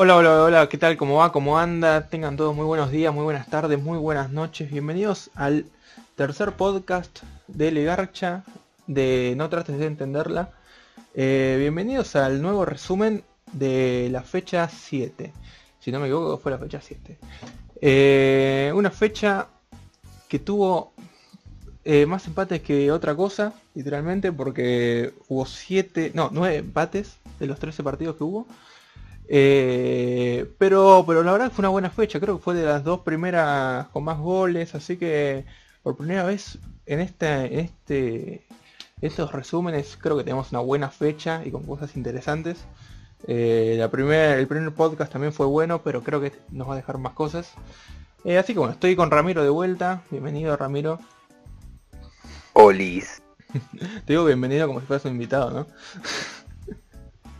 Hola, hola, hola, ¿qué tal? ¿Cómo va? ¿Cómo anda? Tengan todos muy buenos días, muy buenas tardes, muy buenas noches. Bienvenidos al tercer podcast de Legarcha de No trates de entenderla. Eh, bienvenidos al nuevo resumen de la fecha 7. Si no me equivoco, fue la fecha 7. Eh, una fecha que tuvo eh, más empates que otra cosa, literalmente, porque hubo 7, no, 9 empates de los 13 partidos que hubo. Eh, pero, pero la verdad fue una buena fecha, creo que fue de las dos primeras con más goles, así que por primera vez en este, en este, estos resúmenes creo que tenemos una buena fecha y con cosas interesantes. Eh, la primer, el primer podcast también fue bueno, pero creo que nos va a dejar más cosas. Eh, así que bueno, estoy con Ramiro de vuelta. Bienvenido Ramiro. Olis. Te digo bienvenido como si fueras un invitado, ¿no?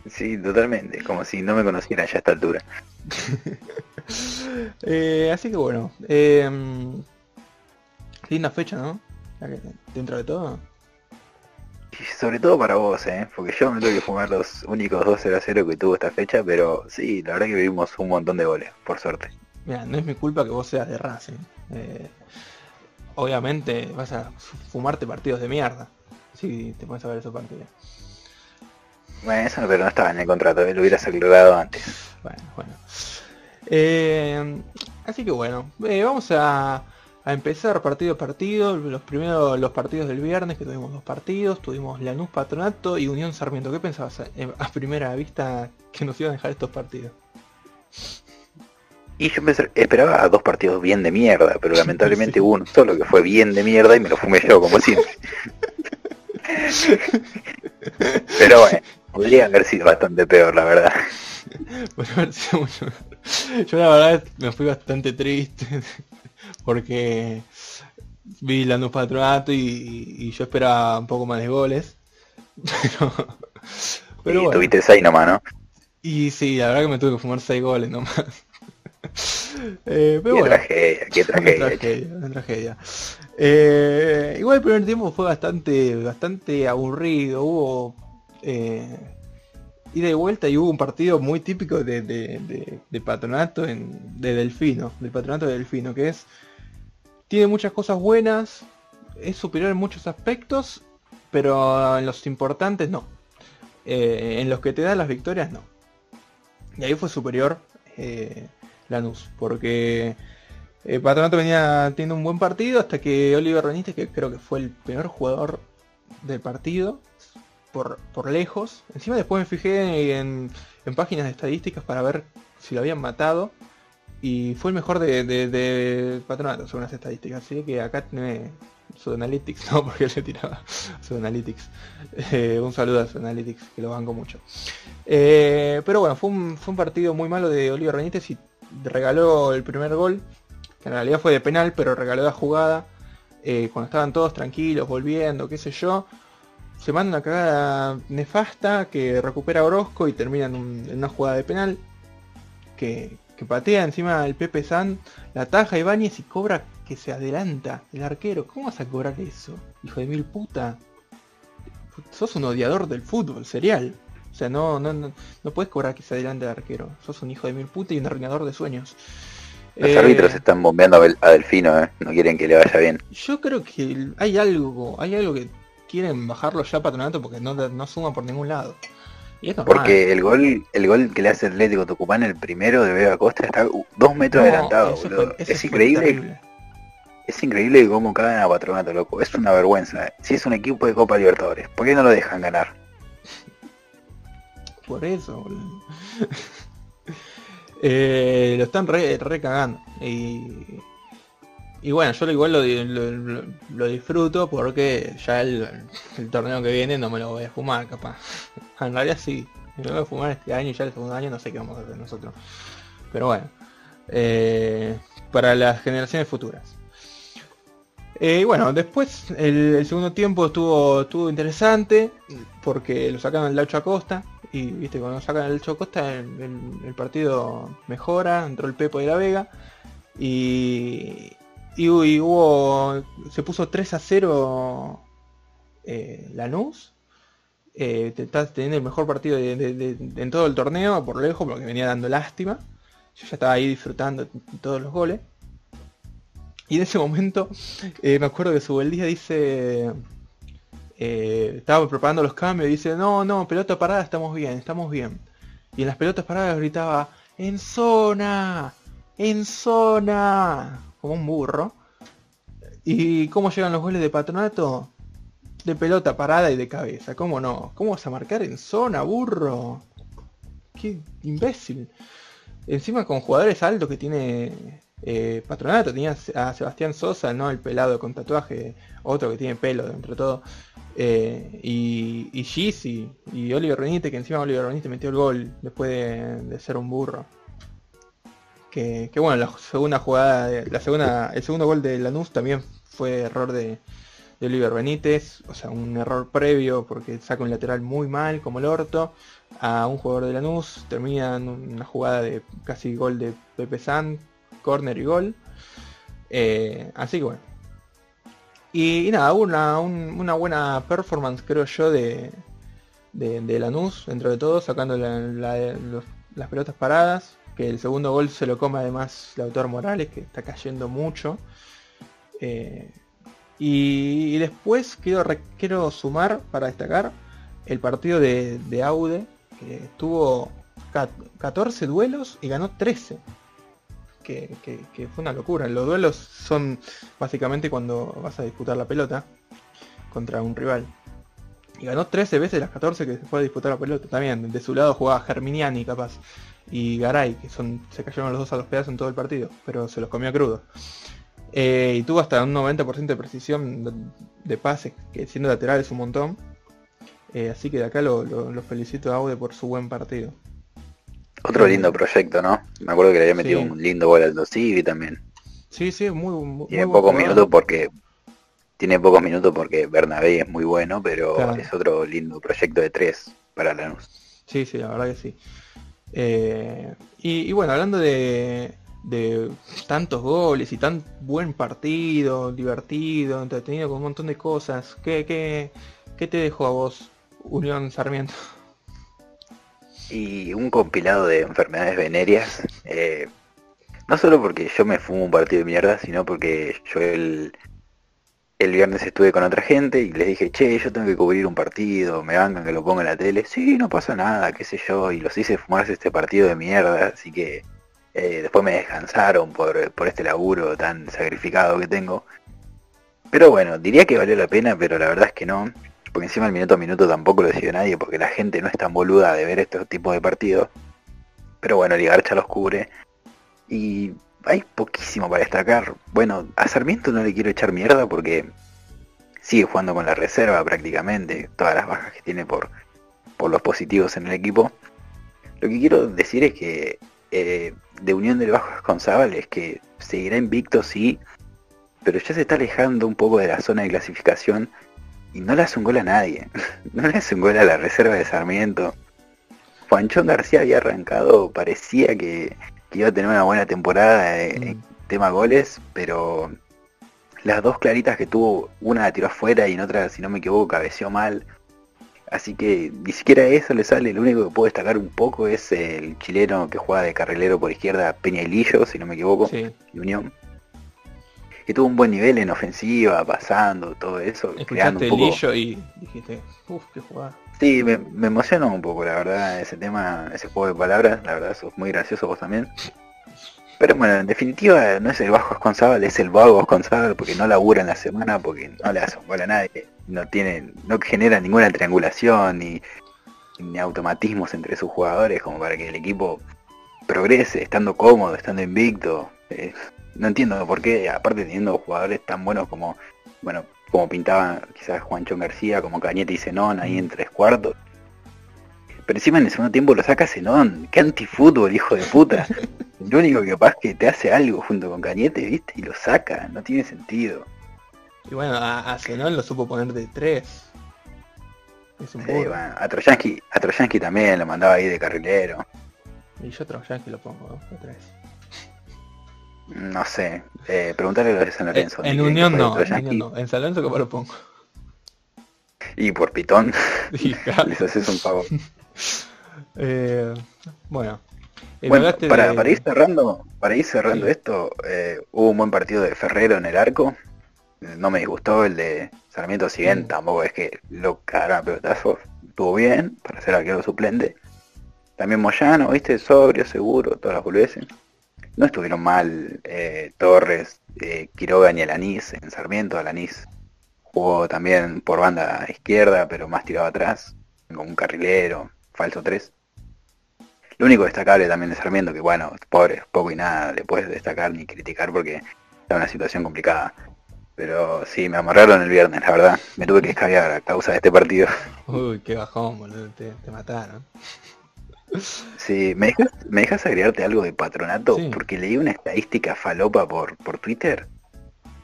Sí, totalmente, como si no me conocieran ya a esta altura. Eh, así que bueno, em, linda fecha, ¿no? Dentro de todo. Y sobre todo para vos, ¿eh? Porque yo me tengo que fumar los únicos 2 0 0 que tuvo esta fecha, pero sí, la verdad que vivimos un montón de goles, por suerte. Mira, no es mi culpa que vos seas de Racing. Eh, obviamente vas a fumarte partidos de mierda. Si te pones a ver esos partidos. Bueno, eso no, pero no estaba en el contrato, ¿eh? lo hubieras aclarado antes. Bueno, bueno. Eh, así que bueno, eh, vamos a, a, empezar partido a partido. Los primeros, los partidos del viernes, que tuvimos dos partidos. Tuvimos Lanús Patronato y Unión Sarmiento. ¿Qué pensabas a, a primera vista que nos iban a dejar estos partidos? Y yo esperaba dos partidos bien de mierda, pero lamentablemente sí. hubo uno solo que fue bien de mierda y me lo fumé yo, como siempre. pero bueno, podría haber sido bastante peor, la verdad. Podría haber sido mucho Yo la verdad me fui bastante triste porque vi la Lanús Patronato y, y, yo esperaba un poco más de goles. Pero, pero y bueno. tuviste seis nomás, ¿no? Y sí, la verdad que me tuve que fumar seis goles nomás. Eh, pero qué bueno, tragedia, qué tragedia. Una tragedia, una tragedia. Eh, igual el primer tiempo fue bastante, bastante aburrido. Hubo eh, ida y vuelta y hubo un partido muy típico de, patronato de Delfino, del patronato de Delfino, que es tiene muchas cosas buenas, es superior en muchos aspectos, pero en los importantes no. Eh, en los que te da las victorias no. Y ahí fue superior. Eh, Lanús, porque eh, Patronato venía teniendo un buen partido hasta que Oliver Benítez, que creo que fue el peor jugador del partido, por, por lejos. Encima después me fijé en, en, páginas de estadísticas para ver si lo habían matado. Y fue el mejor de, de, Patronato, según las estadísticas. Así que acá tiene Sudanalytics, no, porque le tiraba Sudanalytics. Eh, un saludo a Sudanalytics, que lo banco mucho. Eh, pero bueno, fue un, fue un partido muy malo de Oliver Benítez y regaló el primer gol, que en realidad fue de penal, pero regaló la jugada. Eh, cuando estaban todos tranquilos, volviendo, qué sé yo. Se manda una cagada nefasta que recupera Orozco y termina en, un, en una jugada de penal. Que, que, patea encima el Pepe San, la taja Ibáñez y cobra que se adelanta el arquero. ¿Cómo vas a cobrar eso? Hijo de mil puta. Sos un odiador del fútbol, serial. O sea, no, no, no, no puedes cobrar que se adelante el arquero. Sos un hijo de mil puta y un arruinador de sueños. Los eh, árbitros están bombeando a Delfino, ¿eh? no quieren que le vaya bien. Yo creo que hay algo, hay algo que quieren bajarlo ya a patronato porque no, no suma por ningún lado. Y porque el gol, el gol que le hace Atlético Tucumán, el primero de Vega Costa, está dos metros no, adelantado, fue, Es increíble. Es increíble cómo cagan a patronato, loco. Es una vergüenza. Si es un equipo de Copa Libertadores, ¿por qué no lo dejan ganar? por eso. eh, lo están re, re cagando. Y, y, bueno, yo igual lo, lo, disfruto porque ya el, torneo que viene no me lo voy a fumar, capaz. en realidad sí, me lo voy a fumar este año y ya el segundo año no sé qué vamos a hacer nosotros. Pero bueno, eh, para las generaciones futuras. Eh, bueno, después el, segundo tiempo estuvo, estuvo interesante porque lo sacaron el Laucho Acosta, y viste, cuando sacan el Chocosta el, el, el, partido mejora, entró el Pepo de la Vega y, y, hubo. se puso 3 a 0 eh, Lanús eh, teniendo el mejor partido en todo el torneo, por lejos, porque venía dando lástima. Yo ya estaba ahí disfrutando todos los goles. Y en ese momento eh, me acuerdo que su día dice... Eh, estaba preparando los cambios dice, no, no, pelota parada, estamos bien, estamos bien. Y en las pelotas paradas gritaba, en zona, en zona, como un burro. ¿Y cómo llegan los goles de patronato? De pelota parada y de cabeza, ¿cómo no? ¿Cómo vas a marcar en zona, burro? Qué imbécil. Encima con jugadores altos que tiene eh, Patronato, tenía a Sebastián Sosa, ¿no? El pelado con tatuaje, otro que tiene pelo dentro de todo. Eh, y, y y Oliver Benítez, que encima Oliver Benítez metió el gol después de, ser un burro. Que, bueno, la segunda jugada, la segunda, el segundo gol de Lanús también fue error de, Oliver Benítez, o sea, un error previo porque saca un lateral muy mal como el orto a un jugador de Lanús, termina en una jugada de casi gol de Pepe San, corner y gol. Eh, así que bueno. Y, nada, una, una buena performance creo yo de, de, Lanús, dentro de todo, sacando las pelotas paradas. Que el segundo gol se lo come además el autor Morales, que está cayendo mucho. Eh, y, después quiero, quiero sumar para destacar el partido de, de Aude, que tuvo 14 duelos y ganó 13 que, fue una locura. Los duelos son básicamente cuando vas a disputar la pelota contra un rival. Y ganó 13 veces las 14 que se fue a disputar la pelota. También de su lado jugaba Germiniani capaz. Y Garay, que son, se cayeron los dos a los pedazos en todo el partido, pero se los comió crudo. Eh, y tuvo hasta un 90% de precisión de, pases, que siendo lateral es un montón. Eh, así que de acá lo, felicito a Aude por su buen partido. Otro lindo proyecto, ¿no? Me acuerdo que le había metido un lindo gol al Dosivi también. Sí, sí, muy, muy Tiene pocos minutos porque tiene pocos minutos porque Bernabé es muy bueno, pero es otro lindo proyecto de tres para Lanús. Sí, sí, la verdad que sí. Eh, y, bueno, hablando de, tantos goles y tan buen partido, divertido, entretenido, con un montón de cosas, ¿qué, qué, qué te dejó a vos, Unión Sarmiento? y un compilado de enfermedades venéreas. Eh, no solo porque yo me fumo un partido de mierda, sino porque yo el, el viernes estuve con otra gente y les dije, che, yo tengo que cubrir un partido, me bancan que lo ponga en la tele. Sí, no pasa nada, qué sé yo, y los hice fumarse este partido de mierda, así que eh, después me descansaron por, por este laburo tan sacrificado que tengo. Pero bueno, diría que valió la pena, pero la verdad es que no porque encima el minuto a minuto tampoco lo decidió nadie, porque la gente no es tan boluda de ver estos tipos de partidos. Pero bueno, Ligarcha los cubre. Y hay poquísimo para destacar. Bueno, a Sarmiento no le quiero echar mierda porque sigue jugando con la reserva prácticamente, todas las bajas que tiene por, por los positivos en el equipo. Lo que quiero decir es que eh, de Unión del Bajo Esconzábal es que seguirá invicto, sí, pero ya se está alejando un poco de la zona de clasificación y no le hace un gol a nadie. No le hace un gol a la reserva de Sarmiento. Juanchón García había arrancado, parecía que, iba a tener una buena temporada en mm. tema goles, pero las dos claritas que tuvo, una la tiró afuera y en otra, si no me equivoco, cabeció mal. Así que ni siquiera eso le sale, lo único que puedo destacar un poco es el chileno que juega de carrilero por izquierda, Peña Lillo, si no me equivoco, de Unión que tuvo un buen nivel en ofensiva, pasando, todo eso. Escuchaste un poco... y dijiste, uff, qué jugada. Sí, me, me, un poco, la verdad, ese tema, ese juego de palabras, la verdad, sos muy gracioso vos también. Pero bueno, en definitiva no es el bajo Esconzábal, es el vago Esconzábal porque no labura en la semana, porque no le hace gol a nadie, no tiene, no genera ninguna triangulación ni, automatismos entre sus jugadores como para que el equipo progrese, estando cómodo, estando invicto. No entiendo por qué, aparte teniendo jugadores tan buenos como, bueno, como pintaban quizás Juancho García, como Cañete y Zenón ahí en tres cuartos. Pero encima en el segundo tiempo lo saca Zenón, qué antifútbol, hijo de puta. Lo único que pasa es que te hace algo junto con Cañete, viste, y lo saca, no tiene sentido. Y bueno, a, Zenón lo supo poner de tres. Es un a Trojansky, también lo mandaba ahí de carrilero. Y yo a Trojansky lo pongo de tres. No sé, eh, preguntarle lo de San Lorenzo. En, Unión no, en no, en San Lorenzo que lo pongo. Y por pitón, les haces un pago. Eh, bueno, bueno, para, para, ir cerrando, para ir cerrando esto, eh, hubo un buen partido de Ferrero en el arco. No me disgustó el de Sarmiento si bien, tampoco es que lo cagaron a pelotazos. Estuvo bien para ser arquero suplente. También Moyano, viste, sobrio, seguro, todas las boludeces. No estuvieron mal eh, Torres, eh, Quiroga ni Alanís en Sarmiento. Alanís jugó también por banda izquierda, pero más tirado atrás, como un carrilero, falso 3. Lo único destacable también de Sarmiento, que bueno, pobre, poco y nada le puedes destacar ni criticar porque está una situación complicada. Pero sí, me amarraron el viernes, la verdad. Me tuve que escabiar a causa de este partido. Uy, qué bajón, boludo, te, mataron. Sí, ¿me dejas, ¿me dejas agregarte algo de patronato? Porque leí una estadística falopa por, por Twitter.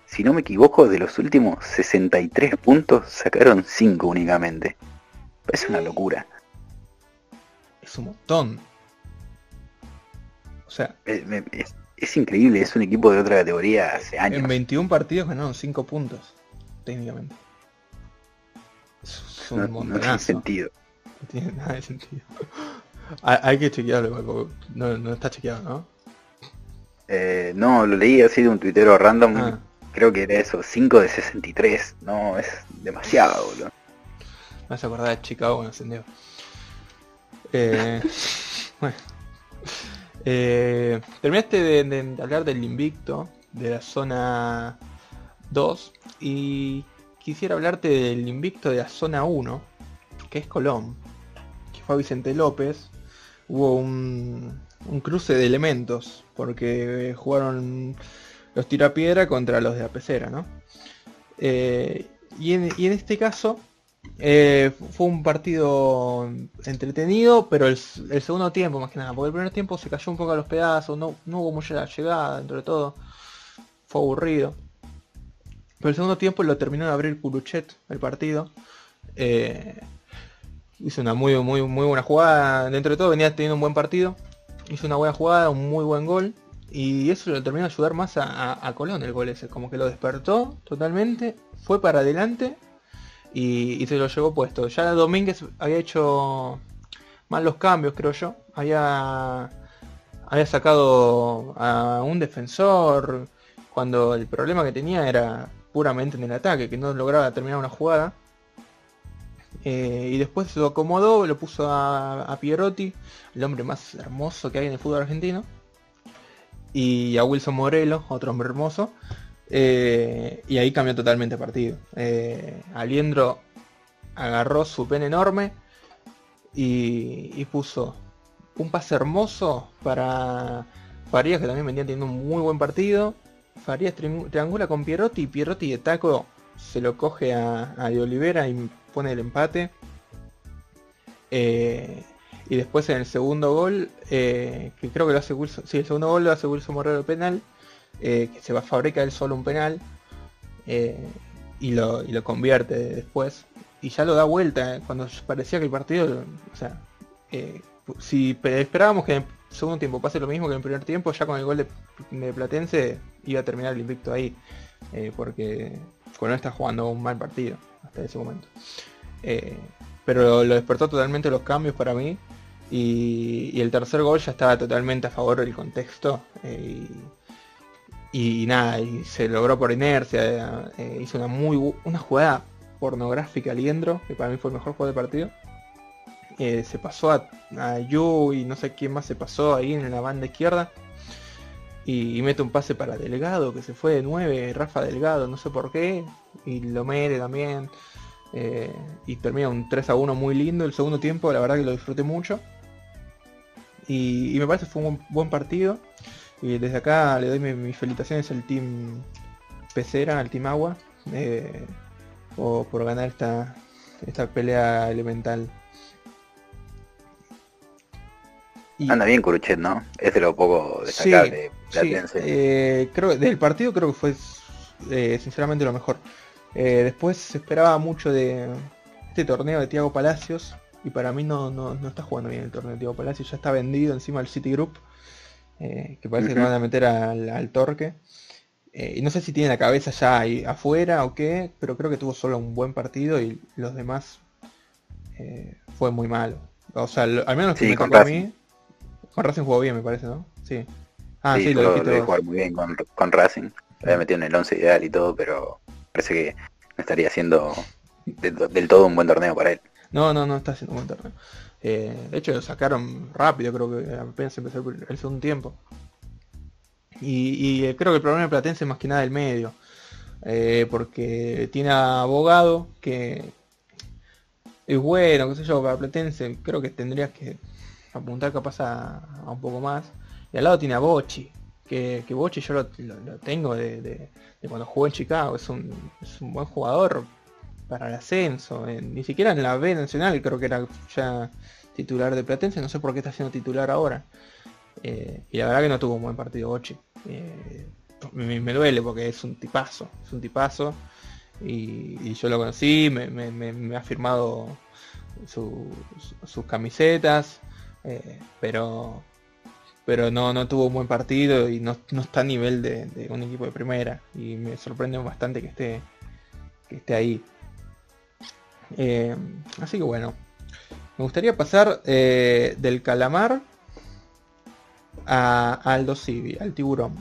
Si no me equivoco, de los últimos 63 puntos sacaron 5 únicamente. Es una locura. Es un montón. O sea, es, increíble, es un equipo de otra categoría hace años. En 21 partidos ganaron 5 puntos, técnicamente. Es un no, no tiene sentido. No tiene nada de sentido. Hay, que chequearlo, no, no está chequeado, ¿no? Eh, no, lo leí así de un tuitero random. Ah. Creo que era eso, 5 de 63. No, es demasiado, boludo. Me a acordar de Chicago cuando ascendió. Eh, bueno. Eh, terminaste de, hablar del invicto, de la zona 2, y quisiera hablarte del invicto de la zona 1, que es Colón, que fue Vicente López. Hubo un, cruce de elementos, porque jugaron los tirapiedra contra los de la ¿no? Eh, y en este caso eh, fue un partido entretenido, pero el, segundo tiempo más que nada, porque el primer tiempo se cayó un poco a los pedazos, no, no hubo mucha llegada dentro de todo, fue aburrido. Pero el segundo tiempo lo terminó de abrir Curuchet el partido. Eh, hizo una muy, muy, muy buena jugada, dentro de todo venía teniendo un buen partido, hizo una buena jugada, un muy buen gol. Y eso lo terminó de ayudar más a, a Colón el gol ese, como que lo despertó totalmente, fue para adelante y, se lo llevó puesto. Ya Domínguez había hecho mal los cambios, creo yo. Había, había sacado a un defensor cuando el problema que tenía era puramente en el ataque, que no lograba terminar una jugada. Eh, y después lo acomodó, lo puso a, a, Pierotti, el hombre más hermoso que hay en el fútbol argentino. Y a Wilson Morelo, otro hombre hermoso. Eh, y ahí cambió totalmente el partido. Eh, Aliendro agarró su pen enorme y, puso un pase hermoso para Farías, que también venía teniendo un muy buen partido. Farías triangula con Pierotti y Pierotti de taco se lo coge a, de Olivera y pone el empate. Eh, y después en el segundo gol, que creo que lo hace Wilson, sí, el segundo gol lo hace Wilson Morero penal eh, que se va a fabricar él solo un penal eh, y, lo, convierte después. Y ya lo da vuelta eh, cuando parecía que el partido, o sea, si esperábamos que en segundo tiempo pase lo mismo que en el primer tiempo, ya con el gol de, Platense iba a terminar el invicto ahí, porque Colón está jugando un mal partido hasta ese momento. pero lo, despertó totalmente los cambios para mí. Y, el tercer gol ya estaba totalmente a favor del contexto. Y, nada, y se logró por inercia. Eh, hizo una muy una jugada pornográfica Liendro, que para mí fue el mejor juego del partido. Eh, se pasó a, a, Yu y no sé quién más se pasó ahí en la banda izquierda. Y, mete un pase para Delgado, que se fue de 9, Rafa Delgado, no sé por qué. Y lo mete también. Eh, y termina un 3 a 1 muy lindo. El segundo tiempo, la verdad que lo disfruté mucho. Y, me parece que fue un buen partido. Y desde acá le doy mis felicitaciones al team Pecera, al team Agua, eh, por, ganar esta, esta pelea elemental. Anda bien Curuchet, ¿no? Es de lo poco destacable sí, eh, creo del partido creo que fue eh, sinceramente lo mejor. después se esperaba mucho de este torneo de Tiago Palacios y para mí no, no, no, está jugando bien el torneo de Tiago Palacios, ya está vendido encima del City Group. Eh, que parece que van a meter al, Torque. y no sé si tiene la cabeza ya ahí afuera o qué, pero creo que tuvo solo un buen partido y los demás fue muy malo. O sea, al menos que me tocó a mí. Con Racing jugó bien, me parece, ¿no? Sí. Ah, sí, lo, dijiste. jugar muy bien con, con Racing. Lo había metido en el 11 ideal y todo, pero parece que no estaría haciendo del, todo un buen torneo para él. No, no, no está haciendo un buen torneo. Eh, de hecho, lo sacaron rápido, creo que apenas empezó el segundo tiempo. Y, creo que el problema de Platense es más que nada el medio. Eh, porque tiene abogado que es bueno, qué sé yo, para Platense creo que tendrías que apuntar capaz a, a un poco más. Y al lado tiene a Bochi, que, Bochi yo lo, tengo de, cuando jugó en Chicago, es un, es un buen jugador para el ascenso, ni siquiera en la B nacional creo que era ya titular de Platense, no sé por qué está siendo titular ahora. Eh, y la verdad que no tuvo un buen partido Bochi. Eh, me, duele porque es un tipazo, es un tipazo. Y, yo lo conocí, me, ha firmado sus camisetas, eh, pero pero no, no tuvo un buen partido y no, está a nivel de, un equipo de primera. Y me sorprende bastante que esté, que esté ahí. Eh, así que bueno. Me gustaría pasar eh, del calamar a, Aldo Civi, al tiburón.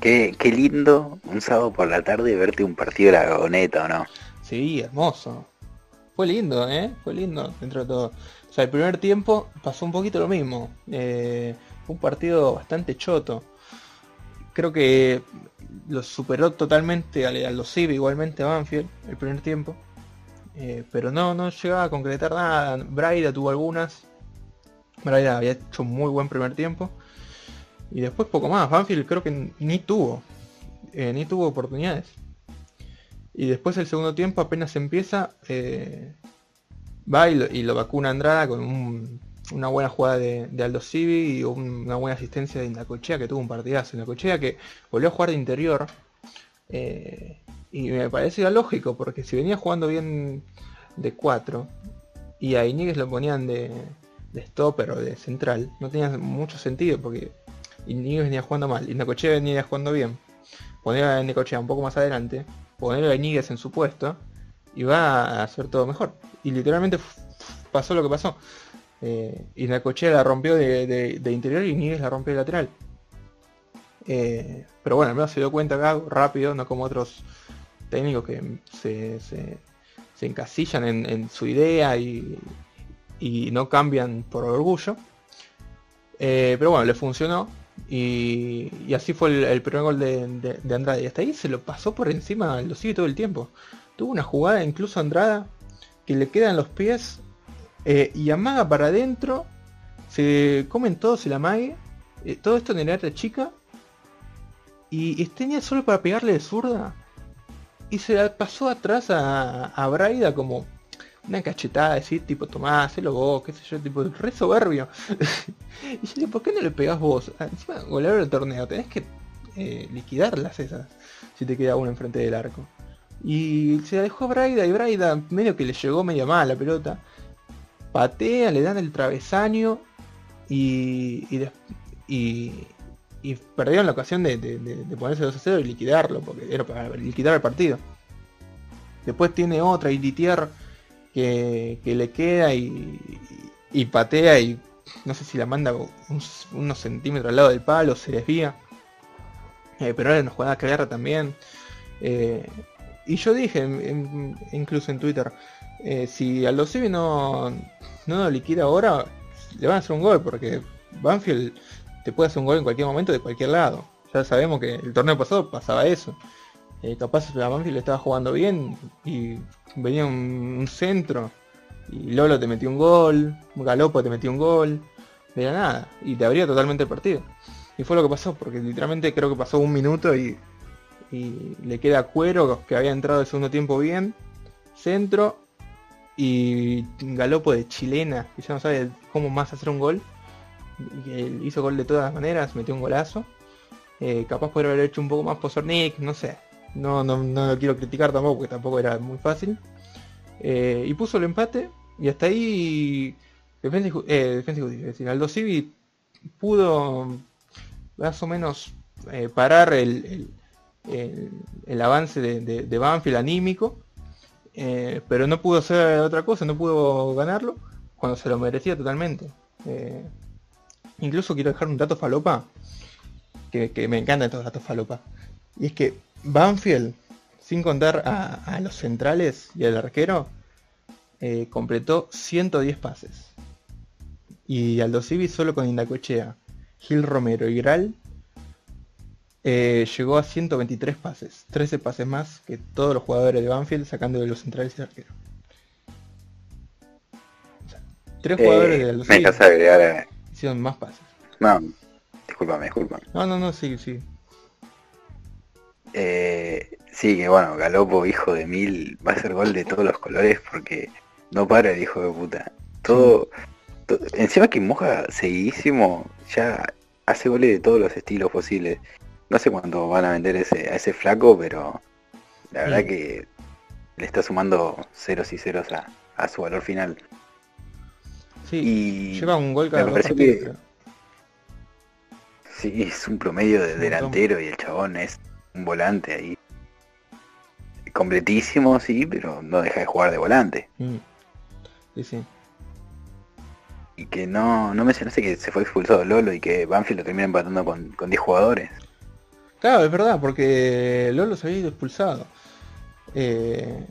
Qué, qué, lindo un sábado por la tarde verte un partido de la goneta, ¿o no? Sí, hermoso. Fue lindo, ¿eh? Fue lindo dentro de todo. O sea, el primer tiempo pasó un poquito lo mismo. Eh, fue un partido bastante choto. Creo que lo superó totalmente a, los CIB igualmente a Banfield el primer tiempo. Eh, pero no, no llegaba a concretar nada. Braida tuvo algunas. Braida había hecho muy buen primer tiempo. Y después poco más. Banfield creo que ni tuvo. Eh, ni tuvo oportunidades. Y después el segundo tiempo apenas empieza va y lo, vacuna Andrada con una buena jugada de, Aldo Civi y una buena asistencia de Indacochea que tuvo un partidazo. Indacochea que volvió a jugar de interior. Eh, y me parecía lógico porque si venía jugando bien de 4 y a Iñiguez lo ponían de, de stopper o de central, no tenía mucho sentido porque Iñiguez venía jugando mal, Indacochea venía jugando bien. Poner a Indacochea un poco más adelante, poner a Iñiguez en su puesto y va a hacer todo mejor. Y literalmente pasó lo que pasó. Eh, y la cochera la rompió de, interior y Nieves la rompió de lateral. Eh, pero bueno, al menos se dio cuenta acá rápido, no como otros técnicos que se, se, encasillan en, su idea y, no cambian por orgullo. Eh, pero bueno, le funcionó. Y, así fue el, primer gol de, Andrade. Y hasta ahí se lo pasó por encima, lo sigue todo el tiempo. Tuvo una jugada incluso Andrada que le quedan los pies eh, y amaga para adentro. Se comen todos el amague. Eh, todo esto en el área chica. Y Estenia solo para pegarle de zurda. Y se la pasó atrás a, a Braida como una cachetada, decir tipo Tomás, hacelo vos, qué sé yo, tipo re soberbio. y yo digo, ¿por qué no le pegás vos? Ah, encima goleador del torneo, tenés que eh, liquidarlas esas si te queda uno enfrente del arco. Y se la dejó a Braida y Braida medio que le llegó medio mal la pelota. Patea, le dan el travesaño y, perdieron la ocasión de, ponerse 2 a 0 y liquidarlo, porque era para liquidar el partido. Después tiene otra y que, que le queda y, y, patea y no sé si la manda unos, centímetros al lado del palo, se desvía. Eh, pero ahora nos juega a guerra también. Eh, y yo dije, incluso en Twitter, eh, si Aldo Civi no, no lo liquida ahora, le van a hacer un gol, porque Banfield te puede hacer un gol en cualquier momento de cualquier lado. Ya sabemos que el torneo pasado pasaba eso. Eh, capaz la Banfield estaba jugando bien y venía un, centro y Lolo te metió un gol, Galopo te metió un gol, de nada, y te abría totalmente el partido. Y fue lo que pasó, porque literalmente creo que pasó un minuto y y le queda Cuero, que había entrado el segundo tiempo bien, centro, y Galopo de chilena, que ya no sabe cómo más hacer un gol, y hizo gol de todas maneras, metió un golazo. Eh, capaz podría haber hecho un poco más Pozornik, no sé. No, no, no lo quiero criticar tampoco, porque tampoco era muy fácil. Eh, y puso el empate, y hasta ahí Defensa y, eh, defensa y es decir, Aldo Civi pudo más o menos eh, parar el, avance de, Banfield anímico, eh, pero no pudo hacer otra cosa, no pudo ganarlo cuando se lo merecía totalmente. Eh, incluso quiero dejar un dato falopa, que, me encanta estos datos falopa, y es que Banfield, sin contar a, los centrales y al arquero, eh, completó 110 pases. Y Aldo Civi solo con Indacochea, Gil Romero y Gral eh, llegó a 123 pases, 13 pases más que todos los jugadores de Banfield sacando de los centrales y arquero. tres jugadores de los Me agregar eh. hicieron más pases. No, discúlpame, discúlpame. No, no, no, sí, sí. Eh, sí, que bueno, Galopo, hijo de mil, va a ser gol de todos los colores porque no para el hijo de puta. Todo, encima que moja seguidísimo, ya hace goles de todos los estilos posibles. No sé cuánto van a vender ese, a ese flaco, pero la verdad que le está sumando ceros y ceros a, su valor final. Sí, y lleva un gol cada me que... Sí, es un promedio de delantero y el chabón es un volante ahí. Completísimo, sí, pero no deja de jugar de volante. Mm. Sí, sí. Y que no, no mencionaste que se fue expulsado Lolo y que Banfield lo termina empatando con, con 10 jugadores. Claro, es verdad, porque Lolo se había ido expulsado. Eh,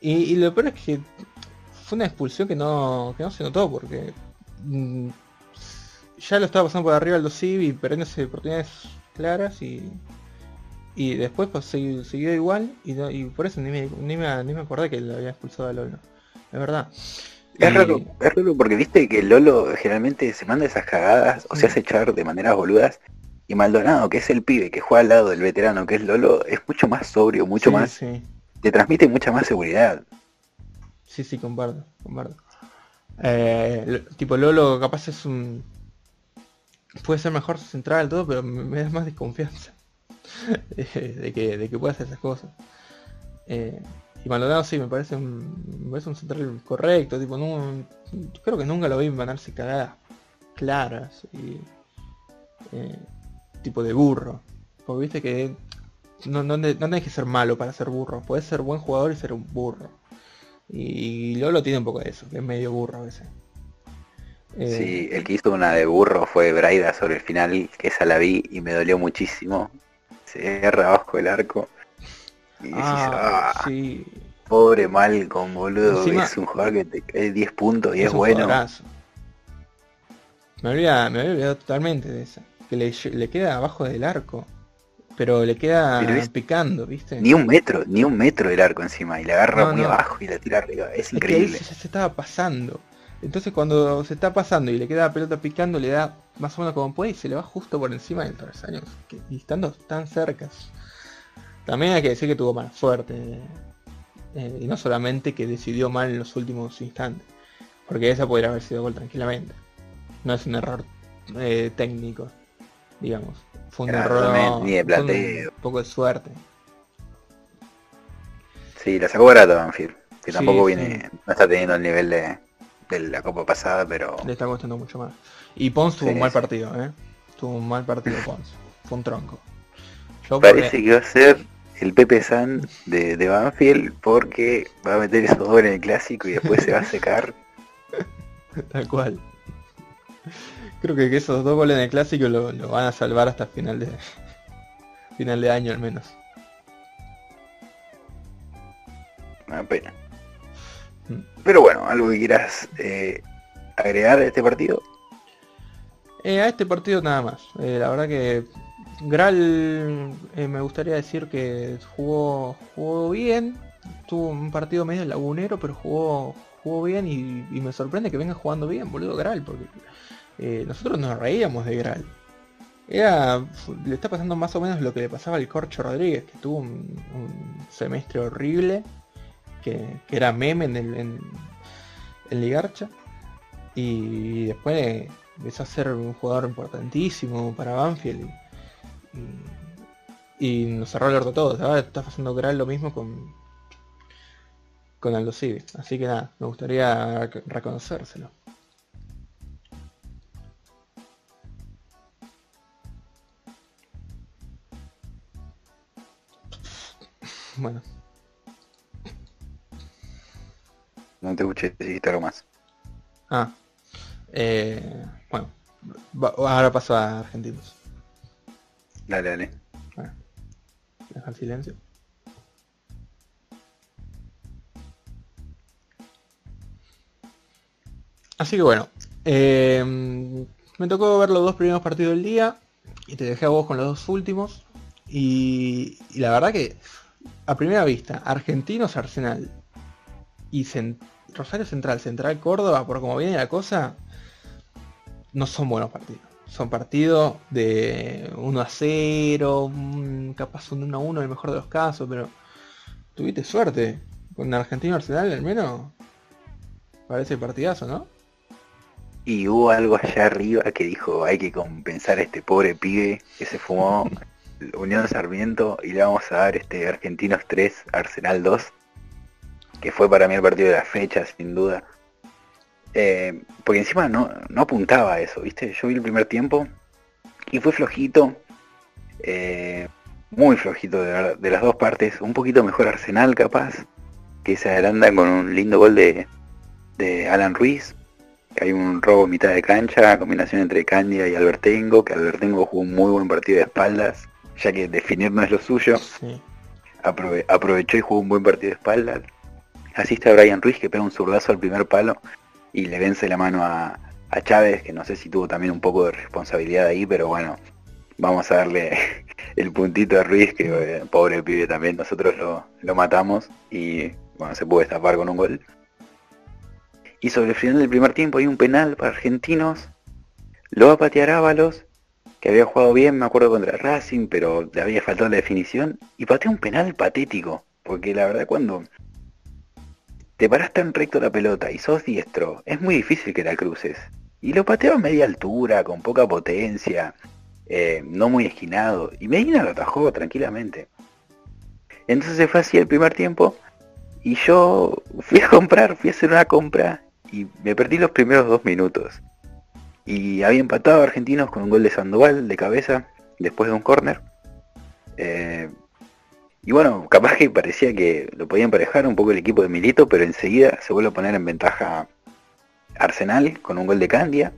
y, lo peor es que fue una expulsión que no, que no se notó porque mm, ya lo estaba pasando por arriba el Dosivi, perdiéndose oportunidades claras y, y después pues, siguió, igual y, por eso ni me, ni, me, ni me acordé que lo había expulsado a Lolo. Es verdad. Es raro, es raro porque viste que Lolo generalmente se manda esas cagadas o se hace echar de maneras boludas y Maldonado, que es el pibe que juega al lado del veterano, que es Lolo, es mucho más sobrio, mucho más... Sí. Te transmite mucha más seguridad. Sí, sí, comparto, comparto. Eh, tipo Lolo capaz es un... Puede ser mejor central todo, pero me, da más desconfianza de, que, de que pueda hacer esas cosas. Eh, y Maldonado sí, me parece un, me parece un central correcto, tipo, no, creo que nunca lo vi mandarse cagadas claras y... Eh, tipo de burro. Porque viste que no, no, no que ser malo para ser burro. Puedes ser buen jugador y ser un burro. Y Lolo tiene un poco de eso, que es medio burro a veces. Eh, sí, el que hizo una de burro fue Braida sobre el final, que esa la vi y me dolió muchísimo. Se agarra abajo el arco. Y ah, ah sí. Pobre Malcolm, boludo. es un jugador que te cae 10 puntos y es, bueno. Me había, me había olvidado totalmente de esa que le, queda abajo del arco. Pero le queda picando, ¿viste? Ni un metro, ni un metro del arco encima. Y le agarra muy abajo y la tira arriba. Es, increíble. ya se estaba pasando. Entonces cuando se está pasando y le queda la pelota picando, le da más o menos como puede y se le va justo por encima del travesaño. Y estando tan cerca. También hay que decir que tuvo mala suerte. Eh, y no solamente que decidió mal en los últimos instantes. Porque esa podría haber sido gol tranquilamente. No es un error eh, técnico digamos. Fue un error, ni de un poco de suerte. Sí, la sacó barata Banfield, que tampoco viene, no está teniendo el nivel de, la copa pasada, pero... Le está costando mucho más. Y Pons tuvo un mal partido, ¿eh? Tuvo un mal partido Pons. Fue un tronco. Parece que va a ser el Pepe San de, de Banfield porque va a meter esos dos en el clásico y después se va a secar. Tal cual. Creo que esos dos goles en el clásico lo, van a salvar hasta final de final de año al menos. Una pena. Mm. Pero bueno, algo que quieras eh, agregar a este partido. Eh, a este partido nada más. Eh, la verdad que Gral me gustaría decir que jugó, jugó bien. Tuvo un partido medio lagunero, pero jugó, jugó bien y, y me sorprende que venga jugando bien, boludo, Gral, porque eh, nosotros nos reíamos de Gral. Era, le está pasando más o menos lo que le pasaba al Corcho Rodríguez, que tuvo un, semestre horrible, que, era meme en, el, en, Ligarcha, y después empezó a ser un jugador importantísimo para Banfield y, nos cerró el orto todo. Ahora está pasando Gral lo mismo con, con Aldo Civi. Así que nada, me gustaría reconocérselo. Bueno. No te escuché, dijiste algo más. Ah. Eh, bueno. ahora paso a argentinos. Dale, dale. Bueno. Deja el silencio. Así que bueno. Eh, me tocó ver los dos primeros partidos del día. Y te dejé a vos con los dos últimos. Y, la verdad que, a primera vista, Argentinos Arsenal y Rosario Central, Central Córdoba, por como viene la cosa, no son buenos partidos. Son partidos de 1 a 0, capaz un 1 a 1 en el mejor de los casos, pero tuviste suerte. Con Argentino Arsenal al menos parece partidazo, ¿no? Y hubo algo allá arriba que dijo hay que compensar a este pobre pibe que se fumó Unión Sarmiento y le vamos a dar este Argentinos 3, Arsenal 2, que fue para mí el partido de la fecha, sin duda. Eh, porque encima no, no apuntaba a eso, ¿viste? Yo vi el primer tiempo y fue flojito, eh, muy flojito de, las dos partes, un poquito mejor Arsenal capaz, que se adelanta con un lindo gol de, de Alan Ruiz, hay un robo en mitad de cancha, combinación entre Candia y Albertengo, que Albertengo jugó un muy buen partido de espaldas, ya que definir no es lo suyo. aprovechó y jugó un buen partido de espaldas. Asiste a Brian Ruiz que pega un zurdazo al primer palo y le vence la mano a, Chávez, que no sé si tuvo también un poco de responsabilidad ahí, pero bueno, vamos a darle el puntito a Ruiz, que eh, pobre pibe también, nosotros lo, lo matamos y bueno, se pudo destapar con un gol. Y sobre el final del primer tiempo hay un penal para argentinos. Lo va a patear Ábalos, que había jugado bien, me acuerdo, contra Racing, pero le había faltado la definición. Y patea un penal patético. Porque la verdad cuando te paras tan recto la pelota y sos diestro, es muy difícil que la cruces. Y lo pateó a media altura, con poca potencia, eh, no muy esquinado. Y Medina lo atajó tranquilamente. Entonces se fue así el primer tiempo. Y yo fui a comprar, fui a hacer una compra y me perdí los primeros dos minutos. Y había empatado a Argentinos con un gol de Sandoval de cabeza después de un córner. Eh, y bueno, capaz que parecía que lo podía emparejar un poco el equipo de Milito, pero enseguida se vuelve a poner en ventaja Arsenal con un gol de Candia,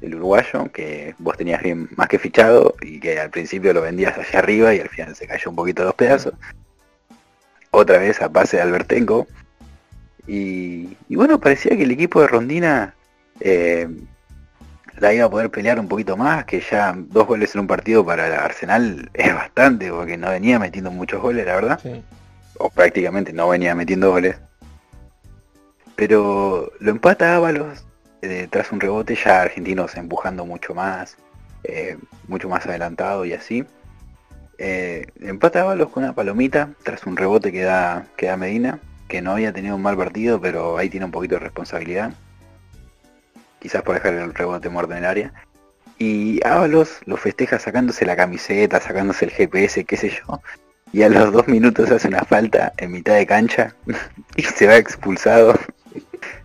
el uruguayo, que vos tenías bien más que fichado y que al principio lo vendías allá arriba y al final se cayó un poquito los pedazos. Otra vez a pase de Albertengo, y, bueno, parecía que el equipo de Rondina eh, la iba a poder pelear un poquito más, que ya dos goles en un partido para el Arsenal es bastante, porque no venía metiendo muchos goles, la verdad. O prácticamente no venía metiendo goles. Pero lo empata Ábalos eh, tras un rebote, ya argentinos empujando mucho más, eh, mucho más adelantado y así. empata Ábalos con una palomita tras un rebote que da, que da Medina que no había tenido un mal partido, pero ahí tiene un poquito de responsabilidad. Quizás por dejar el rebote muerto en el área. Y Ábalos lo festeja sacándose la camiseta, sacándose el GPS, qué sé yo. Y a los dos minutos hace una falta en mitad de cancha y se va expulsado.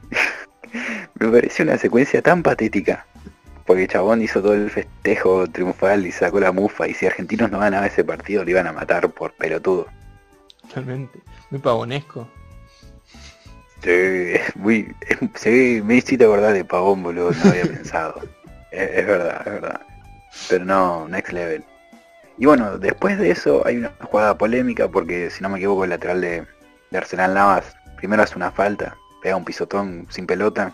Me pareció una secuencia tan patética. Porque Chabón hizo todo el festejo triunfal y sacó la mufa. Y si argentinos no ganaba ese partido, lo iban a matar por pelotudo. Realmente, muy pavonesco. Sí, muy, sí, me hiciste acordar de Pavón, boludo, no había pensado. Es, verdad, es verdad. Pero no, next level. Y bueno, después de eso hay una jugada polémica porque si no me equivoco el lateral de, Arsenal Navas primero hace una falta, pega un pisotón sin pelota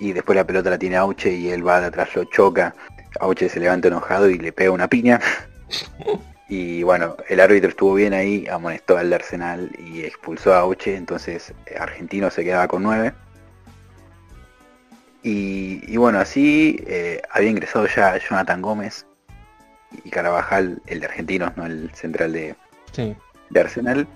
y después la pelota la tiene Auche y él va de atrás, lo choca. Auche se levanta enojado y le pega una piña. Y bueno, el árbitro estuvo bien ahí, amonestó al Arsenal y expulsó a Auche, entonces eh, Argentino se quedaba con 9. Y, bueno, así eh, había ingresado ya Jonathan Gómez y Carabajal, el de Argentinos, no el central de, de Arsenal.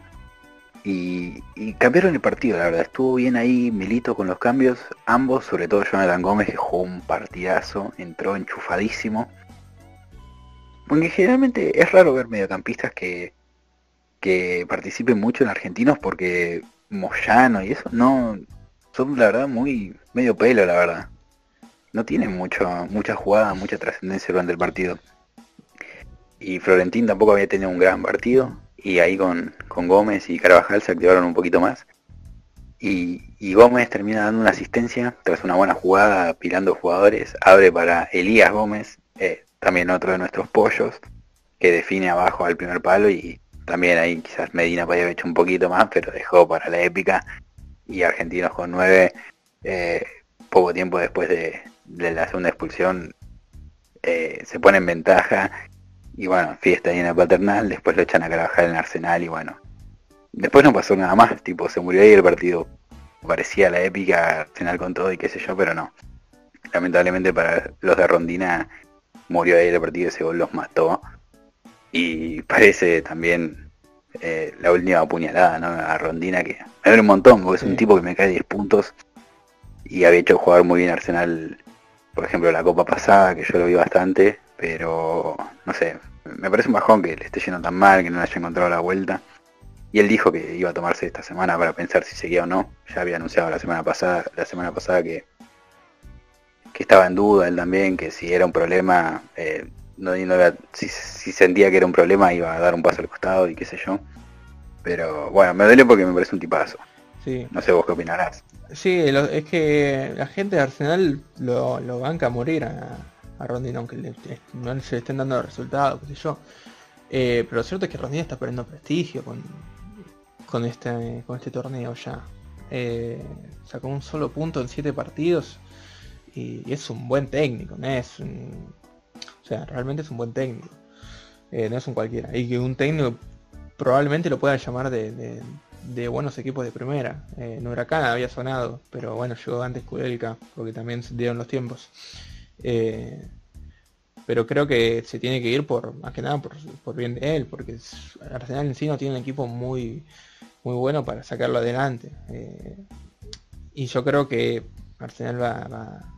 Y, y, cambiaron el partido, la verdad. Estuvo bien ahí Milito con los cambios. Ambos, sobre todo Jonathan Gómez, que jugó un partidazo, entró enchufadísimo. Porque generalmente es raro ver mediocampistas que, que participen mucho en argentinos porque Moyano y eso no son la verdad muy medio pelo la verdad. No tienen mucha jugada, mucha trascendencia durante el partido. Y Florentín tampoco había tenido un gran partido. y ahí con, con Gómez y Carvajal se activaron un poquito más. Y, Gómez termina dando una asistencia tras una buena jugada, pilando jugadores, abre para Elías Gómez, eh, también otro de nuestros pollos, que define abajo al primer palo y también ahí quizás Medina podía haber hecho un poquito más, pero dejó para la épica. Y Argentinos con nueve, eh, poco tiempo después de, la segunda expulsión, eh, se pone en ventaja. Y bueno, fiesta ahí paternal, después lo echan a Carvajal en Arsenal y bueno. Después no pasó nada más, tipo se murió ahí el partido. Parecía la épica Arsenal con todo y qué sé yo, pero no. Lamentablemente para los de Rondina murió ahí el partido, ese gol los mató. Y parece también eh, la última apuñalada ¿no? a Rondina que me duele un montón, porque es un tipo que me cae 10 puntos y había hecho jugar muy bien Arsenal, por ejemplo, la copa pasada, que yo lo vi bastante, pero no sé, me parece un bajón que le esté yendo tan mal, que no le haya encontrado la vuelta. Y él dijo que iba a tomarse esta semana para pensar si seguía o no. Ya había anunciado la semana pasada, la semana pasada que, que estaba en duda él también, que si era un problema, eh, no, si, sentía que era un problema iba a dar un paso al costado y qué sé yo. Pero bueno, me duele porque me parece un tipazo. Sí. No sé vos qué opinarás. Sí, es que la gente de Arsenal lo, lo banca a morir a, a Rondina, aunque no se le estén dando resultados, qué sé yo. Eh, pero lo cierto es que Rondina está perdiendo prestigio con, con, este, con este torneo ya. Eh, sacó un solo punto en siete partidos y, es un buen técnico, ¿no? es o sea, realmente es un buen técnico. Eh, no es un cualquiera. Y que un técnico probablemente lo pueda llamar de, buenos equipos de primera. en Huracán había sonado, pero bueno, llegó antes Kudelka, porque también se dieron los tiempos. Eh, pero creo que se tiene que ir por más que nada por, bien de él, porque Arsenal en sí no tiene un equipo muy, muy bueno para sacarlo adelante. Eh, y yo creo que Arsenal va, va,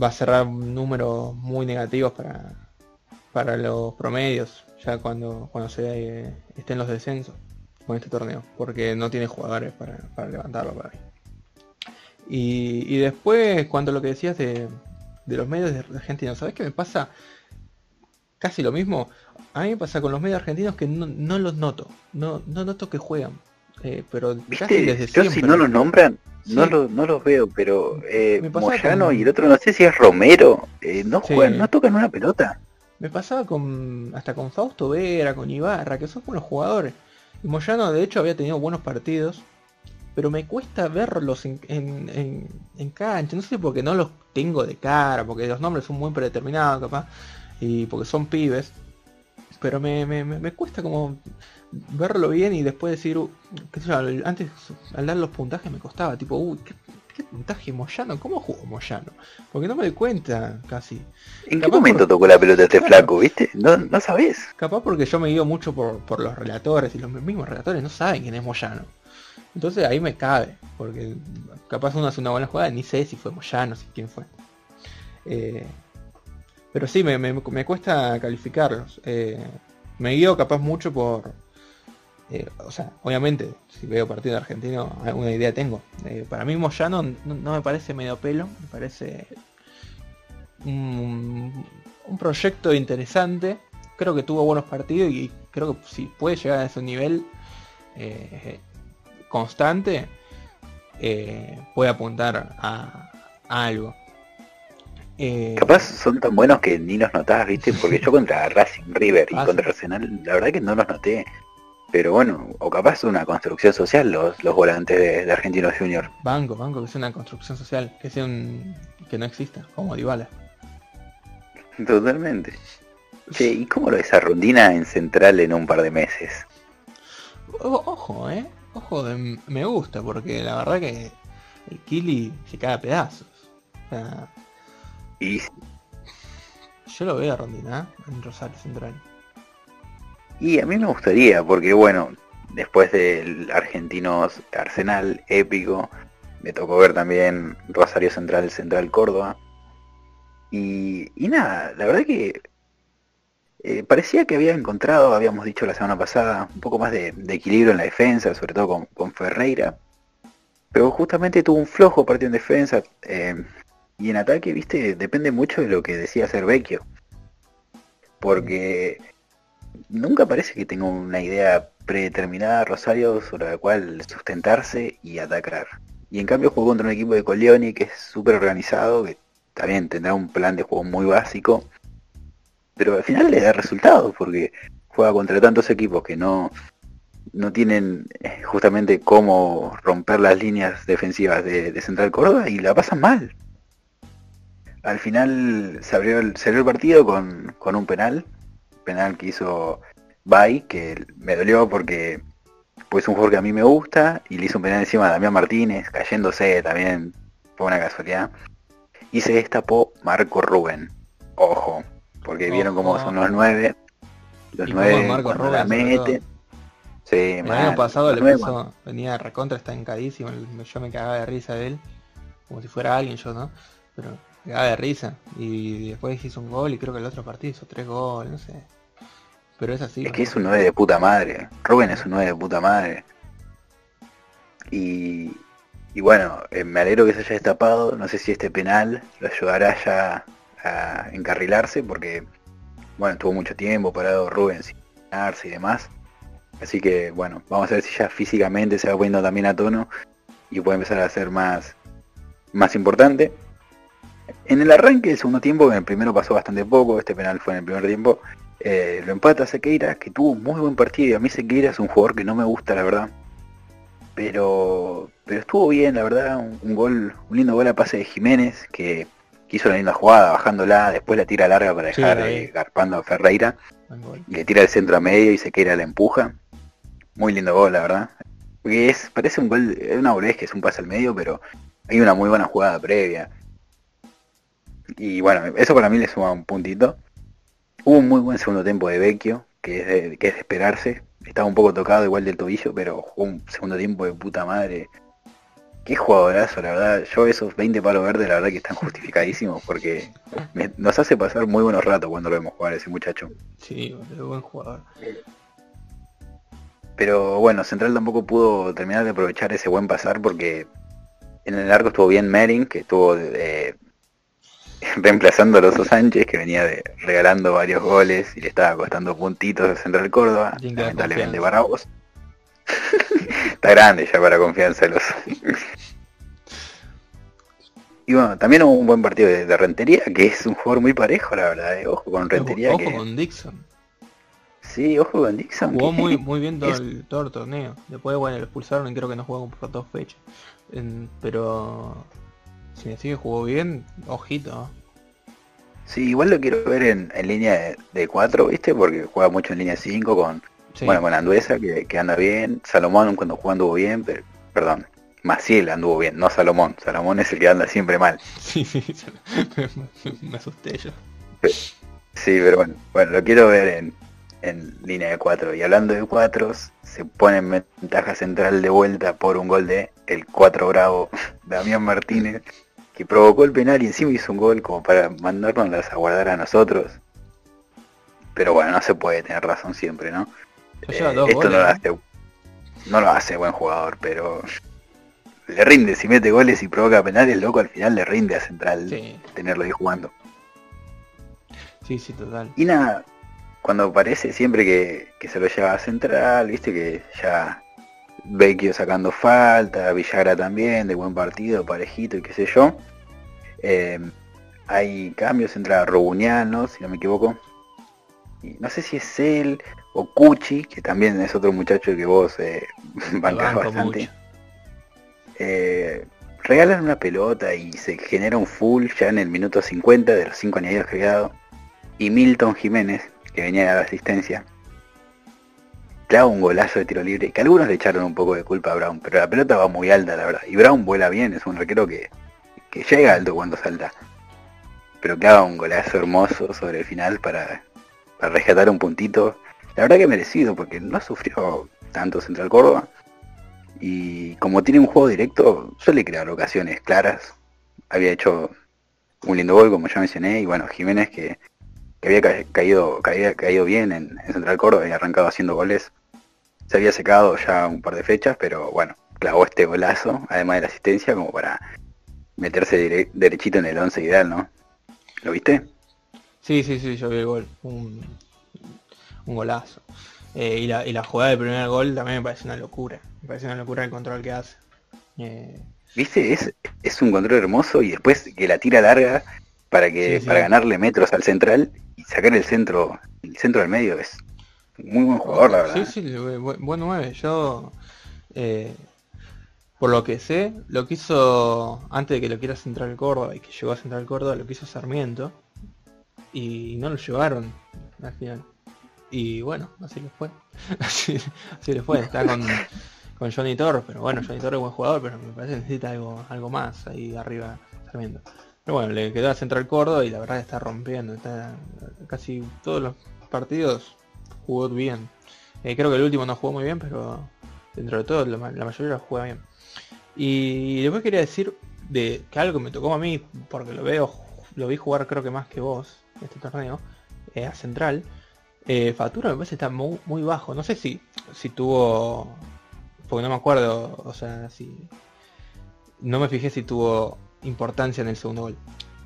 a cerrar números muy negativos para, para los promedios, ya cuando, cuando se eh, estén los descensos con este torneo, porque no tiene jugadores para, levantarlo para mí. Y, después, cuando lo que decías de, de los medios de Argentina. ¿Sabes qué me pasa? Casi lo mismo. A mí me pasa con los medios argentinos que no, los noto. No, no noto que juegan. Eh, pero casi desde Yo si no los nombran, no, no los veo, pero eh, Moyano y el otro no sé si es Romero, eh, no juegan, no tocan una pelota. Me pasaba con hasta con Fausto Vera, con Ibarra, que son buenos jugadores. Y Moyano de hecho había tenido buenos partidos, pero me cuesta verlos en, en, en, cancha. No sé porque no los tengo de cara, porque los nombres son muy predeterminados capaz, y porque son pibes. Pero me, me, me cuesta como verlo bien y después decir, uh, qué sé yo, antes al dar los puntajes me costaba, tipo, uy, ¿qué, puntaje Moyano? ¿Cómo jugó Moyano? Porque no me doy cuenta casi. ¿En qué momento tocó la pelota este flaco, viste? No, no sabés. Capaz porque yo me guío mucho por, por los relatores y los mismos relatores no saben quién es Moyano. Entonces ahí me cabe, porque capaz uno hace una buena jugada, ni sé si fue Moyano, si quién fue. Eh, pero sí, me, cuesta calificarlos. Eh, me guío capaz mucho por... Eh, o sea, obviamente, si veo partido argentino, alguna idea tengo. para mí Moyano no, me parece medio pelo, me parece un, un proyecto interesante. Creo que tuvo buenos partidos y creo que si puede llegar a ese nivel, constante, eh, puede apuntar a, algo. Eh, Capaz son tan buenos que ni los notabas, ¿viste? Porque yo contra Racing River y ah, contra Arsenal, la verdad que no los noté. Pero bueno, o capaz una construcción social los, los volantes de, Argentinos Junior. Banco, banco, que sea una construcción social, que sea un que no exista, como Dybala. Totalmente. Che, ¿y cómo lo ves a Rondina en Central en un par de meses? ojo, eh. Ojo, me gusta, porque la verdad que el Kili se cae a pedazos. y... Yo lo veo a Rondina en Rosario Central. Y a mí me gustaría, porque bueno, después del Argentinos Arsenal épico, me tocó ver también Rosario Central, Central Córdoba. Y, y nada, la verdad que eh, parecía que había encontrado, habíamos dicho la semana pasada, un poco más de, equilibrio en la defensa, sobre todo con, Ferreira. Pero justamente tuvo un flojo partido en defensa. Eh, y en ataque, viste, depende mucho de lo que decía Vecchio Porque nunca parece que tenga una idea predeterminada Rosario sobre la cual sustentarse y atacar. Y en cambio jugó contra un equipo de Coleoni que es súper organizado, que también tendrá un plan de juego muy básico, pero al final le da resultados porque juega contra tantos equipos que no, no tienen eh, justamente cómo romper las líneas defensivas de, Central Córdoba y la pasan mal. Al final se abrió el, partido con, con un penal, penal que hizo Bay, que me dolió porque pues un jugador que a mí me gusta y le hizo un penal encima a Damián Martínez, cayéndose también, fue una casualidad. Y se destapó Marco Rubén. Ojo, porque vieron cómo son los nueve. Los nueve Marco Rubén, la meten. Sí, el año pasado le puso, venía recontra estancadísimo, yo me cagaba de risa de él, como si fuera alguien yo, ¿no? Pero me cagaba de risa. Y después hizo un gol y creo que el otro partido hizo tres goles, no sé. Pero es así. Es que es un 9 de puta madre. Rubén es un 9 de puta madre. Y, y bueno, eh, me alegro que se haya destapado. No sé si este penal lo ayudará ya a encarrilarse porque, bueno, tuvo mucho tiempo parado Rubén sin y demás. Así que, bueno, vamos a ver si ya físicamente se va poniendo también a tono y puede empezar a ser más, más importante. En el arranque del segundo tiempo, en el primero pasó bastante poco, este penal fue en el primer tiempo, eh, lo empata Sequeira, que tuvo un muy buen partido. A mí Sequeira es un jugador que no me gusta, la verdad. Pero, pero estuvo bien, la verdad. Un, gol, un lindo gol a pase de Jiménez, que, hizo la linda jugada, bajándola, después la tira larga para dejar eh, garpando a Ferreira. Le tira el centro a medio y Sequeira la empuja. Muy lindo gol, la verdad. Porque es, parece un gol, es una bolez que es un pase al medio, pero hay una muy buena jugada previa. Y bueno, eso para mí le suma un puntito. Hubo un muy buen segundo tiempo de Vecchio, que es de, que es de esperarse. Estaba un poco tocado igual del tobillo, pero jugó un segundo tiempo de puta madre. Qué jugadorazo, la verdad. Yo esos 20 palos verdes, la verdad que están justificadísimos porque nos hace pasar muy buenos ratos cuando lo vemos jugar ese muchacho. Sí, buen jugador. Pero bueno, Central tampoco pudo terminar de aprovechar ese buen pasar porque en el arco estuvo bien Merin, que estuvo de, reemplazando a Loso Sánchez, que venía de, regalando varios goles y le estaba costando puntitos de Central Córdoba, lamentablemente para vos. Está grande ya para confianza los. y bueno, también hubo un buen partido de, Rentería, que es un jugador muy parejo, la verdad. Eh. Ojo con Rentería. Ojo con Dixon. Sí, ojo con Dixon. Jugó muy, muy bien todo, el, todo el torneo. Después, bueno, lo expulsaron y creo que no jugó por dos fechas. pero si me sigue jugó bien, ojito. Sí, igual lo quiero ver en, línea de, 4, ¿viste? Porque juega mucho en línea 5 con, bueno, con Anduesa, que, anda bien. Salomón cuando jugó anduvo bien, pero, perdón, Maciel anduvo bien, no Salomón. Salomón es el que anda siempre mal. Sí, sí, me asusté yo. Sí, pero bueno, bueno, lo quiero ver en, en línea de 4. Y hablando de 4, se pone en ventaja central de vuelta por un gol de el 4 bravo Damián Martínez que provocó el penal y encima hizo un gol como para mandárnoslas a guardar a nosotros. Pero bueno, no se puede tener razón siempre, ¿no? Eh, esto no, lo hace, no lo hace buen jugador, pero le rinde, si mete goles y provoca penales, loco, al final le rinde a Central tenerlo ahí jugando. Sí, sí, total. Y nada, cuando aparece siempre que, que se lo lleva a Central, viste que ya Vecchio sacando falta, Villagra también, de buen partido, parejito y qué sé yo. Eh, hay cambios, entra Robuniano, si no me equivoco. Y no sé si es él o Cuchi, que también es otro muchacho que vos eh, bancás bastante. Eh, regalan una pelota y se genera un full ya en el minuto 50 de los 5 añadidos que había dado. Y Milton Jiménez, que venía de la asistencia, clava un golazo de tiro libre, que algunos le echaron un poco de culpa a Brown, pero la pelota va muy alta, la verdad. Y Brown vuela bien, es un arquero que, que llega alto cuando salta. Pero clava un golazo hermoso sobre el final para, para rescatar un puntito. La verdad que merecido, porque no sufrió tanto Central Córdoba. Y como tiene un juego directo, suele crear ocasiones claras. Había hecho un lindo gol, como ya mencioné, y bueno, Jiménez que, había caído, caído, caído bien en, en, Central Córdoba y arrancado haciendo goles se había secado ya un par de fechas, pero bueno, clavó este golazo, además de la asistencia, como para meterse derechito en el 11 ideal, ¿no? ¿Lo viste? Sí, sí, sí, yo vi el gol. Un, un golazo. Eh, y, la, y la jugada del primer gol también me parece una locura. Me parece una locura el control que hace. Eh, ¿Viste? Es, es un control hermoso y después que la tira larga para que para ganarle metros al central y sacar el centro el centro del medio es muy buen jugador la verdad. Sí, sí, buen 9. Yo eh, por lo que sé, lo quiso antes de que lo quiera Central Córdoba y que llegó a Central Córdoba, lo quiso Sarmiento y no lo llevaron al final. Y bueno, así le fue. así, le fue. Está con, con Johnny Torres, pero bueno, Johnny Torres es buen jugador, pero me parece que necesita algo, algo más ahí arriba Sarmiento. Pero bueno, le quedó a Central Córdoba y la verdad está rompiendo. Está casi todos los partidos jugó bien. Eh, creo que el último no jugó muy bien, pero dentro de todo la, mayoría juega bien. Y después quería decir de que algo me tocó a mí, porque lo veo, lo vi jugar creo que más que vos, este torneo, eh, a Central. Eh, Fatura me parece está muy, muy, bajo. No sé si, si tuvo. Porque no me acuerdo. O sea, si. No me fijé si tuvo importancia en el segundo gol.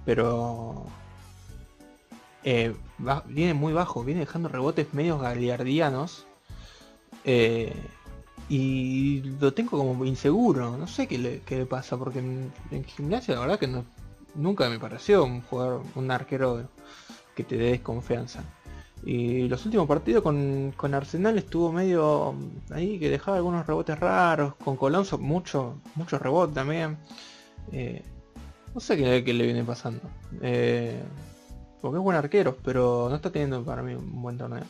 Pero eh, viene muy bajo, viene dejando rebotes medios galiardianos. Eh, y lo tengo como inseguro, no sé qué le, pasa, porque en, gimnasia la verdad que nunca me pareció un un arquero que te dé desconfianza. Y los últimos partidos con, Arsenal estuvo medio ahí que dejaba algunos rebotes raros, con Colonso mucho, mucho rebote también. Eh, no sé qué, le viene pasando. Eh, porque es buen arquero, pero no está teniendo para mí un buen torneo.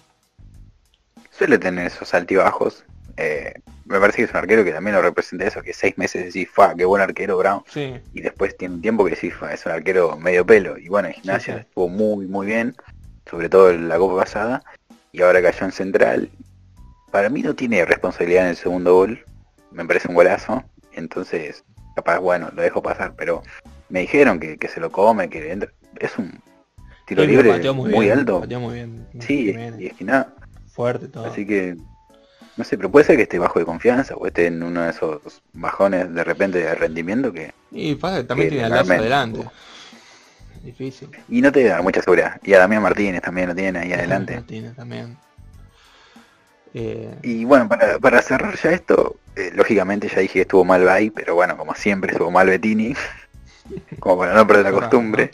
Suele tener esos altibajos. Eh, me parece que es un arquero que también lo representa eso, que seis meses decís, fa, qué buen arquero Brown. Y después tiene un tiempo que decís, fa, es un arquero medio pelo. Y bueno, en gimnasia estuvo muy, muy bien, sobre todo en la copa pasada. Y ahora cayó en central. Para mí no tiene responsabilidad en el segundo gol. Me parece un golazo. Entonces, capaz, bueno, lo dejo pasar, pero me dijeron que, se lo come, que entra. Es un tiro libre muy, alto. sí, y es que nada. Fuerte todo. Así que, no sé, pero puede ser que esté bajo de confianza o esté en uno de esos bajones de repente de rendimiento que... Y pasa que también tiene el lazo adelante. Difícil. Y no te da mucha seguridad. Y a Damián Martínez también lo tiene ahí adelante. Martínez también. Eh, y bueno, para, para cerrar ya esto, eh, lógicamente ya dije que estuvo mal Bay, pero bueno, como siempre estuvo mal Bettini. como para no perder la costumbre.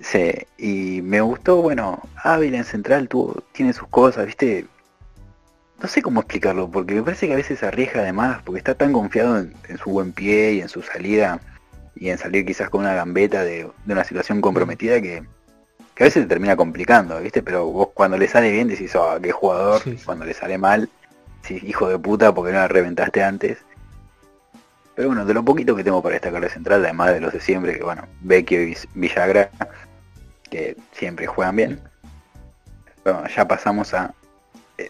Sí, y me gustó, bueno, Ávila en Central tuvo, tiene sus cosas, viste. No sé cómo explicarlo, porque me parece que a veces arriesga además, porque está tan confiado en, su buen pie y en su salida, y en salir quizás con una gambeta de, una situación comprometida que, que, a veces te termina complicando, viste, pero vos cuando le sale bien decís, oh, qué jugador, cuando le sale mal, hijo de puta, porque no la reventaste antes. Pero bueno, de lo poquito que tengo para esta carrera central, además de los de siempre, que bueno, Vecchio y Villagra, que siempre juegan bien. Bueno, ya pasamos a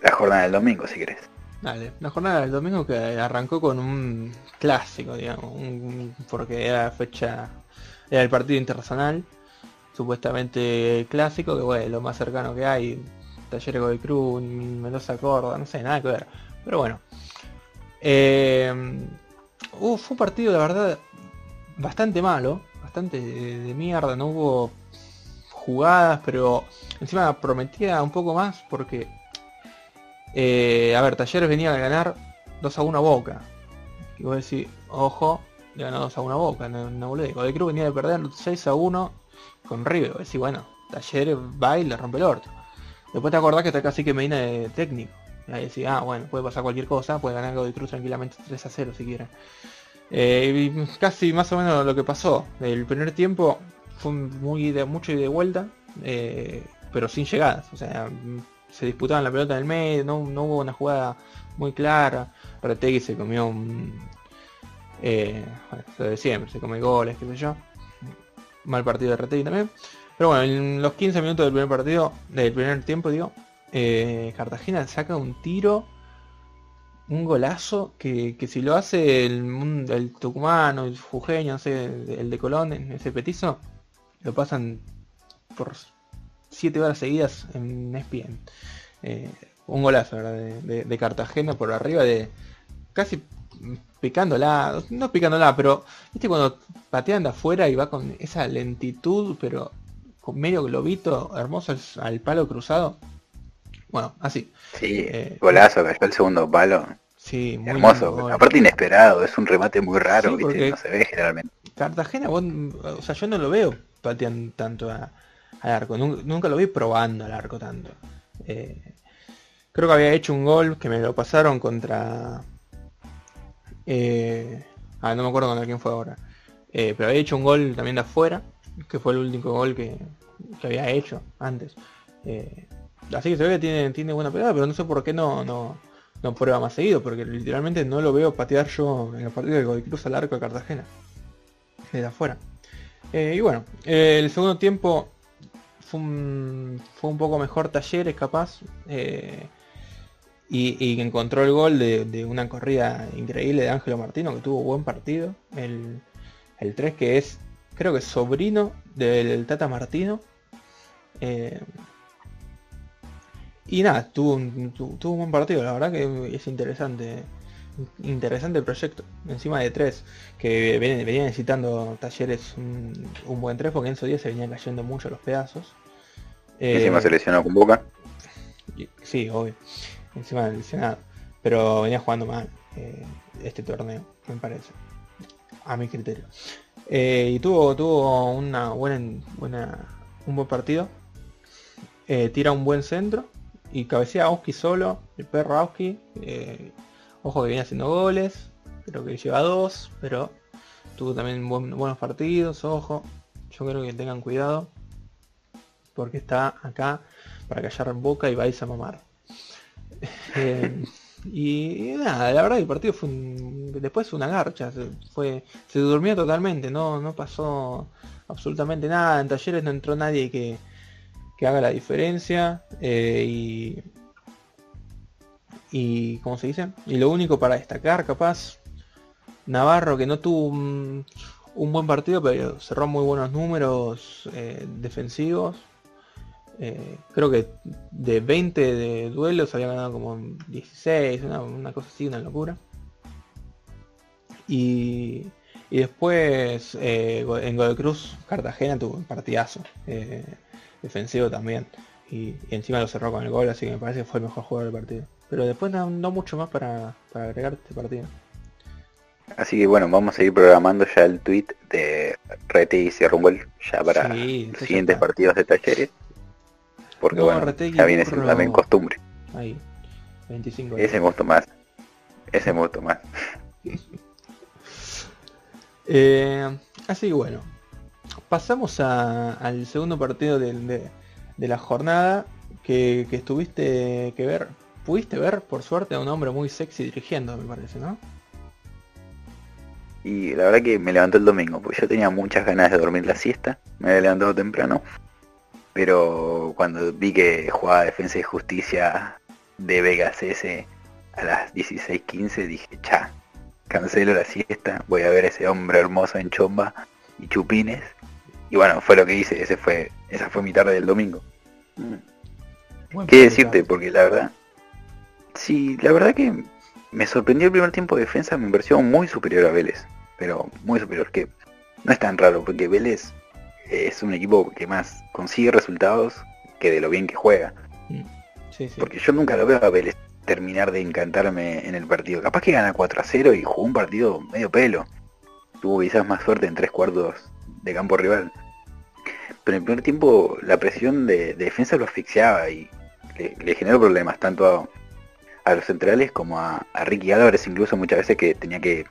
la jornada del domingo, si querés. Dale, la jornada del domingo que arrancó con un clásico, digamos, porque era fecha, era el partido internacional, supuestamente clásico, que bueno, lo más cercano que hay, Talleres de Cruz, Mendoza Córdoba, no sé, nada que ver. Pero bueno. Eh, fue un partido, la verdad, bastante malo, bastante de, mierda, no hubo jugadas, pero encima prometía un poco más porque, eh, a ver, Talleres venía a ganar 2 a 1 a Boca. Y vos decís, ojo, le ganó 2 a 1 a Boca, no, no De Cruz venía de perder 6 a 1 con River. Vos decís, bueno, Talleres va y le rompe el orto. Después te acordás que está casi que Medina de técnico. Ahí decís, ah, bueno, puede pasar cualquier cosa, puede ganar Godoy Cruz tranquilamente 3 a 0 si quieren. Eh, y casi más o menos lo que pasó. El primer tiempo fue muy de mucho y de vuelta, eh, pero sin llegadas. O sea, se disputaban la pelota en el medio, no, hubo una jugada muy clara. Retegui se comió un... Eh, de siempre, se come goles, qué sé yo. Mal partido de Retegui también. Pero bueno, en los 15 minutos del primer partido, del primer tiempo digo, eh, Cartagena saca un tiro, un golazo, que, si lo hace el, el tucumano, el jujeño, no sé, el de Colón, ese petizo, lo pasan por 7 horas seguidas en ESPN. Eh, un golazo De, Cartagena por arriba de casi picándola, no picándola, pero viste cuando patean de afuera y va con esa lentitud, pero con medio globito hermoso al palo cruzado Bueno, así. Sí, eh, golazo, cayó el segundo palo. Sí, muy hermoso. Aparte inesperado, es un remate muy raro, ¿viste? No se ve generalmente. Cartagena, o sea, yo no lo veo pateando tanto al arco, nunca, lo vi probando al arco tanto. Eh, creo que había hecho un gol que me lo pasaron contra... Eh, ah, no me acuerdo contra quién fue ahora. Eh, pero había hecho un gol también de afuera, que fue el único gol que, había hecho antes. así que se ve que tiene, buena pegada, pero no sé por qué no, no, no prueba más seguido, porque literalmente no lo veo patear yo en los partidos de cruza al arco de Cartagena. Desde afuera. Y bueno, el segundo tiempo fue un, fue un poco mejor Talleres capaz. Eh, y, encontró el gol de, una corrida increíble de Ángelo Martino, que tuvo buen partido. El, el 3 que es, creo que sobrino del Tata Martino. Eh, y nada, tuvo un, tuvo un buen partido, la verdad que es interesante. Interesante el proyecto, encima de tres, que venía, necesitando talleres un, buen tres, porque en esos días se venían cayendo mucho los pedazos. Encima eh, se lesionó con Boca. Sí, obvio. Encima lesionado. Pero venía jugando mal eh, este torneo, me parece. A mi criterio. Eh, y tuvo, tuvo una buena, buena, un buen partido. tira un buen centro y cabecea Auski solo, el perro Auski. Ojo que viene haciendo goles, creo que lleva dos, pero tuvo también buenos partidos, ojo. Yo creo que tengan cuidado, porque está acá para callar boca y vais a mamar. Eh, y, nada, la verdad el partido fue después una garcha, se durmió totalmente, no, no pasó absolutamente nada, en talleres no entró nadie que, que haga la diferencia eh, y y como se dice y lo único para destacar capaz Navarro que no tuvo un, buen partido pero cerró muy buenos números eh, defensivos eh, creo que de 20 de duelos había ganado como 16 una, cosa así una locura y, y después en Godecruz Cartagena tuvo un partidazo defensivo también. Y, encima lo cerró con el gol, así que me parece que fue el mejor jugador del partido. Pero después no, mucho más para, agregar este partido. Así que bueno, vamos a ir programando ya el tweet de Rete y Rumble ya para los siguientes partidos de talleres. Porque bueno, ya viene siendo también costumbre. Ahí, 25 Ese me gustó más. Ese me gustó más. eh, así que bueno, pasamos al segundo partido de, la jornada que, estuviste que ver, pudiste ver por suerte a un hombre muy sexy dirigiendo, me parece, ¿no? Y la verdad que me levantó el domingo, porque yo tenía muchas ganas de dormir la siesta, me había levantado temprano, pero cuando vi que jugaba Defensa y Justicia de Vegas ese a las 16.15 dije, cha, cancelo la siesta, voy a ver a ese hombre hermoso en chomba y chupines y bueno, fue lo que hice, ese fue, esa fue mi tarde del domingo. Mm. ¿Qué decirte? Porque la verdad, sí, la verdad que me sorprendió el primer tiempo de defensa, me pareció muy superior a Vélez, pero muy superior, que no es tan raro, porque Vélez es un equipo que más consigue resultados que de lo bien que juega. Mm. Porque yo nunca lo veo a Vélez terminar de encantarme en el partido. Capaz que gana 4 a 0 y jugó un partido medio pelo. Tuvo quizás más suerte en tres cuartos de campo rival. Pero en el primer tiempo la presión de, defensa lo asfixiaba y le, generó problemas tanto a, los centrales como a, Ricky Álvarez incluso muchas veces que tenía que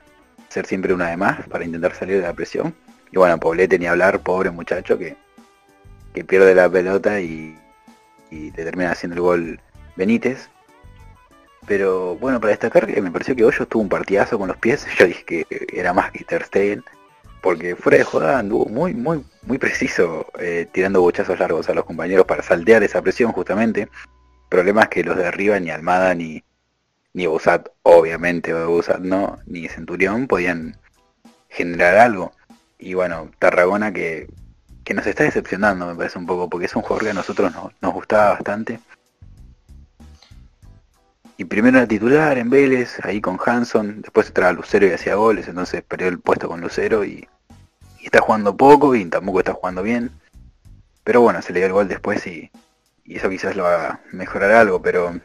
ser siempre una de más para intentar salir de la presión. Y bueno, Poblete tenía hablar, pobre muchacho que, que pierde la pelota y, y te termina haciendo el gol Benítez. Pero bueno, para destacar que me pareció que Hoyos tuvo un partidazo con los pies. Yo dije que era más que Ter porque fuera de jugada anduvo muy, muy, muy preciso eh, tirando bochazos largos a los compañeros para saltear esa presión justamente. Problemas que los de arriba, ni Almada, ni, ni Busat, obviamente, o Busat no, ni Centurión podían generar algo. Y bueno, Tarragona que, que nos está decepcionando, me parece un poco, porque es un jugador que a nosotros nos gustaba bastante. Y primero era titular en Vélez, ahí con Hanson, después entraba Lucero y hacía goles, entonces perdió el puesto con Lucero y, está jugando poco y tampoco está jugando bien. Pero bueno, se le dio el gol después y, y eso quizás lo va a mejorar algo, pero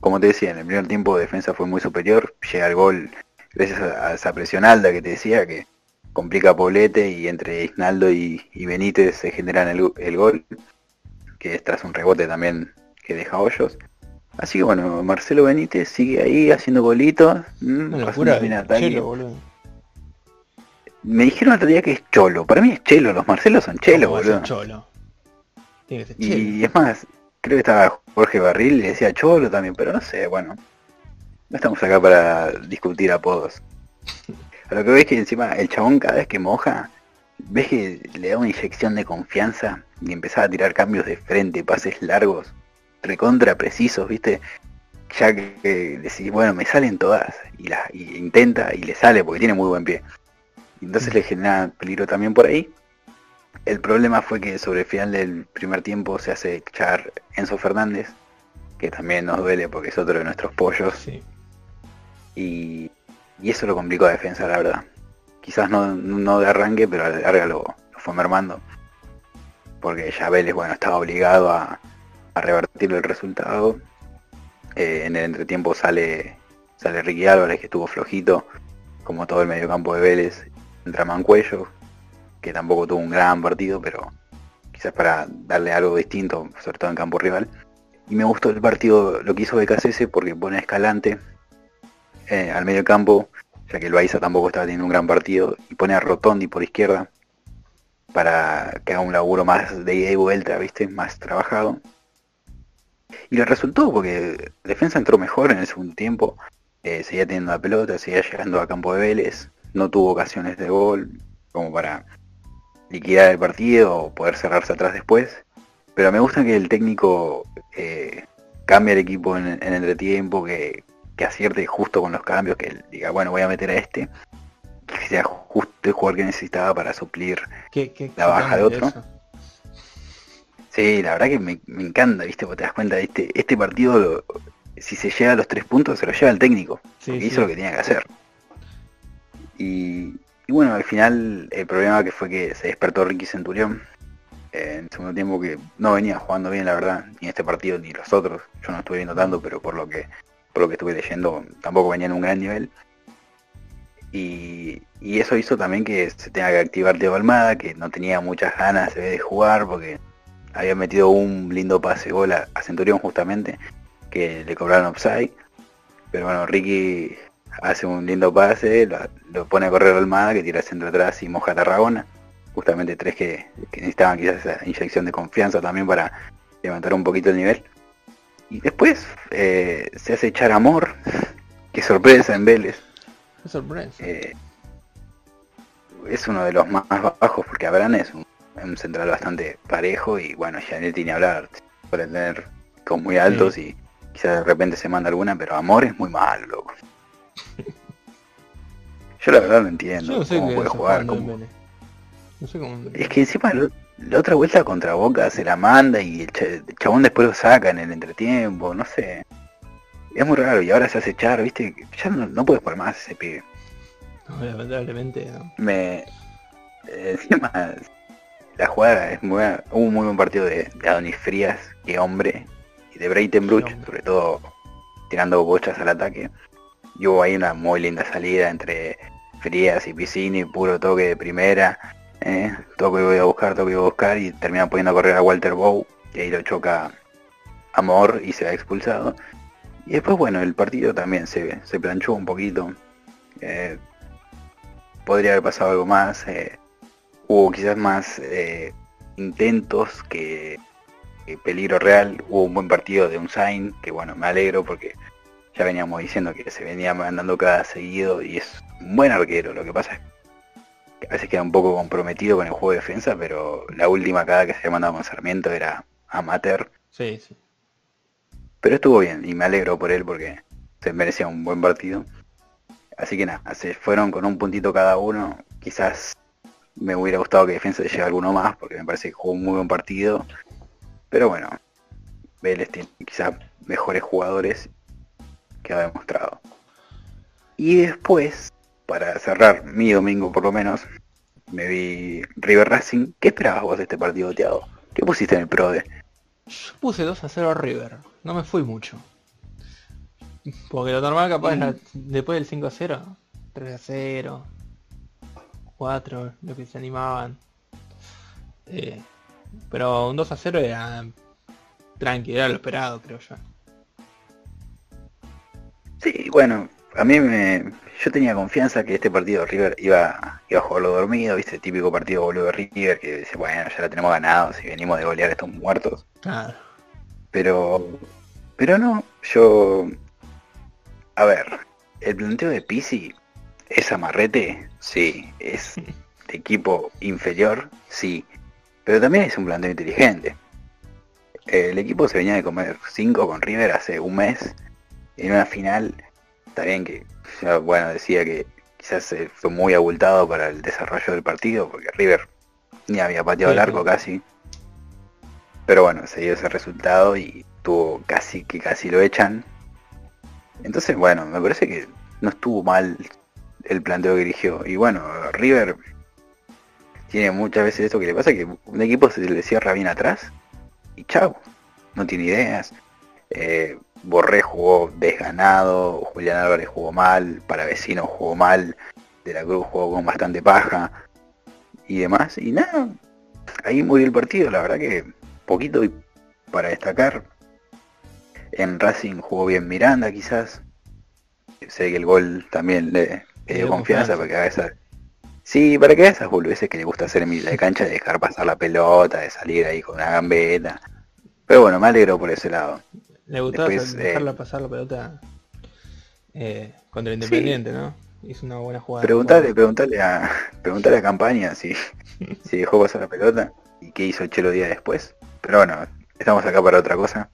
como te decía, en el primer tiempo defensa fue muy superior, llega el gol gracias a, esa presión alta que te decía, que complica Poblete y entre Isnaldo y, Benítez se generan el, gol, que es tras un rebote también que deja hoyos. Así que bueno, Marcelo Benítez sigue ahí haciendo golitos. Me dijeron otro día que es cholo. Para mí es chelo, los Marcelos son chelo, boludo. Cholo. Y es más, creo que estaba Jorge Barril y le decía cholo también, pero no sé, bueno. No estamos acá para discutir apodos. A lo que ves que encima el chabón cada vez que moja, ves que le da una inyección de confianza y empezaba a tirar cambios de frente, pases largos, recontra precisos, viste. Ya que, decís, bueno, me salen todas, y, la, intenta y le sale porque tiene muy buen pie. Entonces le genera peligro también por ahí. El problema fue que sobre el final del primer tiempo se hace echar Enzo Fernández, que también nos duele porque es otro de nuestros pollos. Y, eso lo complicó a defensa, la verdad. Quizás no, de arranque, pero a la larga lo, fue mermando. Porque ya Vélez, bueno, estaba obligado a, revertir el resultado. Eh, en el entretiempo sale, sale Ricky Álvarez, que estuvo flojito, como todo el mediocampo de Vélez. Entra Mancuello, que tampoco tuvo un gran partido, pero quizás para darle algo distinto, sobre todo en campo rival. Y me gustó el partido, lo que hizo BKCS porque pone a Escalante eh, al medio campo, ya que el Baiza tampoco estaba teniendo un gran partido, y pone a Rotondi por izquierda para que haga un laburo más de ida y vuelta, ¿viste? Más trabajado. Y le resultó porque defensa entró mejor en el segundo tiempo, eh, seguía teniendo la pelota, seguía llegando a campo de Vélez, no tuvo ocasiones de gol como para liquidar el partido o poder cerrarse atrás después. Pero me gusta que el técnico eh, cambie el equipo en, el entretiempo, que, que, acierte justo con los cambios, que diga, bueno, voy a meter a este, que sea justo el jugador que necesitaba para suplir la baja de otro. Sí, la verdad que me, encanta, ¿viste? Porque te das cuenta, este, este partido, si se llega a los tres puntos, se lo lleva el técnico. hizo lo que tenía que hacer. Y, y bueno, al final el problema que fue que se despertó Ricky Centurión en el segundo tiempo que no venía jugando bien la verdad, ni este partido ni los otros. Yo no estuve viendo tanto, pero por lo que lo que estuve leyendo tampoco venía en un gran nivel. Y, eso hizo también que se tenga que activar Teo Almada, que no tenía muchas ganas de jugar porque había metido un lindo pase gol a, Centurión justamente, que le cobraron offside. Pero bueno, Ricky hace un lindo pase, lo, pone a correr Almada, que tira centro atrás y moja a Tarragona. Justamente tres que, necesitaban quizás esa inyección de confianza también para levantar un poquito el nivel. Y después eh, se hace echar amor, que sorpresa en Vélez. sorpresa. Eh, es uno de los más bajos porque Abraham es un, central bastante parejo y bueno, ya no tiene hablar, puede tener con muy altos y quizás de repente se manda alguna, pero Amor es muy malo, loco. Yo la verdad no entiendo no sé cómo puede jugar. No sé cómo... Es que encima la otra vuelta contra Boca se la manda y el, chabón después lo saca en el entretiempo, no sé. Es muy raro y ahora se hace echar, viste, ya no, no puedes por más ese pibe. lamentablemente no. Me... encima la jugada es muy buena. Hubo un muy buen partido de, Adonis Frías, que hombre, y de Breitenbruch, sobre todo tirando bochas al ataque. Y hubo ahí una muy linda salida entre Frías y Piscini, puro toque de primera. Eh, toque voy a buscar, toque voy a buscar y termina poniendo a correr a Walter Bow, y ahí lo choca Amor y se va expulsado. Y después, bueno, el partido también se, se planchó un poquito. Eh, podría haber pasado algo más. Eh, hubo quizás más eh, intentos que, que, peligro real. Hubo un buen partido de un sign, que bueno, me alegro porque ya veníamos diciendo que se venía mandando cada seguido y es un buen arquero. Lo que pasa es a veces queda un poco comprometido con el juego de defensa, pero la última cada que se había mandado con Sarmiento era amateur. Sí, sí. Pero estuvo bien y me alegro por él porque se merecía un buen partido. Así que nada, se fueron con un puntito cada uno. Quizás me hubiera gustado que defensa llegue alguno más porque me parece que jugó un muy buen partido. Pero bueno, Vélez tiene quizás mejores jugadores que ha demostrado. Y después, para cerrar mi domingo por lo menos, me vi River Racing. ¿Qué esperabas vos de este partido, Tiago? ¿Qué pusiste en el PRODE? Yo puse 2 a 0 a River. No me fui mucho. Porque lo normal capaz era después del 5 a 0. 3 a 0. 4, lo que se animaban. Eh, pero un 2 a 0 era tranqui, era lo esperado, creo yo. Sí, bueno, a mí me, yo tenía confianza que este partido River iba, iba a jugarlo dormido, viste, típico partido boludo de River que dice, bueno, ya la tenemos ganado, si venimos de golear estos muertos. Claro. Pero, pero no, yo, a ver, el planteo de Pisi es amarrete, sí, es de equipo inferior, sí, pero también es un planteo inteligente. El equipo se venía de comer 5 con River hace un mes en una final, está bien que bueno, decía que quizás fue muy abultado para el desarrollo del partido, porque River ni había pateado el arco casi. Pero bueno, se dio ese resultado y tuvo casi que casi lo echan. Entonces, bueno, me parece que no estuvo mal el planteo que dirigió. Y bueno, River tiene muchas veces esto que le pasa, que un equipo se le cierra bien atrás y chao, no tiene ideas. Eh, Borré jugó desganado, Julián Álvarez jugó mal, para vecino jugó mal, De la Cruz jugó con bastante paja y demás. Y nada, ahí murió el partido, la verdad que poquito y para destacar. En Racing jugó bien Miranda quizás. Sé que el gol también le, dio confianza para que haga esa... Sí, para que haga esas boludeces que le gusta hacer en la cancha de dejar pasar la pelota, de salir ahí con una gambeta. Pero bueno, me alegro por ese lado. Le gustaba eh, dejarla pasar la pelota eh, contra el Independiente, ¿no? Hizo una buena jugada. Preguntale, preguntale a, preguntale a Campaña si, si dejó pasar la pelota y qué hizo el Chelo día después. Pero bueno, estamos acá para otra cosa.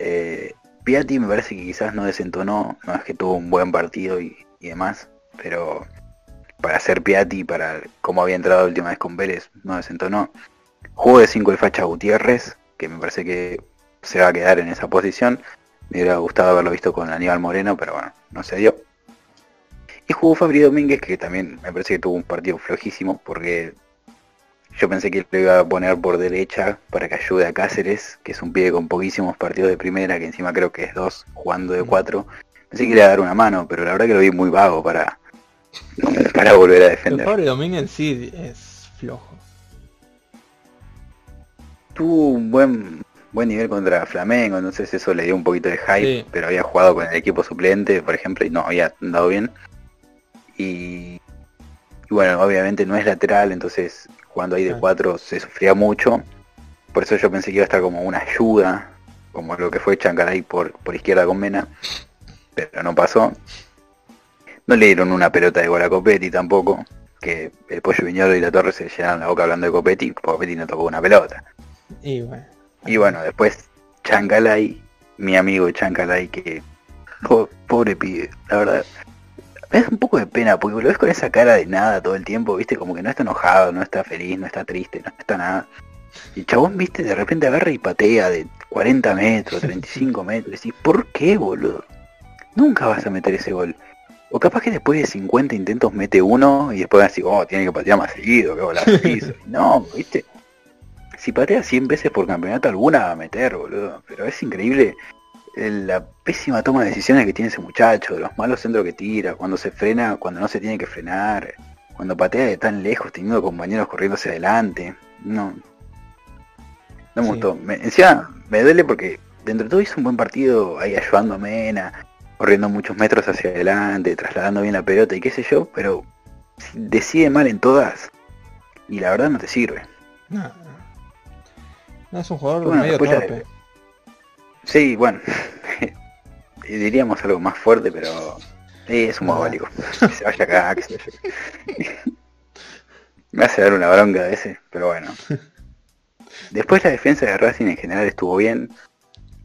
Eh, Piatti me parece que quizás no desentonó, no es que tuvo un buen partido y, demás, pero para ser Piatti, para cómo había entrado la última vez con Vélez, no desentonó. Jugó de 5 el Facha Gutiérrez, que me parece que se va a quedar en esa posición. Me hubiera gustado haberlo visto con Aníbal Moreno, pero bueno, no se dio. Y jugó Fabri Domínguez, que también me parece que tuvo un partido flojísimo, porque yo pensé que lo iba a poner por derecha para que ayude a Cáceres, que es un pibe con poquísimos partidos de primera, que encima creo que es dos, jugando de cuatro. Pensé que le iba a dar una mano, pero la verdad que lo vi muy vago para, para volver a defender. Fabri Domínguez sí es flojo. Tuvo un buen buen nivel contra Flamengo, entonces eso le dio un poquito de hype, pero había jugado con el equipo suplente, por ejemplo, y no había andado bien. Y, bueno, obviamente no es lateral, entonces jugando ahí de cuatro se sufría mucho. Por eso yo pensé que iba a estar como una ayuda, como lo que fue Chancaray por, por izquierda con Mena, pero no pasó. No le dieron una pelota de gol a Copetti tampoco, que el Pollo Viñolo y la Torre se llenaron la boca hablando de Copetti, Copetti no tocó una pelota. Y bueno. Y bueno, después Chancalay, mi amigo Chancalay, que pobre pibe, la verdad. Me da un poco de pena porque lo ves con esa cara de nada todo el tiempo, viste, como que no está enojado, no está feliz, no está triste, no está nada. Y chabón, viste, de repente agarra y patea de 40 metros, 35 metros. Y ¿por qué, boludo? Nunca vas a meter ese gol. O capaz que después de 50 intentos mete uno y después así, oh, tiene que patear más seguido, que hizo. No, viste si patea 100 veces por campeonato alguna va a meter, boludo. Pero es increíble la pésima toma de decisiones que tiene ese muchacho, los malos centros que tira, cuando se frena, cuando no se tiene que frenar, cuando patea de tan lejos, teniendo compañeros corriendo hacia adelante. No. No me gustó. Me, encima me duele porque dentro de todo hizo un buen partido ahí ayudando a Mena, corriendo muchos metros hacia adelante, trasladando bien la pelota y qué sé yo, pero decide mal en todas y la verdad no te sirve. No, es un jugador medio torpe. Sí, bueno. Diríamos algo más fuerte, pero es un mogólico. que se vaya acá, que se vaya Me hace dar una bronca de ese, pero bueno. Después la defensa de Racing en general estuvo bien.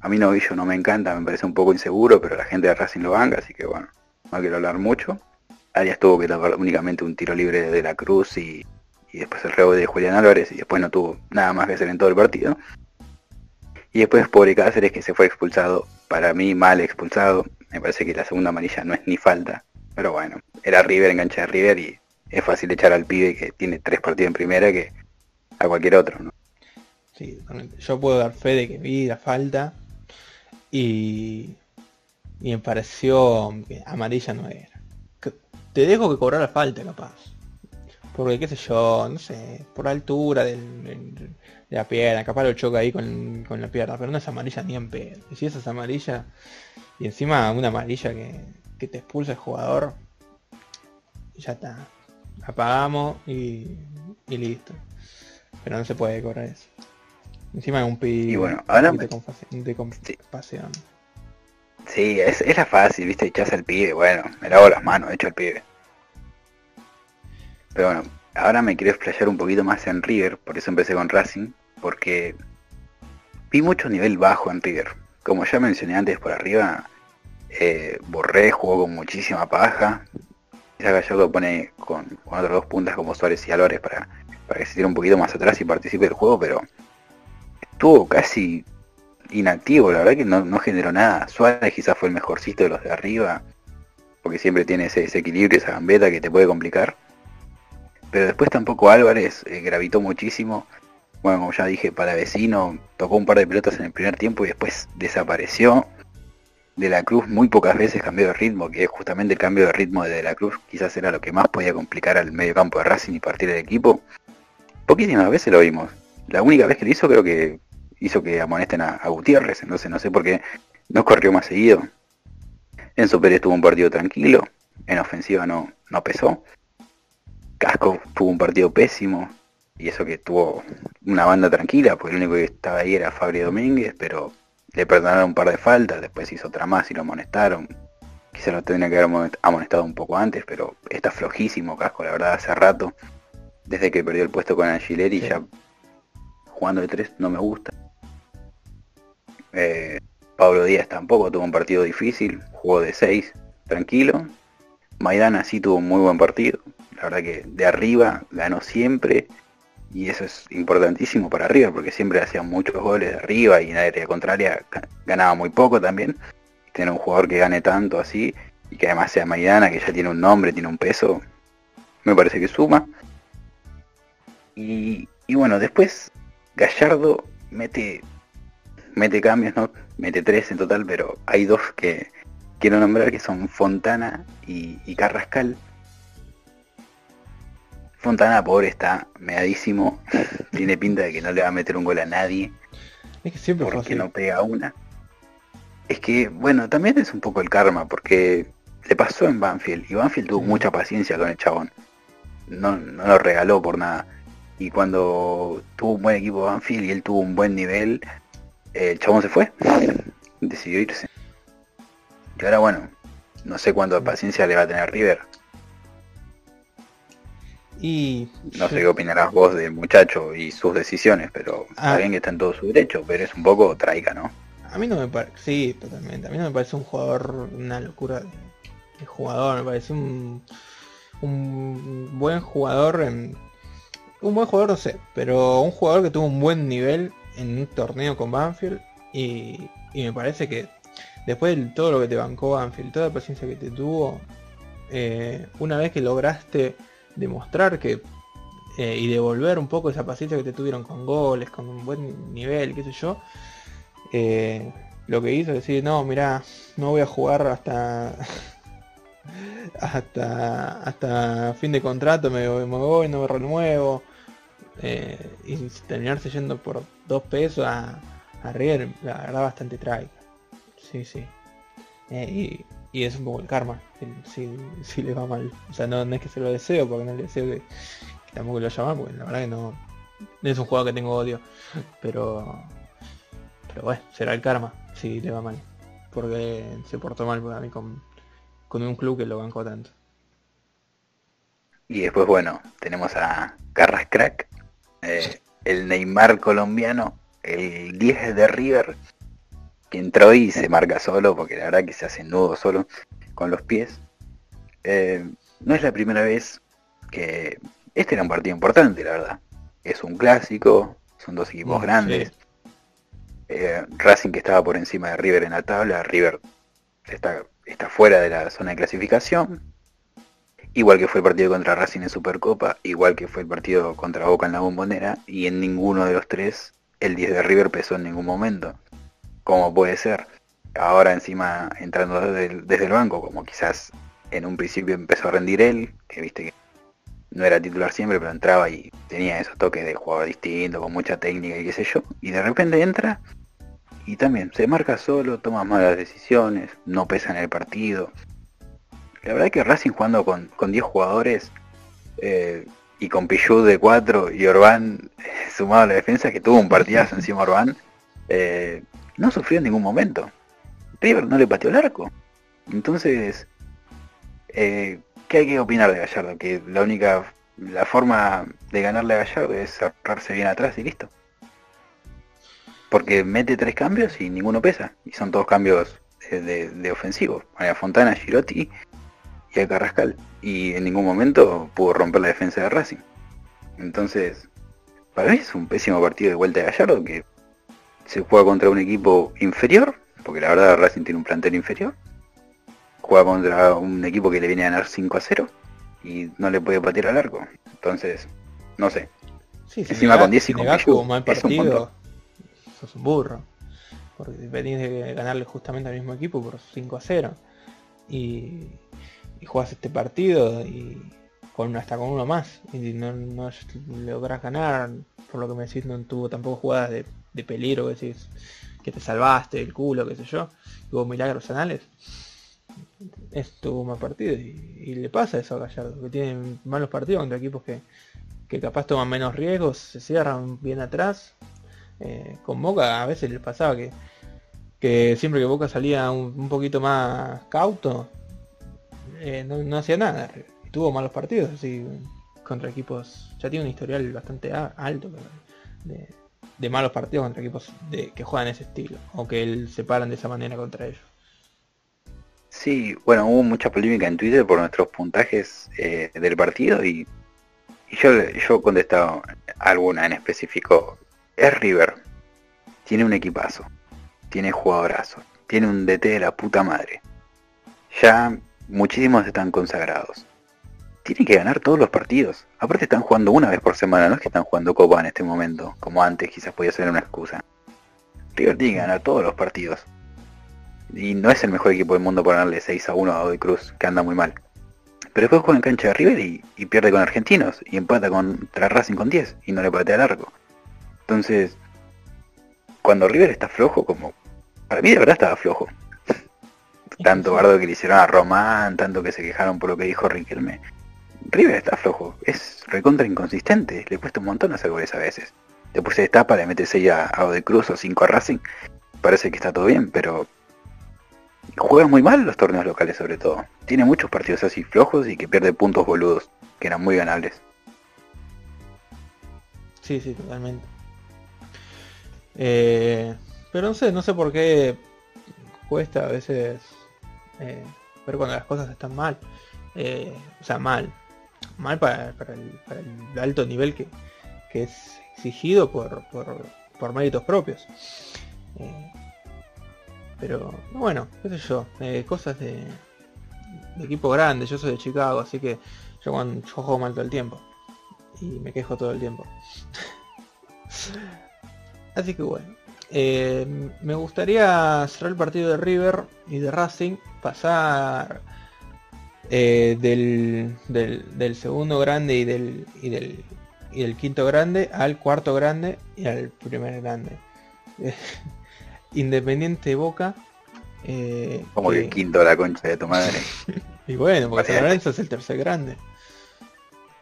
A mí Novillo no me encanta, me parece un poco inseguro, pero la gente de Racing lo banca, así que bueno, no quiero hablar mucho. Arias tuvo que tapar únicamente un tiro libre de la Cruz y y después el rebote de Julián Álvarez y después no tuvo nada más que hacer en todo el partido. Y después pobre Cáceres que se fue expulsado, para mí mal expulsado, me parece que la segunda amarilla no es ni falta, pero bueno, era River, engancha de River y es fácil echar al pibe que tiene tres partidos en primera que a cualquier otro, ¿no? Sí, yo puedo dar fe de que vi la falta y, y me pareció amarilla no era. Te dejo que cobrar la falta capaz. Porque qué sé yo, no sé, por altura de la pierna, capaz lo choca ahí con, la pierna, pero no es amarilla ni en pedo. Y si esa es amarilla, y encima una amarilla que, que te expulsa el jugador, ya está. Apagamos y, y listo. Pero no se puede cobrar eso. Encima de un pi y bueno, ahora de, compasión. Sí, es, es la fácil, viste, echás al pibe, bueno, me lavo las manos, echo al pibe. Pero bueno, ahora me quiero explayar un poquito más en River, por eso empecé con Racing, porque vi mucho nivel bajo en River. Como ya mencioné antes por arriba, eh, Borré jugó con muchísima paja. Esa Gallardo pone con, con otros dos puntas como Suárez y Álvarez para, para que se tire un poquito más atrás y participe del juego, pero estuvo casi inactivo, la verdad que no, generó nada. Suárez quizás fue el mejorcito de los de arriba, porque siempre tiene ese, equilibrio, esa gambeta que te puede complicar. Pero después tampoco Álvarez eh, gravitó muchísimo. Bueno, como ya dije, para vecino, tocó un par de pelotas en el primer tiempo y después desapareció. De la Cruz muy pocas veces cambió de ritmo, que justamente el cambio de ritmo de, de la Cruz quizás era lo que más podía complicar al medio campo de Racing y partir del equipo. Poquísimas veces lo vimos. La única vez que lo hizo creo que hizo que amonesten a, Gutiérrez, entonces no sé por qué no corrió más seguido. Enzo Pérez tuvo un partido tranquilo, en ofensiva no, no pesó. Casco tuvo un partido pésimo, y eso que tuvo una banda tranquila, porque el único que estaba ahí era Fabri Domínguez, pero le perdonaron un par de faltas, después hizo otra más y lo amonestaron. Quizá lo tendría que haber amonestado un poco antes, pero está flojísimo Casco, la verdad, hace rato. Desde que perdió el puesto con Angileri ya jugando de tres no me gusta. Eh, Pablo Díaz tampoco tuvo un partido difícil, jugó de 6, tranquilo. Maidana sí tuvo un muy buen partido. La verdad que de arriba ganó siempre. Y eso es importantísimo para arriba, porque siempre hacían muchos goles de arriba y en área contraria ganaba muy poco también. Tener un jugador que gane tanto así y que además sea Maidana, que ya tiene un nombre, tiene un peso, me parece que suma. Y, bueno, después Gallardo mete mete cambios, ¿no? Mete tres en total, pero hay dos que quiero nombrar que son Fontana y, Carrascal. Fontana, pobre, está meadísimo. Tiene pinta de que no le va a meter un gol a nadie. Es que siempre porque no pega una. Es que, bueno, también es un poco el karma, porque le pasó en Banfield. Y Banfield tuvo mucha paciencia con el chabón. No, no lo regaló por nada. Y cuando tuvo un buen equipo Banfield y él tuvo un buen nivel, el chabón se fue, decidió irse. Y ahora bueno, no sé cuánto paciencia le va a tener River. Y no sé qué opinarás vos del muchacho y sus decisiones, pero ah. que está en todo su derecho, pero es un poco traica, ¿no? A mí no me parece, sí, totalmente. A mí no me parece un jugador, una locura de jugador, me parece un, un buen jugador en, un buen jugador no sé, pero un jugador que tuvo un buen nivel en un torneo con Banfield y, me parece que después de todo lo que te bancó Banfield, toda la paciencia que te tuvo, eh, una vez que lograste demostrar que eh, y devolver un poco esa paciencia que te tuvieron con goles, con un buen nivel, qué sé yo, eh, lo que hizo es decir, no, mira, no voy a jugar hasta hasta hasta fin de contrato, me, me voy, no me renuevo. y terminarse yendo por dos pesos a, a la verdad bastante trágica. Sí, sí. Eh, y, es un poco el karma, si, le va mal. O sea, no, es que se lo deseo, porque no le deseo que, tampoco lo llama, porque la verdad que no, es un juego que tengo odio. Pero, pero bueno, será el karma si le va mal. Porque se portó mal para mí con, con un club que lo bancó tanto. Y después, bueno, tenemos a Carras Crack. Eh, el Neymar colombiano, el 10 de River, entró y se marca solo, porque la verdad que se hace nudo solo con los pies. Eh, no es la primera vez que este era un partido importante, la verdad. Es un clásico, son dos equipos mm, grandes. Eh, Racing que estaba por encima de River en la tabla, River está, está fuera de la zona de clasificación. Igual que fue el partido contra Racing en Supercopa, igual que fue el partido contra Boca en la Bombonera, y en ninguno de los tres el 10 de River pesó en ningún momento. ¿Cómo puede ser? Ahora encima entrando desde el, banco, como quizás en un principio empezó a rendir él, que viste que no era titular siempre, pero entraba y tenía esos toques de jugador distinto, con mucha técnica y qué sé yo. Y de repente entra y también se marca solo, toma malas decisiones, no pesa en el partido. La verdad es que Racing jugando con, con 10 jugadores eh, y con Pichud de 4 y Orbán sumado a la defensa, que tuvo un partidazo encima Orbán, eh, no sufrió en ningún momento. River no le pateó el arco. Entonces, eh, ¿qué hay que opinar de Gallardo? Que la única, la forma de ganarle a Gallardo es cerrarse bien atrás y listo. Porque mete tres cambios y ninguno pesa. Y son todos cambios de, de, ofensivo. A Fontana, Girotti y a Carrascal y en ningún momento pudo romper la defensa de Racing. Entonces, para mí es un pésimo partido de vuelta de Gallardo que se juega contra un equipo inferior, porque la verdad Racing tiene un plantel inferior. Juega contra un equipo que le viene a ganar 5 a 0 y no le puede patear al arco. Entonces, no sé. Sí, Encima con 10 y con Pichu, mal partido, sos un burro. Porque venís de ganarle justamente al mismo equipo por 5 a 0. Y y juegas este partido y con hasta con uno más y no, no logras ganar, por lo que me decís no tuvo tampoco jugadas de, peligro, que decís que te salvaste el culo, qué sé yo, hubo milagros anales. Estuvo mal partido y, le pasa eso a Gallardo, que tiene malos partidos contra equipos que, que capaz toman menos riesgos, se cierran bien atrás. Eh, con Boca a veces le pasaba que, que siempre que Boca salía un poquito más cauto, eh, no, hacía nada. Tuvo malos partidos así contra equipos. Ya tiene un historial bastante alto de, malos partidos contra equipos de, que juegan ese estilo. O que él se paran de esa manera contra ellos. Sí, bueno, hubo mucha polémica en Twitter por nuestros puntajes eh, del partido y, yo, yo he contestado alguna en específico. Es River. Tiene un equipazo. Tiene jugadorazo. Tiene un DT de la puta madre. Ya muchísimos están consagrados. Tienen que ganar todos los partidos. Aparte están jugando una vez por semana, no es que están jugando Copa en este momento, como antes quizás podía ser una excusa. River tiene que ganar todos los partidos. Y no es el mejor equipo del mundo por ganarle 6 a 1 a Godoy Cruz, que anda muy mal. Pero después juega en cancha de River y, pierde con Argentinos, y empata contra Racing con 10, y no le patea largo. Entonces, cuando River está flojo, como... Para mí de verdad estaba flojo tanto bardo que le hicieron a Román, tanto que se quejaron por lo que dijo Riquelme. River está flojo, es recontra inconsistente, le cuesta un montón hacer goles a veces. Después se destapa, le mete 6 a, a Cruz o 5 a Racing, parece que está todo bien, pero juega muy mal los torneos locales sobre todo. Tiene muchos partidos así flojos y que pierde puntos boludos, que eran muy ganables. Sí, sí, totalmente. Eh, pero no sé, no sé por qué cuesta a veces eh, ver cuando las cosas están mal. Eh, o sea, mal. Mal para, el, alto nivel que, es exigido por, por, méritos propios. Eh, pero bueno, qué sé yo, cosas de, equipo grande, yo soy de Chicago, así que yo, yo juego mal todo el tiempo. Y me quejo todo el tiempo. así que bueno. me gustaría cerrar el partido de River y de Racing pasar eh, del, del, segundo grande y del, y del, y del quinto grande al cuarto grande y al primer grande. Independiente Boca. Eh, Como que, el quinto la concha de tu madre. y bueno, porque San Lorenzo es el tercer grande.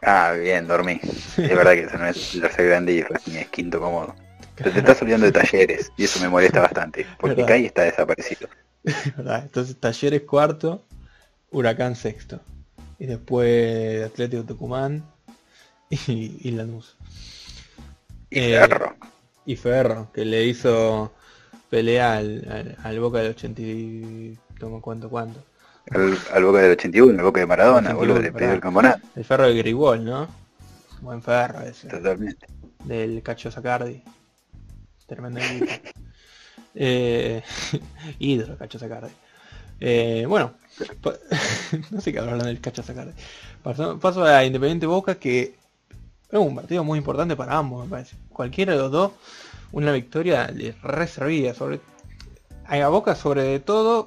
Ah, bien, dormí. Es verdad que no es el tercer grande y Racing es quinto cómodo. Pero te estás olvidando de talleres y eso me molesta bastante. Porque Kai está desaparecido. Entonces Talleres cuarto, Huracán sexto. Y después Atlético Tucumán y, y Lanús. Y eh, Ferro. Y Ferro, que le hizo pelea al, Boca del 80 y... ¿Cuánto, cuánto? Al, Boca del 81, el Boca de Maradona, boludo, le el campeonato. El Ferro de Grigol, ¿no? Buen Ferro ese. Totalmente. Del Cacho Sacardi. Tremendo eh, ídolo, Cacho Sacardi. Eh, bueno, no sé qué hablar del Cacho Sacardi. Paso, a Independiente Boca que es un partido muy importante para ambos, me parece. Cualquiera de los dos una victoria le reservía sobre a Boca sobre todo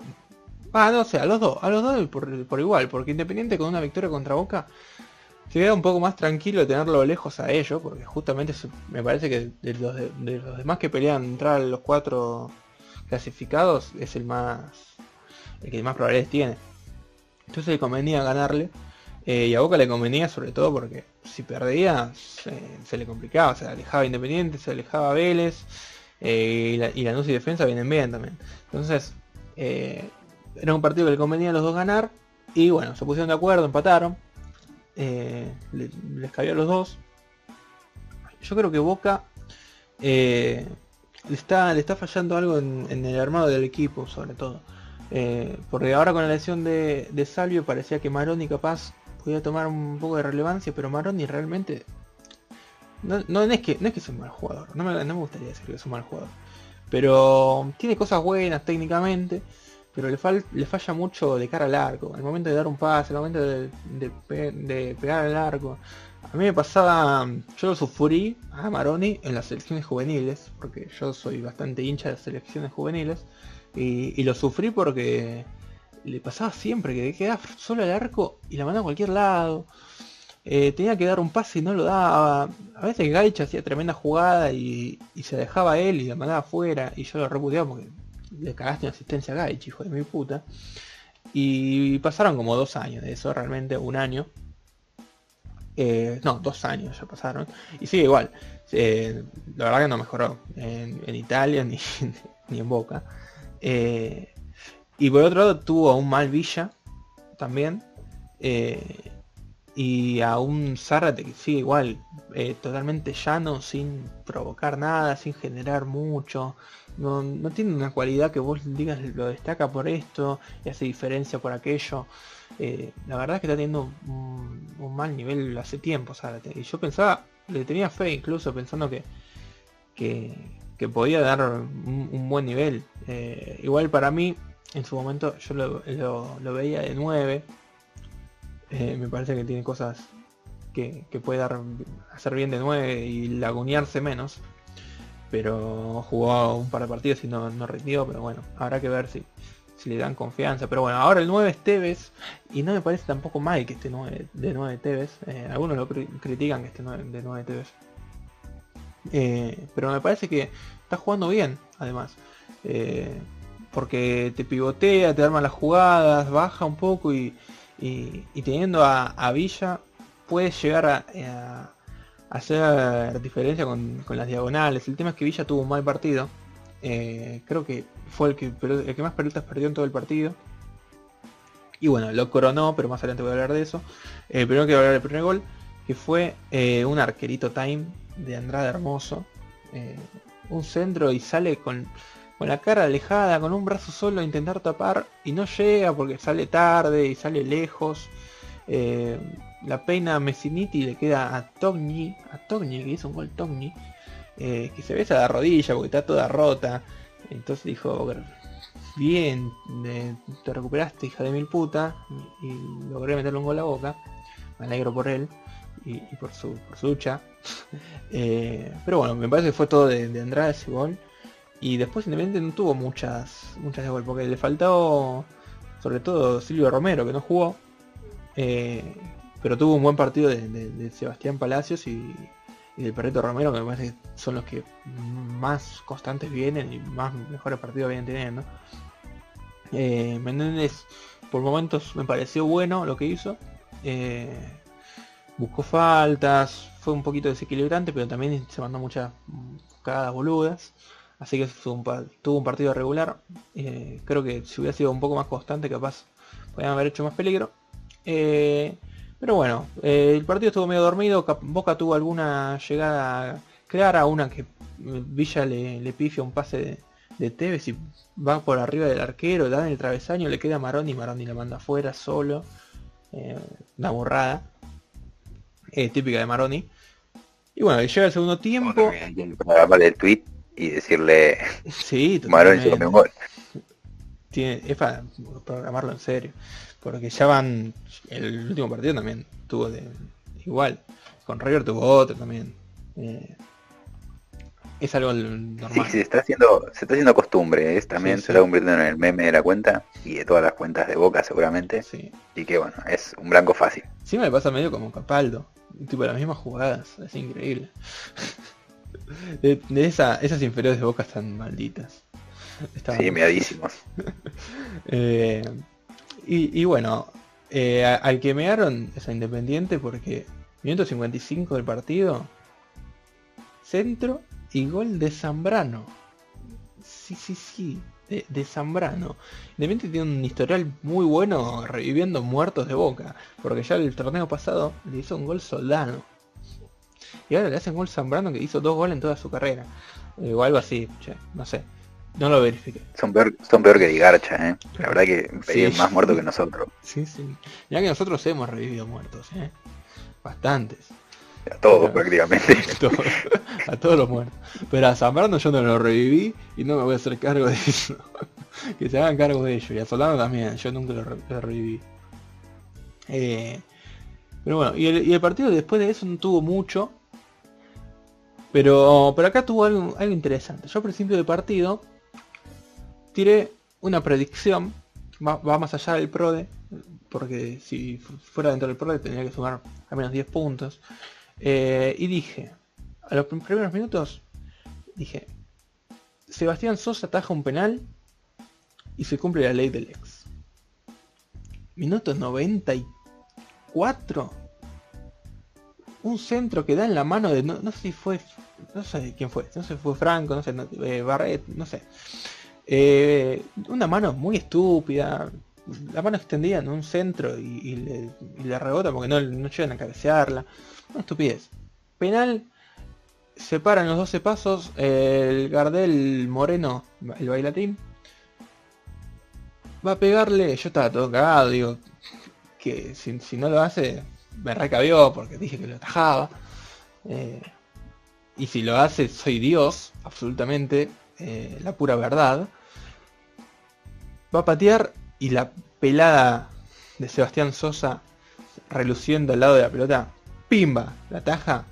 ah no sé a los dos a los dos por, igual porque Independiente con una victoria contra Boca se queda un poco más tranquilo de tenerlo lejos a ellos porque justamente me parece que de los, de, los demás que pelean entrar los cuatro clasificados es el más el que más probabilidades tiene entonces le convenía ganarle eh, y a Boca le convenía sobre todo porque si perdía se, le complicaba, se alejaba Independiente, se alejaba Vélez eh, y, la, y la y Defensa vienen bien también. Entonces eh, era un partido que le convenía a los dos ganar y bueno, se pusieron de acuerdo, empataron, les cayó a los dos. Yo creo que Boca le, está, le está fallando algo en el armado del equipo sobre todo. Porque ahora con la lesión de, de Salvio parecía que Maroni capaz podía tomar un poco de relevancia, pero Maroni realmente no, es que no es que es un mal jugador, no me, gustaría decir que es un mal jugador, pero tiene cosas buenas técnicamente, pero le, le falla mucho de cara al arco, el momento de dar un pase, el momento de, de, pegar al arco. A mí me pasaba, yo lo sufrí a Maroni en las selecciones juveniles, porque yo soy bastante hincha de las selecciones juveniles, y, lo sufrí porque le pasaba siempre que quedaba solo al arco y la mandaba a cualquier lado. Eh, tenía que dar un pase y no lo daba. A veces Gaich hacía tremenda jugada y, se dejaba él y la mandaba afuera. Y yo lo repudiaba porque le cagaste una asistencia a Gaich, hijo de mi puta. Y pasaron como dos años de eso, realmente un año. Eh, no, dos años ya pasaron. Y sigue igual. Eh, la verdad que no mejoró en, Italia ni, ni en Boca. Y por otro lado tuvo a un mal Villa también. Eh, y a un Zárate que sigue igual, eh, totalmente llano, sin provocar nada, sin generar mucho. No, tiene una cualidad que vos digas lo destaca por esto y hace diferencia por aquello. Eh, la verdad es que está teniendo un, mal nivel hace tiempo Zárate. Y yo pensaba, le tenía fe incluso pensando que, que, podía dar un, buen nivel. igual para mí en su momento yo lo, veía de 9. Eh, me parece que tiene cosas que, puede dar, hacer bien de 9 y lagunearse menos. Pero jugó un par de partidos y no, no rindió, pero bueno, habrá que ver si, si le dan confianza. Pero bueno, ahora el 9 es Tevez y no me parece tampoco mal que esté 9, de 9 Tevez. Eh, algunos lo critican que esté de 9 Tevez. Eh, pero me parece que está jugando bien, además porque te pivotea, te arma las jugadas, baja un poco y, teniendo a, Villa puedes llegar a, hacer diferencia con, las diagonales. El tema es que Villa tuvo un mal partido. Eh, creo que fue el que, más pelotas perdió en todo el partido. Y bueno, lo coronó, pero más adelante voy a hablar de eso. Eh, primero quiero hablar del primer gol, que fue eh, un arquerito time de Andrade Hermoso. un centro y sale con con la cara alejada, con un brazo solo a intentar tapar y no llega porque sale tarde y sale lejos. Eh, la peina Messiniti le queda a Togni, a Togni que hizo un gol Togni, eh, que se besa la rodilla porque está toda rota. Entonces dijo, bien, te recuperaste hija de mil puta y, logré meterle un gol a la boca. Me alegro por él y, por, su, por su lucha. Eh, pero bueno, me parece que fue todo de, de Andrade ese gol. Y después Independiente no tuvo muchas, muchas de gol, porque le faltó sobre todo Silvio Romero, que no jugó. Eh, pero tuvo un buen partido de, Sebastián Palacios y, del Perrito Romero, que me parece que son los que más constantes vienen y más mejores partidos vienen teniendo. Eh, Menéndez por momentos me pareció bueno lo que hizo. Eh, buscó faltas, fue un poquito desequilibrante, pero también se mandó muchas cagadas boludas. Así que tuvo un, partido regular. Eh, creo que si hubiera sido un poco más constante, capaz podrían haber hecho más peligro. Eh, pero bueno, eh, el partido estuvo medio dormido. Boca tuvo alguna llegada clara, una que Villa le, le pifia un pase de, Tevez y va por arriba del arquero, da en el travesaño, le queda Maroni, Maroni la manda afuera solo. una borrada. Típica de Maroni. Y bueno, llega el segundo tiempo. el tweet y decirle sí, un gol. Tiene, es para programarlo en serio. Porque ya van. El último partido también tuvo de. Igual. Con River tuvo otro también. Eh, es algo normal. Sí, se está haciendo, se está haciendo costumbre, es también se está convirtiendo en el meme de la cuenta y de todas las cuentas de Boca seguramente. Sí. Y que bueno, es un blanco fácil. Sí me pasa medio como Capaldo, tipo las mismas jugadas, es increíble. de, esas inferiores de Boca están malditas. sí, meadísimos. eh, y, bueno, eh, al que mearon es a Independiente porque minuto 55 del partido, centro y gol de Zambrano. Sí, sí, sí, de, Zambrano. Independiente tiene un historial muy bueno reviviendo muertos de boca, porque ya el torneo pasado le hizo un gol Soldano. Y ahora le hacen gol Zambrano que hizo dos goles en toda su carrera. O algo así, no sé. No lo verifique. Son peor, son peor que Digarcha, ¿eh? La verdad que sí. más muertos que nosotros. Sí, sí. Ya que nosotros hemos revivido muertos, ¿eh? Bastantes. A todos prácticamente. A todos, los muertos. Pero a Zambrano yo no lo reviví y no me voy a hacer cargo de eso. que se hagan cargo de ellos. Y a Solano también, yo nunca lo, reviví. Eh, pero bueno, y el, partido después de eso no tuvo mucho. Pero, pero acá tuvo algo, algo interesante. Yo al principio del partido tiré una predicción. Va, va más allá del PRODE. Porque si fuera dentro del PRODE tendría que sumar al menos 10 puntos. Eh, y dije, a los primeros minutos, dije, Sebastián Sosa ataja un penal y se cumple la ley del ex. Minuto 94. Un centro que da en la mano de... No, sé si fue... No sé quién fue. No sé si fue Franco, no sé, eh, Barret, no sé. Eh, una mano muy estúpida. La mano extendida en un centro y, le, rebota porque no, no llegan a cabecearla. Una estupidez. Penal. Separan los 12 pasos. El Gardel Moreno, el bailatín. Va a pegarle. Yo estaba todo cagado, digo. Que si, no lo hace, me recabió porque dije que lo atajaba. Eh, y si lo hace, soy Dios, absolutamente. Eh, la pura verdad. Va a patear y la pelada de Sebastián Sosa reluciendo al lado de la pelota pimba, la taja,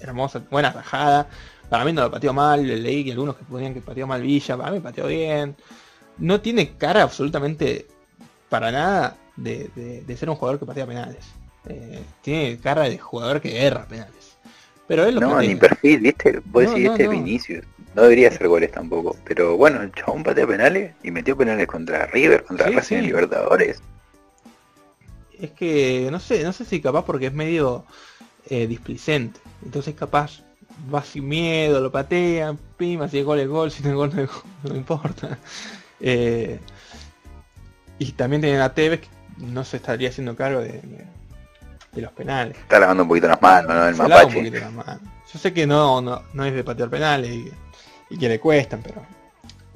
hermosa, buena tajada. Para mí no lo pateó mal, leí que algunos que ponían que pateó mal Villa, para mí pateó bien. No tiene cara absolutamente para nada de, ser un jugador que patea penales. Eh, tiene cara de jugador que erra penales. Pero él lo No, ni perfil, viste, vos decís este Vinicius. No debería hacer goles tampoco. Pero bueno, el chabón patea penales y metió penales contra River, contra Racing Libertadores es que no sé, no sé si capaz porque es medio eh, displicente. Entonces capaz va sin miedo, lo patean, pima, si el gol es gol, si no es gol no, importa. Eh, y también tienen a Tevez que no se estaría haciendo cargo de, los penales. Está lavando un poquito las manos, ¿no? El mapache. Yo sé que no, no, es de patear penales y, y que le cuestan, pero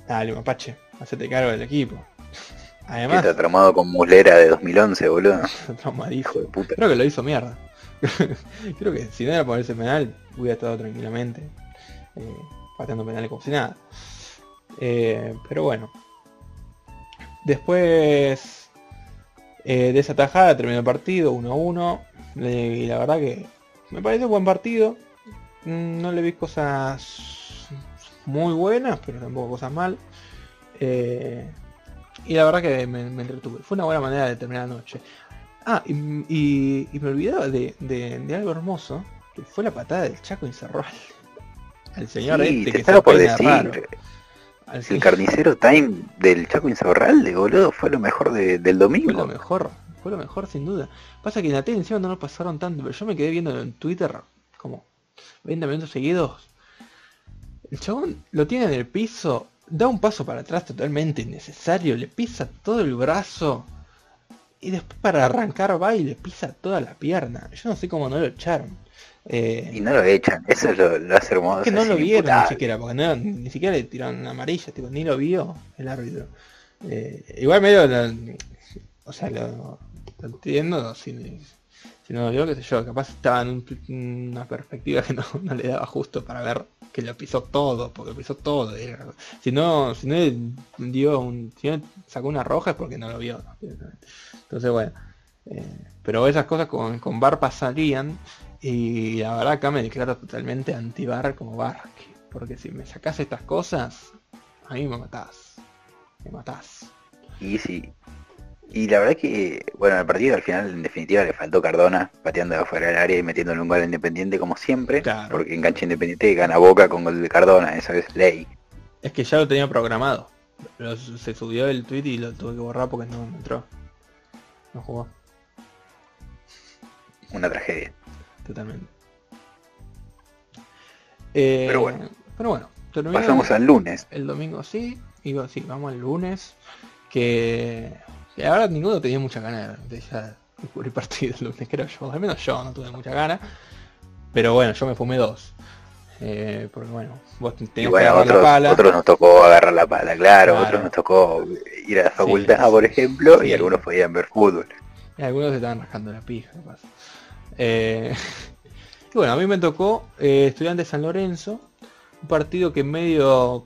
dale mapache, hacete cargo del equipo. Además, está tramado con mulera de 2011, boludo. Hijo de puta. Creo que lo hizo mierda. Creo que si no era por ese penal, hubiera estado tranquilamente eh, pateando penales como si nada. Eh, pero bueno. Después eh, de esa tajada terminó el partido 1-1. y la verdad que me parece un buen partido. Mm, no le vi cosas muy buenas, pero tampoco cosas mal. Eh, y la verdad que me, entretuve. Fue una buena manera de terminar la noche. Ah, y, me olvidaba de, algo hermoso, que fue la patada del Chaco Incerral. Al señor este que estaba por decir. el carnicero time del Chaco Insaurralde, boludo, fue lo mejor del domingo. Fue lo mejor, fue lo mejor sin duda. Pasa que en la tele encima no lo pasaron tanto, pero yo me quedé viendo en Twitter como 20 minutos seguidos. El chabón lo tiene en el piso da un paso para atrás totalmente innecesario, le pisa todo el brazo y después para arrancar va y le pisa toda la pierna. Yo no sé cómo no lo echaron. Eh, y no lo echan, eso es lo, hace hermoso. Es que no lo vieron ni siquiera, porque ni siquiera le tiraron amarilla, tipo, ni lo vio el árbitro. Eh, igual medio, o sea, lo, entiendo, si, si no lo vio, qué sé yo, capaz estaba en una perspectiva que no, le daba justo para ver que lo pisó todo, porque pisó todo. Si no, si dio un, si no sacó una roja es porque no lo vio. Entonces bueno. Eh, pero esas cosas con, con bar pasarían. Y la verdad acá me declaro totalmente anti-bar como bar. Porque si me sacás estas cosas, a mí me matás. Me matás. Y sí. Y la verdad que, bueno, el partido al final, en definitiva, le faltó Cardona pateando de afuera del área y metiéndole un gol independiente como siempre. Porque en cancha independiente gana Boca con gol de Cardona, esa es ley. Es que ya lo tenía programado. se subió el tweet y lo tuve que borrar porque no entró. No jugó. Una tragedia. Totalmente. pero bueno. Eh, pero bueno. Pasamos al lunes. El domingo sí. Y sí, vamos al lunes. Que, ahora ninguno tenía mucha ganas de ya descubrir partido el lunes, creo yo. Al menos yo no tuve mucha ganas. Pero bueno, yo me fumé dos. Eh, porque bueno, vos tenías que agarrar la pala. Otros nos tocó agarrar la pala, claro, otros nos tocó ir a la facultad, por ejemplo, y algunos podían ver fútbol. Y algunos se estaban rascando la pija, eh, y bueno, a mí me tocó eh, Estudiante San Lorenzo, un partido que medio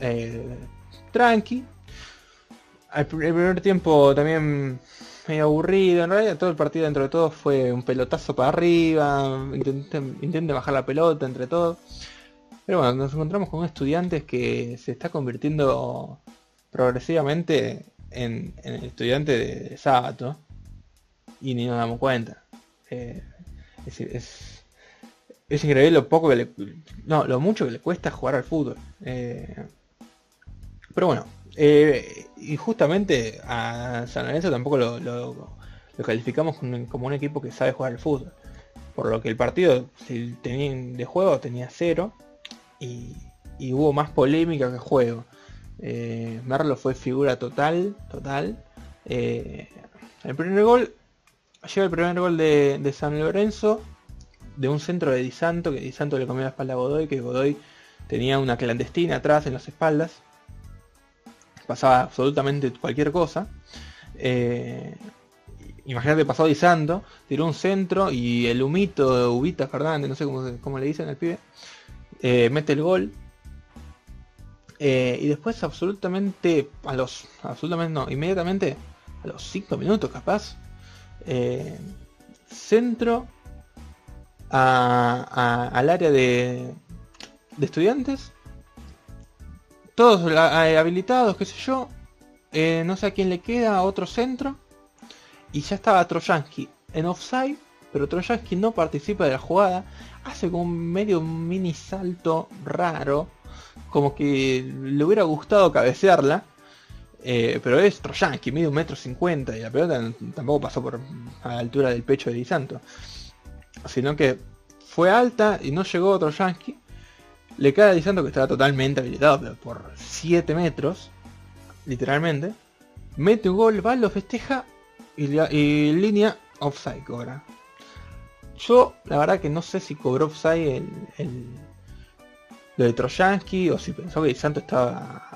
eh, tranqui. El primer tiempo también medio aburrido, en realidad todo el partido dentro de todo fue un pelotazo para arriba, intenté, bajar la pelota entre todos. Pero bueno, nos encontramos con estudiantes que se está convirtiendo progresivamente en, el estudiante de, sábado y ni nos damos cuenta. Eh, es, increíble lo poco que le, no, lo mucho que le cuesta jugar al fútbol. Eh, pero bueno, eh, y justamente a San Lorenzo tampoco lo, calificamos como un equipo que sabe jugar al fútbol. Por lo que el partido de juego tenía cero y, hubo más polémica que juego. Eh, Merlo fue figura total, total. Eh, el primer gol, llega el primer gol de, San Lorenzo, de un centro de Di Santo, que Di Santo le comió la espalda a Godoy, que Godoy tenía una clandestina atrás en las espaldas pasaba absolutamente cualquier cosa. Eh, imagínate, pasó disando, tiró un centro y el humito, de Ubita Fernández, no sé cómo, le dicen al pibe, eh, mete el gol. Eh, y después absolutamente, a los, absolutamente no, inmediatamente, a los 5 minutos capaz, centro al área de estudiantes todos eh, habilitados, qué sé yo. Eh, no sé a quién le queda, otro centro. Y ya estaba Trojansky en offside, pero Trojansky no participa de la jugada. Hace como un medio mini salto raro, como que le hubiera gustado cabecearla. Eh, pero es Trojansky, mide un metro cincuenta y la pelota tampoco pasó por a la altura del pecho de Di Santo. Sino que fue alta y no llegó Trojansky. Le cae diciendo que estaba totalmente habilitado, por 7 metros, literalmente. Mete un gol, va, lo festeja y, línea offside cobra. Yo, la verdad que no sé si cobró offside el, lo de Trojansky o si pensó que Di Santo estaba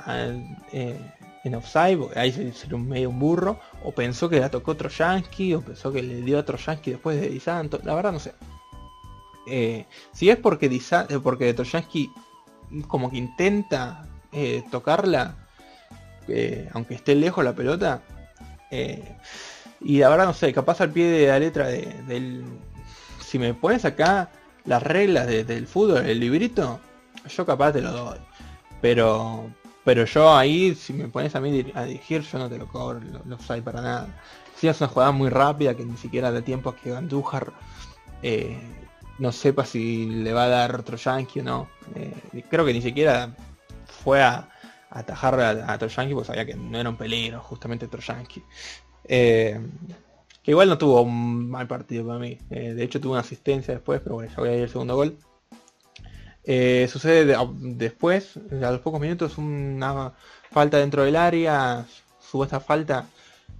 eh, en offside, porque ahí sería un medio un burro, o pensó que la tocó Trojansky, o pensó que le dio a Trojansky después de Di Santo, la verdad no sé. Eh, si es porque, eh, porque Trojansky como que intenta eh, tocarla, aunque esté lejos la pelota, y la verdad no sé, capaz al pie de la letra del... Si me pones acá las reglas del fútbol, el librito, yo capaz te lo doy. Pero pero yo ahí, si me pones a mí a dirigir, yo no te lo cobro, lo, lo para nada. Si es una jugada muy rápida que ni siquiera da tiempo a que Andújar eh, no sepa si le va a dar otro o no. Eh, creo que ni siquiera fue a, atajar a, yankee porque sabía que no era un peligro, justamente otro yankee. Eh, que igual no tuvo un mal partido para mí. Eh, de hecho tuvo una asistencia después, pero bueno, ya voy a ir el segundo gol. sucede después, a los pocos minutos, una falta dentro del área, supuesta falta,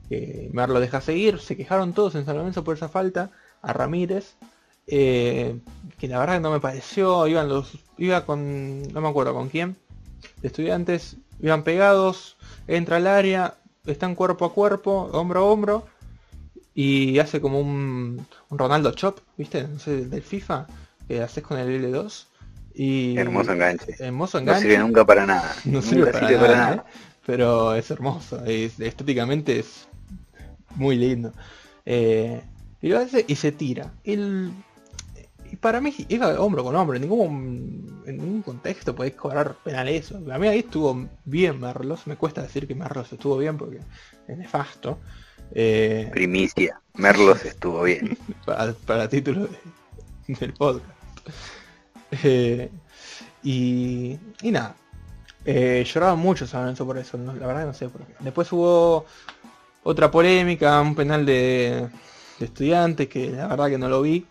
que lo deja seguir, se quejaron todos en San Lorenzo por esa falta, a Ramírez, eh, que la verdad no me pareció, iban los, iba con, no me acuerdo con quién, de estudiantes, iban pegados, entra al área, están cuerpo a cuerpo, hombro a hombro, y hace como un, Ronaldo Chop, ¿viste? No sé, del FIFA, que haces con el L2. Y hermoso enganche. Hermoso enganche. No sirve nunca para nada. No sirve, para, nada, ¿eh? pero es hermoso. estéticamente es muy lindo. Eh, y lo hace y se tira. El, y para mí iba hombro con hombro, en ningún, en ningún contexto podéis cobrar penal eso. A mí ahí estuvo bien Merlos, me cuesta decir que Merlos estuvo bien porque es nefasto. Eh, Primicia, Merlos estuvo bien. para, para título del podcast. Eh, y, y nada, eh, lloraba mucho San Lorenzo por eso, la verdad no sé por qué. Después hubo otra polémica, un penal de, de estudiantes que la verdad que no lo vi,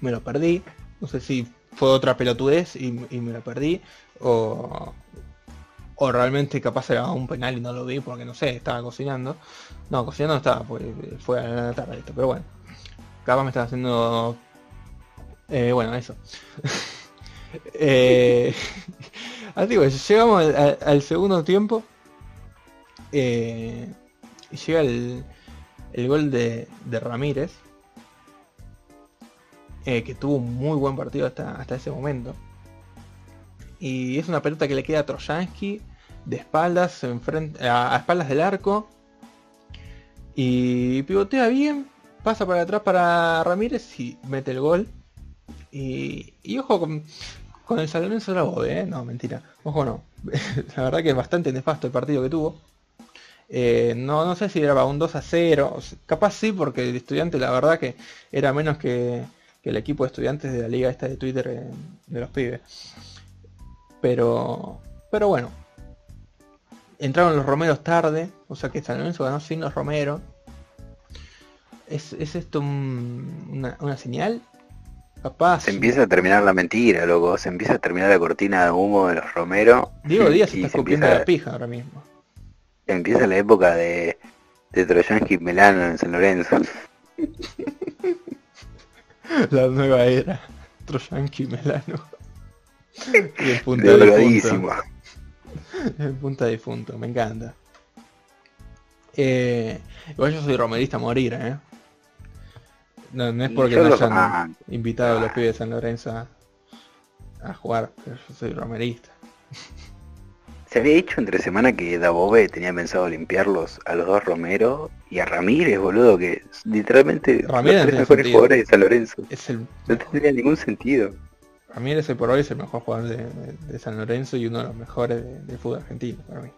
me lo perdí. No sé si fue otra pelotudez y, me lo perdí. O, o realmente capaz era un penal y no lo vi porque no sé, estaba cocinando. No, cocinando no estaba, porque fue a la tarde esto, pero bueno. Capaz me estaba haciendo... Eh, bueno, eso. eh, así pues, llegamos al, segundo tiempo. Eh, y llega el, el gol de, de Ramírez. Eh, que tuvo un muy buen partido hasta, hasta ese momento. Y es una pelota que le queda a Trojansky de espaldas, a, espaldas del arco. Y pivotea bien, pasa para atrás para Ramírez y mete el gol. Y, ojo con, con el San Lorenzo la ¿eh? No, mentira. Ojo no. la verdad que es bastante nefasto el partido que tuvo. Eh, no, no sé si era un 2 a 0. Capaz sí, porque el estudiante la verdad que era menos que, el equipo de estudiantes de la liga esta de Twitter eh, de los pibes. Pero, pero bueno. Entraron los Romeros tarde, o sea que San Lorenzo ganó sin los Romeros. ¿Es, esto una, señal? Capaz. Se empieza a terminar la mentira, loco. Se empieza a terminar la cortina de humo de los Romero. Diego Díaz está escupiendo la pija ahora mismo. Empieza la época de, de Troyansky Melano en San Lorenzo. la nueva era. Troyanki Melano. y el punta difunto. El punta difunto, me encanta. Eh, igual yo soy romerista a morir, ¿eh? No, es porque me hayan invitado a los pibes de San Lorenzo a, jugar, pero yo soy romerista. Se había dicho entre semana que Dabove tenía pensado limpiarlos a los dos Romero y a Ramírez, boludo, que literalmente Ramírez los tres mejores jugadores de San Lorenzo. Es el... No tendría ningún sentido. Ramírez hoy por hoy es el mejor jugador de, San Lorenzo y uno de los mejores de, fútbol argentino para mí.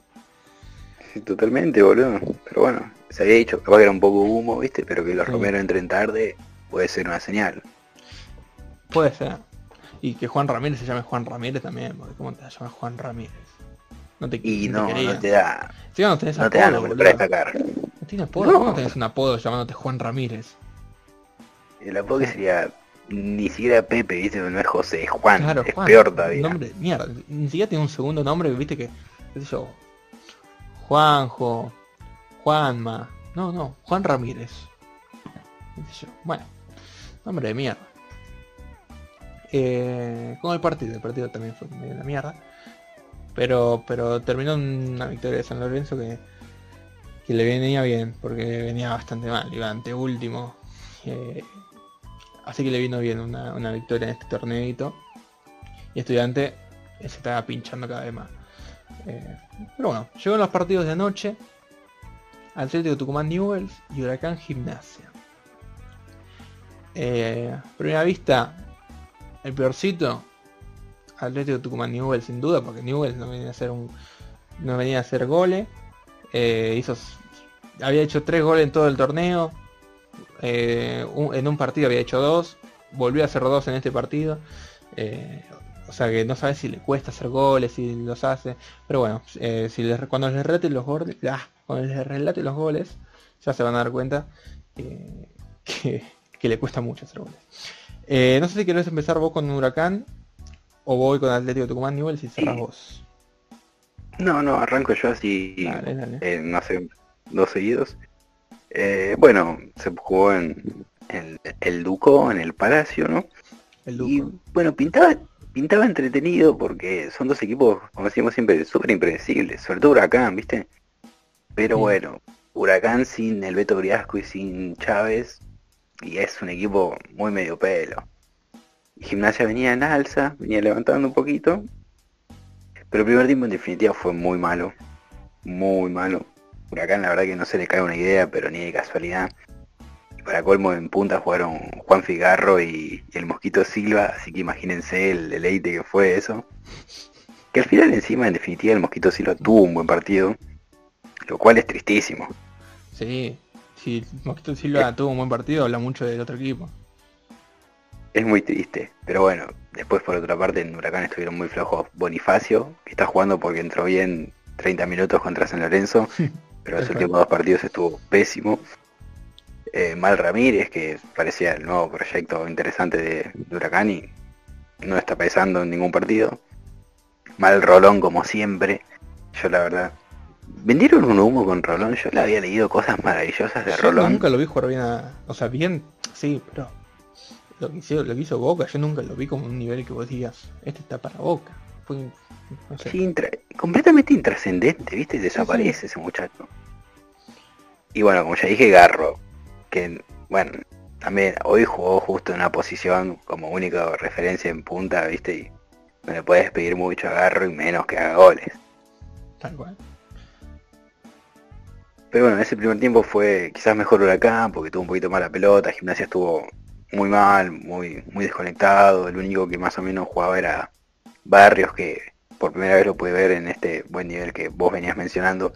Sí, totalmente, boludo. Pero bueno, se había dicho, que era un poco humo, viste, pero que los Romero entren tarde puede ser una señal. Puede ser. Y que Juan Ramírez se llame Juan Ramírez también, porque ¿cómo te llamas Juan Ramírez? No te, y no, no, te da. Sí, no tenés no te da para destacar. No tienes apodo. ¿Cómo tenés un apodo llamándote Juan Ramírez? El apodo que sería ni siquiera Pepe, viste, no es José, es Juan, es peor todavía. Nombre, mierda, ni siquiera tiene un segundo nombre, viste que, qué sé yo, Juanjo, Juanma, no, no, Juan Ramírez. Qué yo. Bueno, nombre de mierda. Eh, con el partido, el partido también fue medio de mierda. Pero, pero terminó una victoria de San Lorenzo que, que le venía bien, porque venía bastante mal, iba ante último. Eh, así que le vino bien una, victoria en este torneito. Y estudiante se estaba pinchando cada vez más. Eh, pero bueno, llegó los partidos de anoche. Atlético Tucumán Newells y Huracán Gimnasia. Eh, primera vista, el peorcito, Atlético Tucumán Newell sin duda, porque Newell no venía a hacer un. no venía a hacer goles. Eh, hizo. había hecho tres goles en todo el torneo. Eh, en un partido había hecho dos. Volvió a hacer dos en este partido. Eh, o sea que no sabe si le cuesta hacer goles, si los hace. Pero bueno, si les, cuando les relate los goles. Ah, cuando les relate los goles, ya se van a dar cuenta que, que, le cuesta mucho hacer goles. no sé si querés empezar vos con Huracán ¿O voy con Atlético Tucumán Newell si cerras vos? No, no, arranco yo así, eh, no sé, dos seguidos. Eh, bueno, se jugó en el, Duco, en el Palacio, ¿no? Y bueno, pintaba pintaba entretenido porque son dos equipos, como decimos siempre, súper impredecibles, sobre todo Huracán, ¿viste? Pero bueno, Huracán sin el Beto Griasco y sin Chávez, y es un equipo muy medio pelo. Gimnasia venía en alza, venía levantando un poquito. Pero el primer tiempo en definitiva fue muy malo. Muy malo. Huracán la verdad que no se le cae una idea, pero ni de casualidad. Y para colmo en punta jugaron Juan Figarro y, el Mosquito Silva, así que imagínense el deleite que fue eso. Que al final encima, en definitiva, el Mosquito Silva tuvo un buen partido, lo cual es tristísimo. Sí, si el Mosquito Silva tuvo un buen partido, habla mucho del otro equipo. Es muy triste, pero bueno, después por otra parte en Huracán estuvieron muy flojos Bonifacio, que está jugando porque entró bien 30 minutos contra San Lorenzo, pero los últimos dos partidos estuvo pésimo. Eh, Mal Ramírez, que parecía el nuevo proyecto interesante de, Huracán y no está pesando en ningún partido. Mal Rolón como siempre. Yo la verdad. ¿Vendieron un humo con Rolón? Yo le había leído cosas maravillosas de Rolón. Nunca lo vi jugar bien O sea, bien, sí, pero lo que, hizo, lo que hizo Boca, yo nunca lo vi como un nivel que vos digas, este está para Boca. Fue, completamente intrascendente, ¿viste? Desaparece ese muchacho. Y bueno, como ya dije, Garro, que bueno, también hoy jugó justo en una posición como única referencia en punta, ¿viste? Y no le puedes pedir mucho a Garro y menos que haga goles. Tal cual. Pero bueno, ese primer tiempo fue quizás mejor Huracán porque tuvo un poquito más la pelota, Gimnasia estuvo muy mal, muy, muy desconectado. El único que más o menos jugaba era Barrios, que por primera vez lo pude ver en este buen nivel que vos venías mencionando.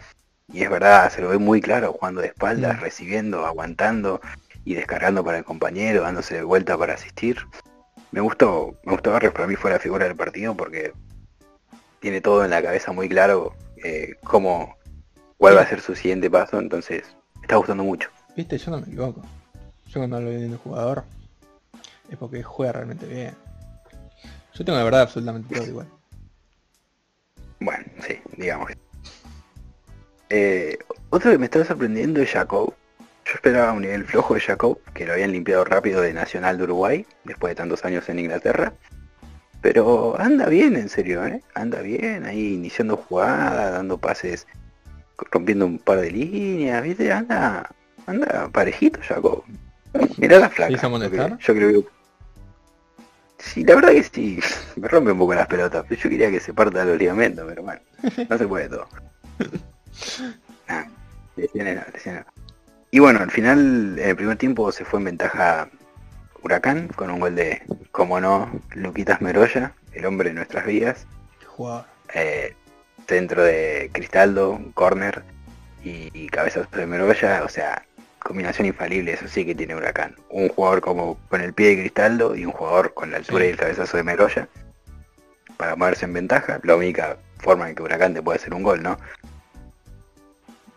Y es verdad, se lo ve muy claro jugando de espaldas, mm. recibiendo, aguantando y descargando para el compañero, dándose de vuelta para asistir. Me gustó, me gustó Barrios, para mí fue la figura del partido porque tiene todo en la cabeza muy claro eh, cómo, cuál va a ser su siguiente paso, entonces me está gustando mucho. Viste, yo no me equivoco. Yo cuando hablo bien del jugador, es porque juega realmente bien. Yo tengo la verdad absolutamente todo igual. Bueno, sí, digamos. Eh, otro que me está sorprendiendo es Jacob. Yo esperaba un nivel flojo de Jacob, que lo habían limpiado rápido de Nacional de Uruguay, después de tantos años en Inglaterra. Pero anda bien, en serio, ¿eh? Anda bien, ahí iniciando jugadas, dando pases, rompiendo un par de líneas, ¿viste? Anda, anda parejito Jacob. Mira la flaca. Yo creo que Sí, la verdad que sí, me rompe un poco las pelotas, pero yo quería que se parta los ligamentos, pero bueno, no se puede todo. Y bueno, al final, en el primer tiempo se fue en ventaja Huracán, con un gol de, como no, Luquitas Meroya, el hombre de nuestras vidas. Eh, centro de Cristaldo, corner y, y cabezazo de Meroya, o sea, combinación infalible, eso sí que tiene Huracán. Un jugador como con el pie de Cristaldo y un jugador con la altura y el cabezazo de Meroya para moverse en ventaja. La única forma en que Huracán te puede hacer un gol, ¿no?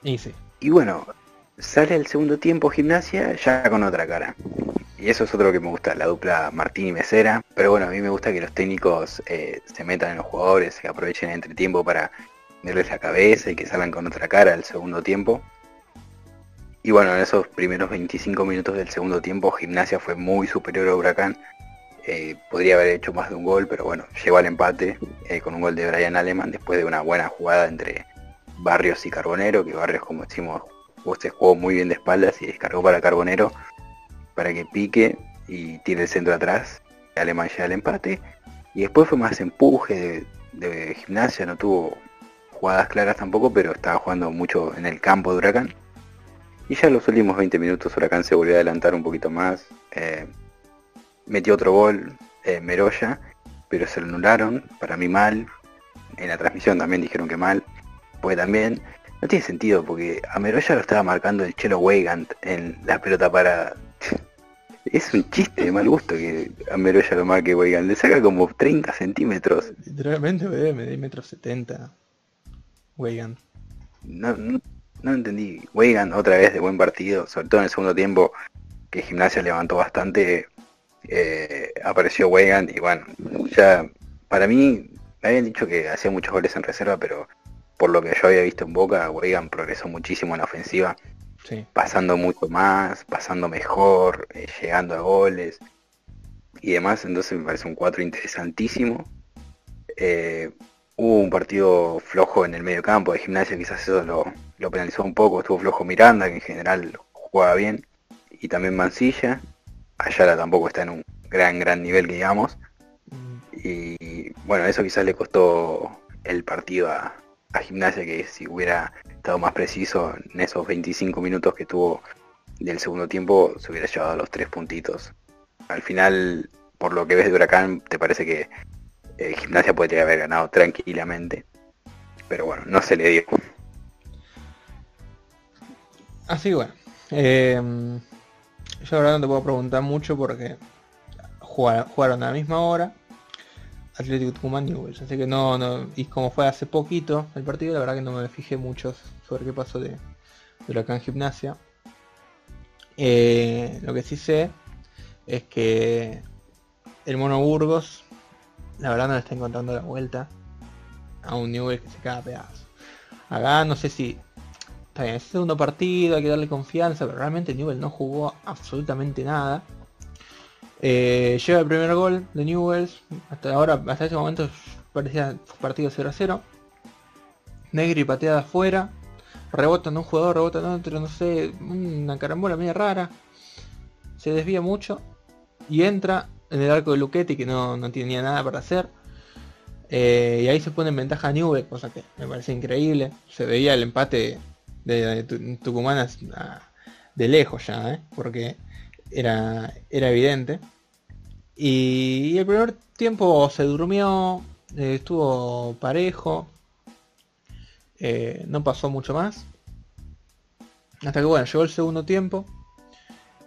Y sí. Y bueno, sale el segundo tiempo gimnasia ya con otra cara. Y eso es otro que me gusta, la dupla Martín y Mesera. Pero bueno, a mí me gusta que los técnicos eh, se metan en los jugadores, que aprovechen el entretiempo para verles la cabeza y que salgan con otra cara el segundo tiempo. Y bueno, en esos primeros 25 minutos del segundo tiempo, Gimnasia fue muy superior a Huracán. Eh, podría haber hecho más de un gol, pero bueno, llegó al empate eh, con un gol de Brian Aleman después de una buena jugada entre Barrios y Carbonero, que Barrios, como decimos, se jugó muy bien de espaldas y descargó para Carbonero para que pique y tire el centro atrás. Alemán llega al empate. Y después fue más empuje de, de gimnasia, no tuvo jugadas claras tampoco, pero estaba jugando mucho en el campo de Huracán. Y ya en los últimos 20 minutos Huracán se volvió a adelantar un poquito más. Eh, metió otro gol eh, Meroya, pero se lo anularon, para mí mal. En la transmisión también dijeron que mal. Porque también no tiene sentido, porque a Meroya lo estaba marcando el Chelo Weigand en la pelota para... es un chiste de mal gusto que a Meroya lo marque Weigand. Le saca como 30 centímetros. Literalmente me di metros 70. Weigand. no, no entendí. Weigan otra vez de buen partido, sobre todo en el segundo tiempo, que Gimnasia levantó bastante. Eh, apareció Weigan y bueno, ya para mí me habían dicho que hacía muchos goles en reserva, pero por lo que yo había visto en Boca, Weigan progresó muchísimo en la ofensiva. Pasando mucho más, pasando mejor, eh, llegando a goles y demás. Entonces me parece un 4 interesantísimo. Eh, Hubo un partido flojo en el medio campo de gimnasia, quizás eso lo, penalizó un poco. Estuvo flojo Miranda, que en general jugaba bien. Y también Mancilla. Ayala tampoco está en un gran, gran nivel, digamos. Y bueno, eso quizás le costó el partido a, a Gimnasia, que si hubiera estado más preciso en esos 25 minutos que tuvo del segundo tiempo se hubiera llevado los tres puntitos. Al final, por lo que ves de Huracán, te parece que eh, Gimnasia podría haber ganado tranquilamente. Pero bueno, no se le dio. Así bueno. Eh, yo ahora no te puedo preguntar mucho porque jugaron, a la misma hora. Atlético Tucumán Newell's. Así que no, y como fue hace poquito el partido, la verdad que no me fijé mucho sobre qué pasó de, de Huracán Gimnasia. Eh, lo que sí sé es que el Mono Burgos, la verdad no le está encontrando la vuelta a un Newell que se caga a. Acá no sé si está bien, el segundo partido, hay que darle confianza, pero realmente Newell no jugó absolutamente nada. Eh, lleva el primer gol de Newells, hasta ahora, hasta ese momento parecía partido 0 a 0. Negri pateada afuera, rebota en un jugador, rebota en otro, no sé, una carambola media rara. Se desvía mucho y entra en el arco de Luchetti que no, no tenía nada para hacer. Eh, y ahí se pone en ventaja Newell, cosa que me parece increíble. Se veía el empate de, Tucumán de lejos ya, ¿eh? porque era, era evidente. Y, el primer tiempo se durmió, eh, estuvo parejo, no pasó mucho más. Hasta que bueno, llegó el segundo tiempo.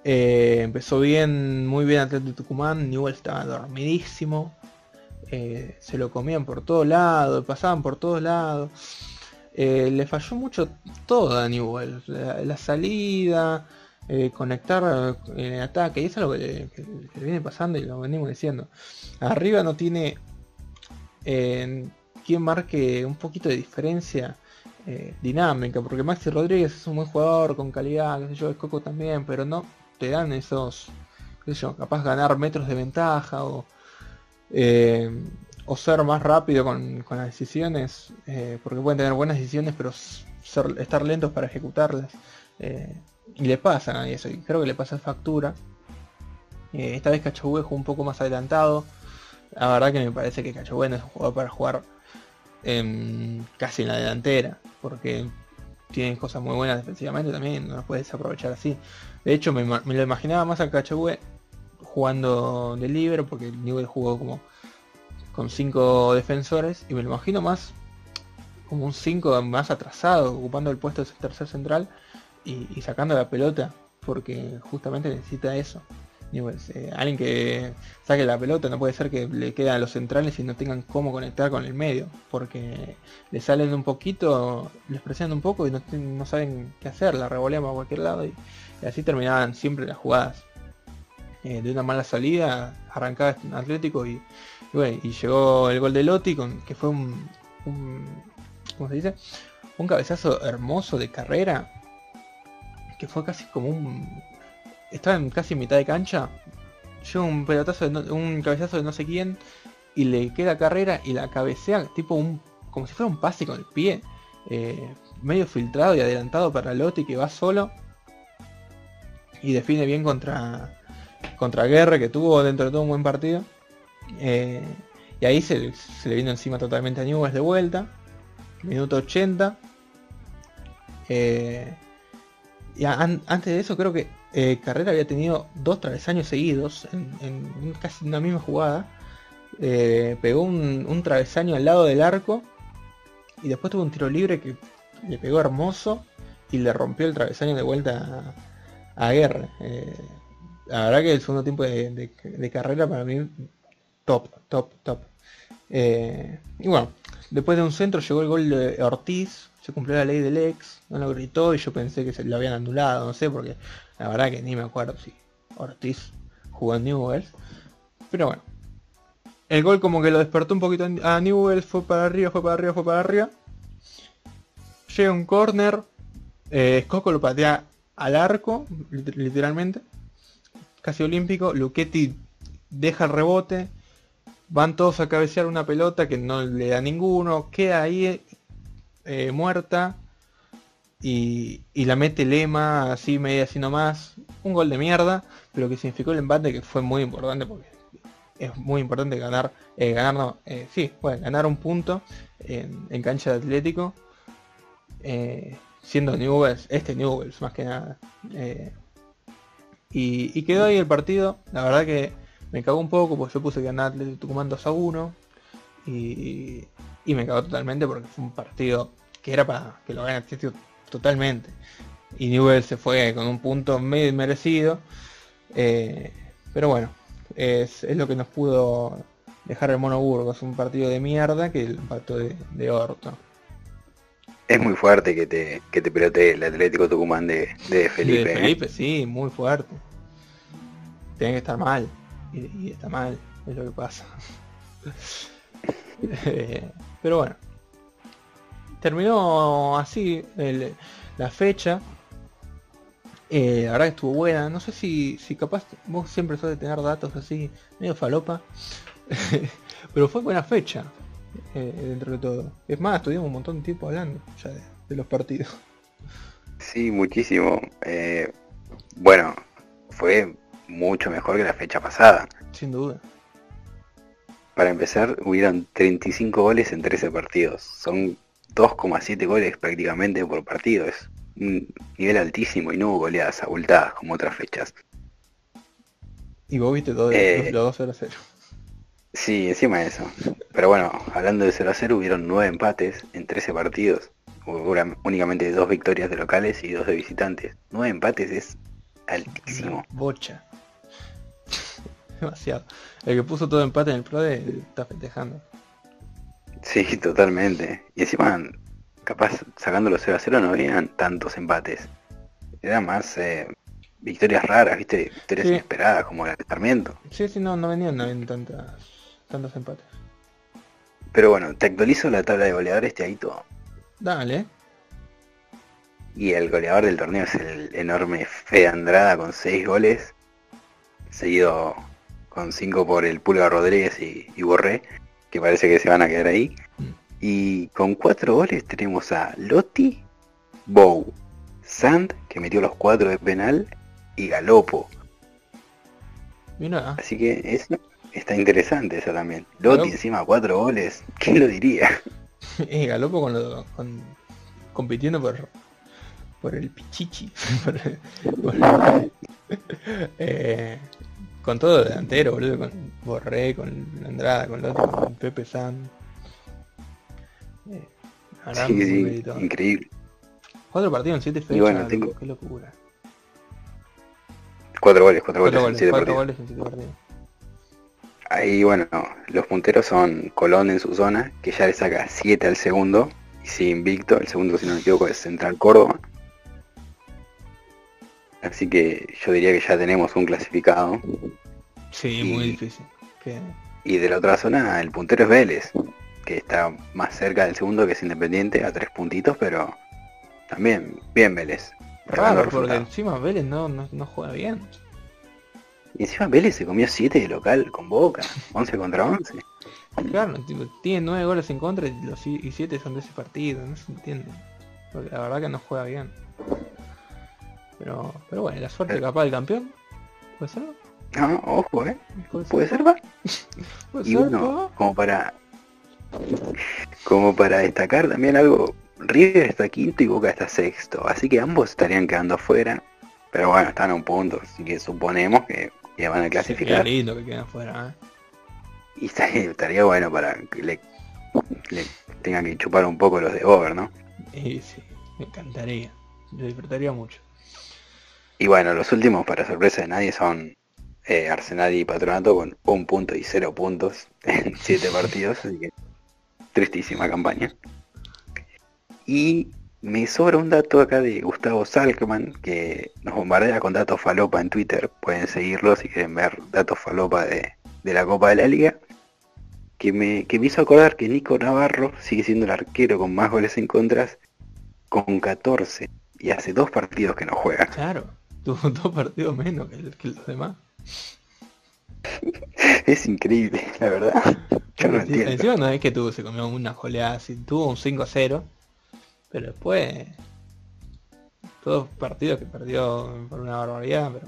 Eh, empezó bien, muy bien Atlético Tucumán. Newell estaba dormidísimo. se lo comían por todos lados, pasaban por todos lados. le falló mucho todo a Newell. La, salida, conectar en el ataque. Y eso es lo que, viene pasando y lo venimos diciendo. Arriba no tiene quien marque un poquito de diferencia eh, dinámica, porque Maxi Rodríguez es un buen jugador con calidad, qué sé yo, es Coco también, pero no te dan esos, qué capaz ganar metros de ventaja o, eh, o ser más rápido con, las decisiones, eh, porque pueden tener buenas decisiones, pero estar lentos para ejecutarlas. y le pasa a eso, y creo que le pasa factura. esta vez Cachagüe jugó un poco más adelantado. La verdad que me parece que Cachagüe no es un jugador para jugar casi en la delantera, porque tienen cosas muy buenas defensivamente también, no las puedes aprovechar así. De hecho, me, lo imaginaba más al Cachagüe jugando de libre, porque el Newell jugó como con cinco defensores, y me lo imagino más como un 5 más atrasado, ocupando el puesto de tercer central y sacando la pelota, porque justamente necesita eso. Eh, alguien que saque la pelota no puede ser que le queden a los centrales y no tengan cómo conectar con el medio, porque le salen un poquito, les presionan un poco y no, saben qué hacer, la revolean a cualquier lado y, así terminaban siempre las jugadas. Eh, de una mala salida, arrancaba Atlético y, y, llegó el gol de Lotti, con, que fue un, un, ¿cómo se dice? Un cabezazo hermoso de carrera, que fue casi como un estaba en casi mitad de cancha, llega un pelotazo, un cabezazo de no sé quién, y le queda carrera y la cabecea tipo un, como si fuera un pase con el pie, eh, medio filtrado y adelantado para Lotti que va solo y define bien contra contra Guerre que tuvo dentro de todo un buen partido. Eh, y ahí se, le vino encima totalmente a Newell's de vuelta. Minuto 80. Eh, y antes de eso creo que eh, Carrera había tenido dos travesaños seguidos en, casi una misma jugada. Eh, pegó un, travesaño al lado del arco y después tuvo un tiro libre que le pegó hermoso y le rompió el travesaño de vuelta a, Guerra. Eh, la verdad que el segundo tiempo de, carrera para mí top, top, top. y bueno, después de un centro llegó el gol de Ortiz, se cumplió la ley del ex, no lo gritó y yo pensé que se lo habían anulado, no sé, porque la verdad que ni me acuerdo si Ortiz jugó en Newell's. Pero bueno. El gol como que lo despertó un poquito a Newell's. Fue para arriba, fue para arriba, fue para arriba. Llega un corner. Eh, lo patea al arco, literalmente. Casi olímpico. Luchetti deja el rebote. Van todos a cabecear una pelota que no le da ninguno. Queda ahí eh, muerta y, la mete Lema así media así nomás. Un gol de mierda, pero que significó el empate que fue muy importante porque es muy importante ganar, eh, ganar no, eh, sí, bueno, ganar un punto en, cancha de Atlético. Eh, siendo Newells, este Newells más que nada. Y, quedó ahí el partido. La verdad que me cagó un poco porque yo puse que ganaba Atlético Tucumán 2 a 1. Y, y me cagó totalmente porque fue un partido que era para que lo gane Atlético totalmente. Y Newell se fue con un punto medio merecido. Eh, pero bueno, es, lo que nos pudo dejar el Mono Burgos. Un partido de mierda que el impacto de, de Orto. Es muy fuerte que te, que te pelotee el Atlético Tucumán de, de Felipe. De ¿eh? Felipe, sí, muy fuerte. Tiene que estar mal. Y, está mal, es lo que pasa. Eh, pero bueno. Terminó así la fecha. Eh, la verdad que estuvo buena. No sé si, si capaz vos siempre sos de tener datos así, medio falopa. pero fue buena fecha. Eh, dentro de todo. Es más, estuvimos un montón de tiempo hablando ya de, los partidos. Sí, muchísimo. Eh, bueno, fue mucho mejor que la fecha pasada. Sin duda. Para empezar, hubieron 35 goles en 13 partidos. Son 2,7 goles prácticamente por partido. Es un nivel altísimo y no hubo goleadas abultadas como otras fechas. Y vos viste todo eh, los 2 0 0. Sí, encima de eso. Pero bueno, hablando de 0 a 0, hubieron 9 empates en 13 partidos. Hubo únicamente dos victorias de locales y dos de visitantes. 9 empates es altísimo. bocha. Demasiado. El que puso todo empate en el Pro está festejando. Sí, totalmente. Y encima, capaz sacando los 0 a 0 no habían tantos empates. Era más eh, victorias raras, viste, victorias inesperadas como el Sarmiento. Sí, sí, no, no venían, no habían tantas tantos empates. Pero bueno, te actualizo la tabla de goleadores, todo. Dale. Y el goleador del torneo es el enorme Fede Andrada con 6 goles. Seguido con 5 por el Pulga Rodríguez y, Borré, que parece que se van a quedar ahí. Mm. Y con 4 goles tenemos a Lotti, Bow, Sand, que metió los 4 de penal, y Galopo. Mira. Así que es, Está interesante eso también. Lotti encima cuatro goles. ¿Quién lo diría? eh, Galopo con, lo, con compitiendo por por el pichichi. Eh, con todo delantero, boludo, con Borré, con Andrada, con Lotti, con Pepe San. Eh, sí, sí, increíble. Cuatro partidos en siete fechas, bueno, tengo... qué locura. Cuatro goles, cuatro, goles, en siete cuatro goles en siete partidos. Ahí, bueno, los punteros son Colón en su zona, que ya le saca 7 al segundo, y sigue invicto. El segundo, si no me equivoco, es Central Córdoba. Así que yo diría que ya tenemos un clasificado. Sí, muy difícil. Y de la otra zona, el puntero es Vélez, que está más cerca del segundo que es Independiente, a tres puntitos, pero también bien Vélez. Claro, porque encima Vélez no, no juega bien. Y encima Vélez se comió 7 de local con Boca, 11 contra 11. Claro, tiene 9 goles en contra y, los, 7 son de ese partido, no se entiende. Porque la verdad que no juega bien. Pero, pero bueno, la suerte capaz del campeón. ¿Puede ser? No, ojo, eh. ¿Puede, ser, va? y bueno, como para como para destacar también algo, River está quinto y Boca está sexto, así que ambos estarían quedando afuera, pero bueno, están a un punto, así que suponemos que van a clasificar. lindo que queden fuera, ¿eh? Y estaría, bueno para que le, tengan que chupar un poco los de Over, ¿no? Sí, sí, me encantaría. Lo disfrutaría mucho. Y bueno, los últimos, para sorpresa de nadie, son eh, Arsenal y Patronato con un punto y cero puntos en siete partidos, así que tristísima campaña. Y me sobra un dato acá de Gustavo Salkman, que nos bombardea con datos falopa en Twitter. Pueden seguirlo si quieren ver datos falopa de, la Copa de la Liga. Que me, que me hizo acordar que Nico Navarro sigue siendo el arquero con más goles en contras, con 14. Y hace dos partidos que no juega. Claro, tuvo dos partidos menos que, los demás. es increíble, la verdad. Yo no. Encima no es que tuvo, se comió una joleada, tuvo un 5-0 pero después, todos partidos que perdió por una barbaridad, pero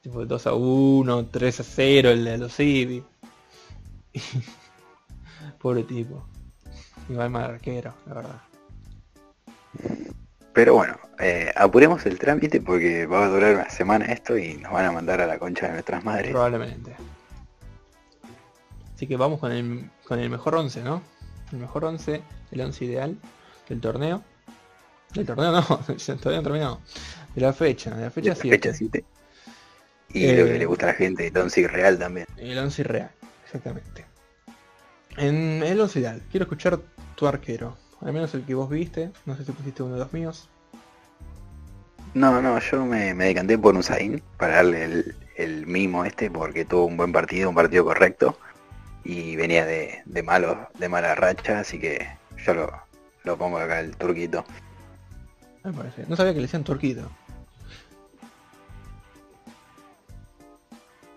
tipo 2 a 1, 3 a 0 el de los Civi. Pobre tipo. Igual más arquero, la verdad. Pero bueno, eh, apuremos el trámite porque va a durar una semana esto y nos van a mandar a la concha de nuestras madres. Probablemente. Así que vamos con el, con el mejor 11, ¿no? El mejor 11, el 11 ideal del torneo. Del torneo no, todavía no terminado. De la fecha, de la fecha 7. Y lo que le gusta a la gente, el 11 real también. El 11 real, exactamente. En el 11 ideal, quiero escuchar tu arquero. Al menos el que vos viste. No sé si pusiste uno de los míos. No, no, yo me, decanté por un Zain para darle el, el, mimo este porque tuvo un buen partido, un partido correcto y venía de, de malo, de mala racha, así que yo lo, lo pongo acá el turquito. Me parece. No sabía que le decían turquito.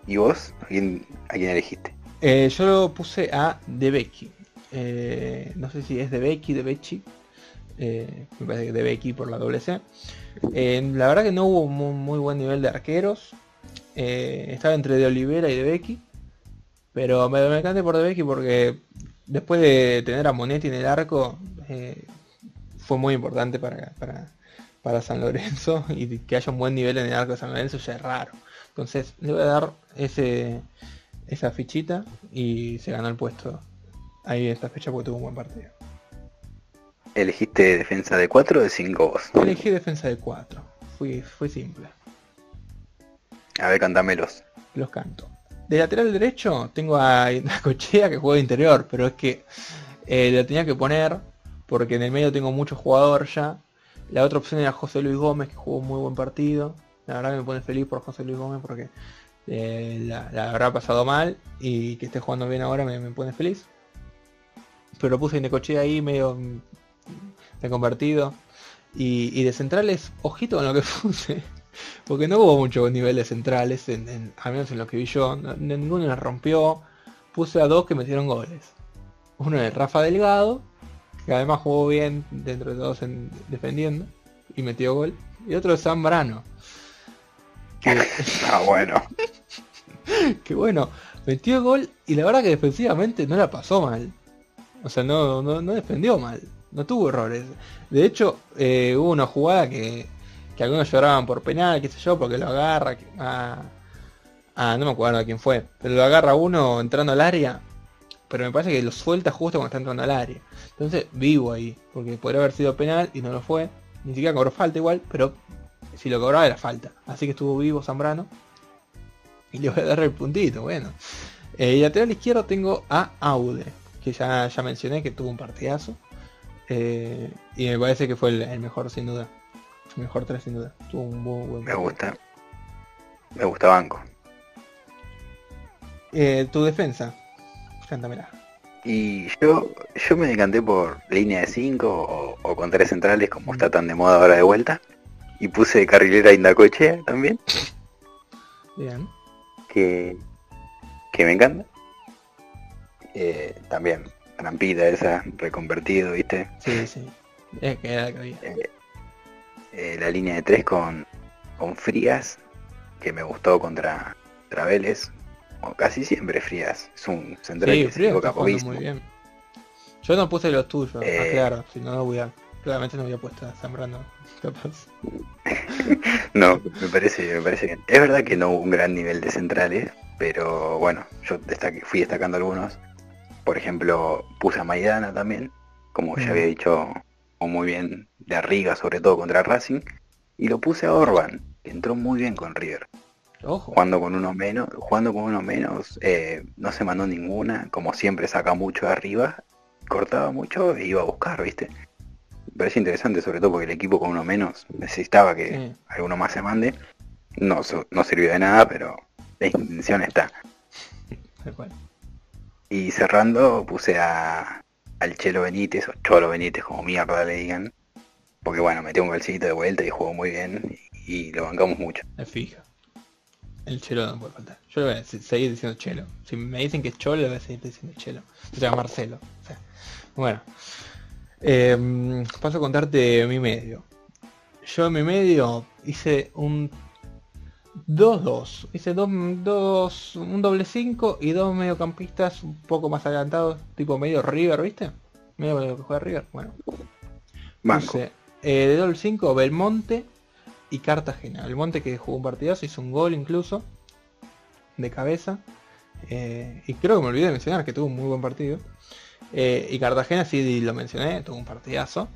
¿Y vos? ¿A quién, a quién elegiste? Eh, yo lo puse a De Becky. Eh, no sé si es De Becky, De Becci. Eh, me parece que De Becky por la doble C. la verdad que no hubo muy, buen nivel de arqueros. estaba entre De Olivera y De Becky. Pero me, me encanté por De Becky porque después de tener a Monetti en el arco, fue muy importante para, para, San Lorenzo. Y que haya un buen nivel en el arco de San Lorenzo ya es raro. Entonces le voy a dar esa fichita y se ganó el puesto ahí esta fecha porque tuvo un buen partido. ¿Elegiste defensa de 4 o de 5 vos? Elegí defensa de 4. Fui, fue simple. A ver, cantamelos. Los canto. De lateral derecho tengo a la cochea que juega de interior, pero es que eh, la tenía que poner porque en el medio tengo mucho jugador ya. La otra opción era José Luis Gómez, que jugó un muy buen partido. La verdad que me pone feliz por José Luis Gómez porque eh, la, habrá pasado mal y que esté jugando bien ahora me, pone feliz. Pero puse Necochea ahí medio de convertido. Y, de centrales, ojito con lo que puse. Porque no hubo mucho nivel de centrales, en, al menos en lo que vi yo. ninguno me rompió. Puse a dos que metieron goles. Uno es Rafa Delgado, que además jugó bien dentro de todos en, defendiendo y metió gol. Y otro es Zambrano, ah, bueno. que bueno, metió gol y la verdad que defensivamente no la pasó mal. O sea, no, no, defendió mal. No tuvo errores. De hecho, eh, hubo una jugada que, que algunos lloraban por penal, qué sé yo, porque lo agarra. a ah, no me acuerdo a quién fue. Pero lo agarra uno entrando al área. Pero me parece que lo suelta justo cuando está entrando al área. Entonces, vivo ahí. Porque podría haber sido penal y no lo fue. Ni siquiera cobró falta igual, pero si lo cobraba era falta. Así que estuvo vivo Zambrano. Y le voy a dar el puntito, bueno. Eh, lateral izquierdo tengo a Aude, que ya, ya mencioné que tuvo un partidazo. Eh, y me parece que fue el, mejor sin duda. El mejor tres sin duda. Tuvo un muy buen Me gusta. Me gusta Banco. Eh, tu defensa. Cántamela. Y yo, yo me decanté por línea de 5 o, con tres centrales como está tan de moda ahora de vuelta. Y puse carrilera Indacochea también. Bien. Que, que me encanta. Eh, también, trampita esa, reconvertido, ¿viste? Sí, sí. Es que era que eh, eh, la línea de tres con, con Frías, que me gustó contra, Traveles O casi siempre Frías. Es un central sí, que Frías muy bien. Yo no puse los tuyos, claro, si no, no voy a Claramente no había puesto a Zambrano, capaz. no, me parece, me parece bien. Es verdad que no hubo un gran nivel de centrales, pero bueno, yo fui destacando algunos. Por ejemplo, puse a Maidana también, como ya había dicho muy bien de Arriga, sobre todo contra Racing. Y lo puse a Orban, que entró muy bien con River. Ojo. Jugando con uno menos, jugando con uno menos, eh, no se mandó ninguna, como siempre saca mucho de arriba, cortaba mucho e iba a buscar, ¿viste? parece interesante, sobre todo porque el equipo con uno menos necesitaba que alguno más se mande. No, no sirvió de nada, pero la intención está. Y cerrando puse a, al Chelo Benítez, o Cholo Benítez, como mierda le digan. Porque bueno, metió un golcito de vuelta y jugó muy bien y, lo bancamos mucho. Es fija. El Chelo no puede faltar. Yo le voy a seguir diciendo Chelo. Si me dicen que es Cholo, le voy a seguir diciendo Chelo. Se llama Marcelo. bueno. Em, paso a contarte mi medio. Yo en mi medio hice un 2-2. Hice dos, dos, un doble 5 y dos mediocampistas un poco más adelantados, tipo medio River, ¿viste? Medio que juega River. Bueno. Eh, de Dol 5, Belmonte y Cartagena. Belmonte que jugó un partidazo, hizo un gol incluso, de cabeza. Eh, y creo que me olvidé de mencionar que tuvo un muy buen partido. Eh, y Cartagena, sí lo mencioné, tuvo un partidazo.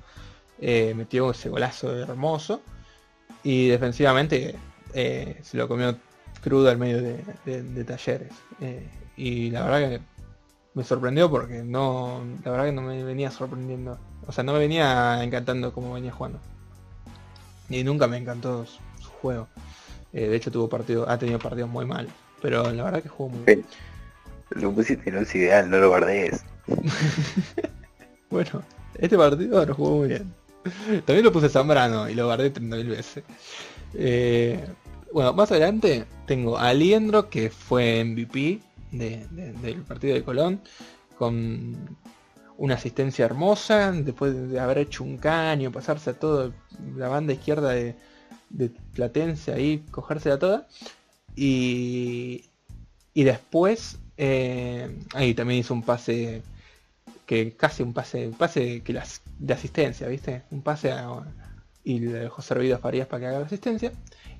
metió ese golazo hermoso. Y defensivamente se lo comió crudo al medio de, talleres. y la verdad que me sorprendió porque no, la verdad que no me venía sorprendiendo. O sea, no me venía encantando como venía jugando. Y nunca me encantó su, juego. Eh, de hecho tuvo partido, ha tenido partidos muy mal. Pero la verdad que jugó muy bien. Lo pusiste no es ideal, no lo guardés. bueno, este partido lo jugó muy bien. También lo puse Zambrano y lo guardé 30.000 veces. Eh, bueno, más adelante tengo a Aliendro que fue MVP del partido de Colón, con una asistencia hermosa, después de haber hecho un caño, pasarse a todo la banda izquierda de, Platense ahí, cogérsela toda. Y, y después, eh, ahí también hizo un pase, que casi un pase, pase de asistencia, ¿viste? Un pase y le dejó servido a Farías para que haga la asistencia.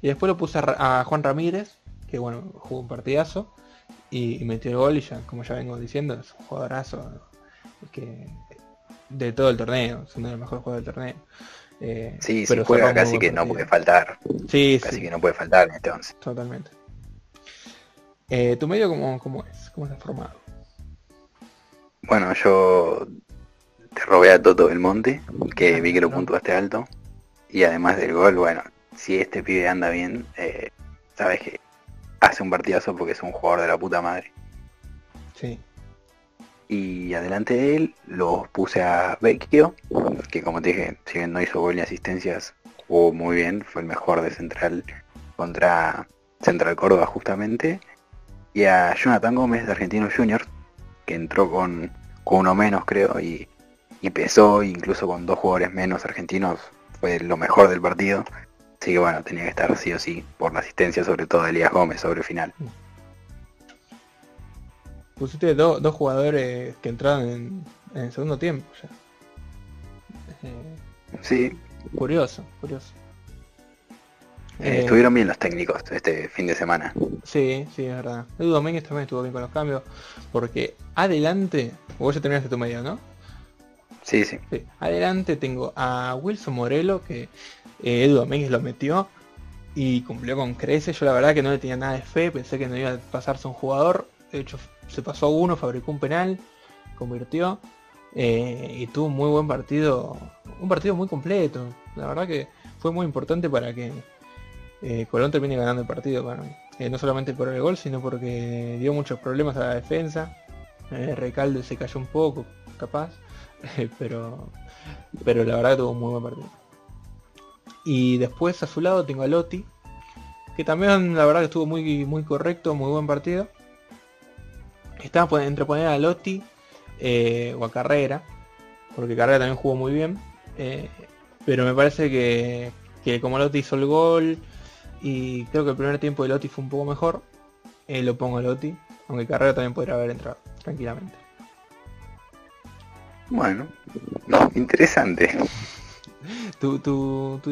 Y después lo puse a, a Juan Ramírez, que bueno, jugó un partidazo y, metió el gol y ya, como ya vengo diciendo, es un jugadorazo que de todo el torneo, es uno de los mejores jugadores del torneo. Eh, sí, pero juega casi que no puede faltar. Sí, casi que no puede faltar en este 11. Totalmente. Eh, ¿Tu medio cómo, cómo es? ¿Cómo está formado? Bueno, yo te robé a Toto del Monte, que vi que lo puntuaste alto. Y además del gol, bueno, si este pibe anda bien, eh, sabes que hace un partidazo porque es un jugador de la puta madre. Sí. Y adelante de él lo puse a Vecchio, que como te dije, si bien no hizo gol ni asistencias, jugó muy bien, fue el mejor de central contra Central Córdoba justamente. Y a Jonathan Gómez de Argentino Junior, que entró con, con uno menos creo y, y empezó incluso con dos jugadores menos argentinos, fue lo mejor del partido. Así que bueno, tenía que estar sí o sí por la asistencia, sobre todo de Elías Gómez sobre el final. Pusiste dos jugadores que entraron en, el segundo tiempo eh, sí. Curioso, curioso. Eh, eh, estuvieron bien los técnicos este fin de semana. Sí, sí, es verdad. Edu Domínguez también estuvo bien con los cambios. Porque adelante, vos ya terminaste tu medio, ¿no? Sí, sí. Adelante tengo a Wilson Morelo, que eh, Edu Domínguez lo metió y cumplió con creces. Yo la verdad que no le tenía nada de fe, pensé que no iba a pasarse un jugador. De hecho, se pasó uno, fabricó un penal, convirtió eh, y tuvo un muy buen partido. Un partido muy completo. La verdad que fue muy importante para que eh, Colón termine ganando el partido no solamente por el gol, sino porque dio muchos problemas a la defensa. Recalde se cayó un poco, capaz. pero, pero la verdad que tuvo un muy buen partido. Y después a su lado tengo a Lotti, que también la verdad que estuvo muy, muy correcto, muy buen partido. Estaba entre poner a Lotti eh, o a Carrera, porque Carrera también jugó muy bien. Eh, pero me parece que, que, como Lotti hizo el gol y creo que el primer tiempo de Lotti fue un poco mejor, eh, lo pongo a Lotti, aunque Carrera también podría haber entrado tranquilamente. Bueno, interesante. ¿Tu, tu, tu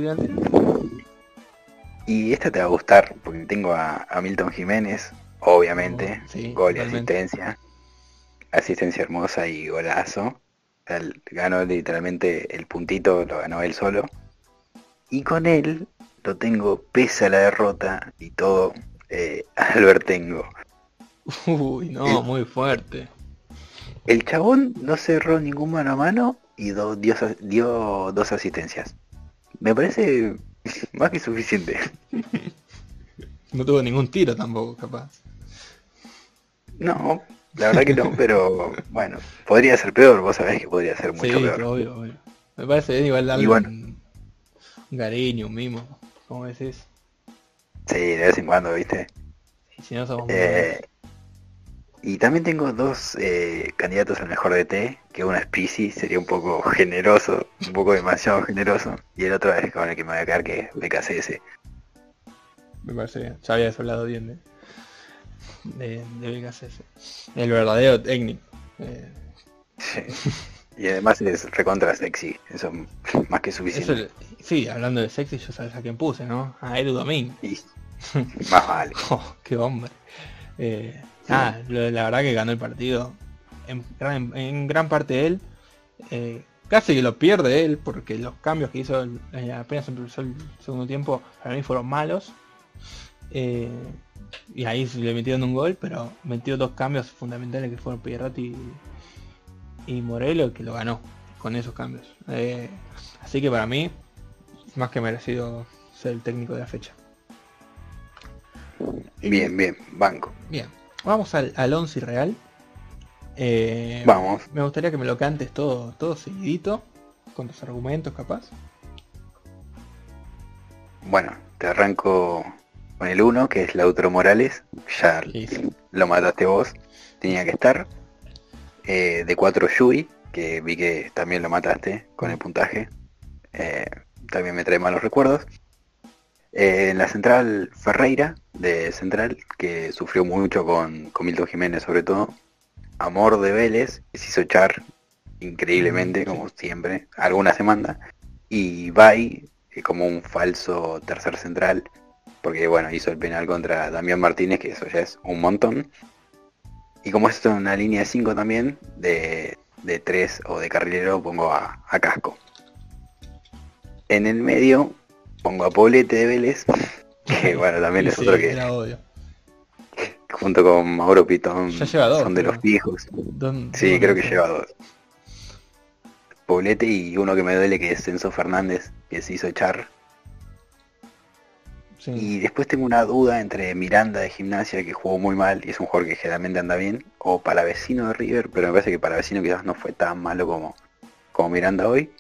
Y esta te va a gustar, porque tengo a, Milton Jiménez, obviamente, oh, gol y asistencia. Asistencia hermosa y golazo. ganó literalmente el puntito, lo ganó él solo. Y con él lo tengo, pese a la derrota y todo, eh, Albertengo. Uy, no, muy fuerte. El chabón no cerró ningún mano a mano y dio, dos asistencias. Me parece más que suficiente. No tuvo ningún tiro tampoco, capaz. No, la verdad que no, pero bueno, podría ser peor, vos sabés que podría ser mucho peor. Obvio, obvio. Me parece bien igual darle un, cariño, un mimo, como decís. Sí, de vez en cuando, viste. si no somos eh, y también tengo dos eh, candidatos al mejor DT, que uno es Pisi, sería un poco generoso, un poco demasiado generoso, y el otro es con el que me voy a quedar, que es BKCS. Me parece bien, ya habías hablado bien de, de, BKCS. El verdadero técnico. Eh. Y además es recontra sexy, eso más que suficiente. sí, hablando de sexy, yo sabes a quién puse, ¿no? A Edu Domin. más vale. Oh, qué hombre. Eh, ah, la verdad que ganó el partido. En, gran parte él. Eh, casi que lo pierde él, porque los cambios que hizo eh, apenas empezó el segundo tiempo, para mí fueron malos. Eh, y ahí le metieron un gol, pero metió dos cambios fundamentales que fueron Pierrotti y, Morelo, que lo ganó con esos cambios. Eh, así que para mí, más que merecido ser el técnico de la fecha. Bien, bien, banco. Bien, vamos al, al once real. Eh, vamos. Me gustaría que me lo cantes todo, todo seguidito, con tus argumentos capaz. Bueno, te arranco con el 1, que es Lautaro Morales. Ya lo mataste vos. Tenía que estar. Eh, de 4 Yui, que vi que también lo mataste con el puntaje. Eh, también me trae malos recuerdos. Eh, en la central Ferreira, de central, que sufrió mucho con, con Milton Jiménez sobre todo. Amor de Vélez, que se hizo echar increíblemente, como siempre. Alguna semana. Y Bay, como un falso tercer central, porque bueno, hizo el penal contra Damián Martínez, que eso ya es un montón. Y como esto es una línea de 5 también, de, de 3 o de carrilero, pongo a, Casco. En el medio pongo a Poblete de Vélez, que bueno, también es otro que... Junto con Mauro Pitón son de los fijos. Sí, creo que lleva dos. Poblete y uno que me duele que es Censo Fernández, que se hizo echar y después tengo una duda entre Miranda de Gimnasia, que jugó muy mal y es un jugador que generalmente anda bien, o Palavecino de River, pero me parece que Palavecino quizás no fue tan malo como, como Miranda hoy.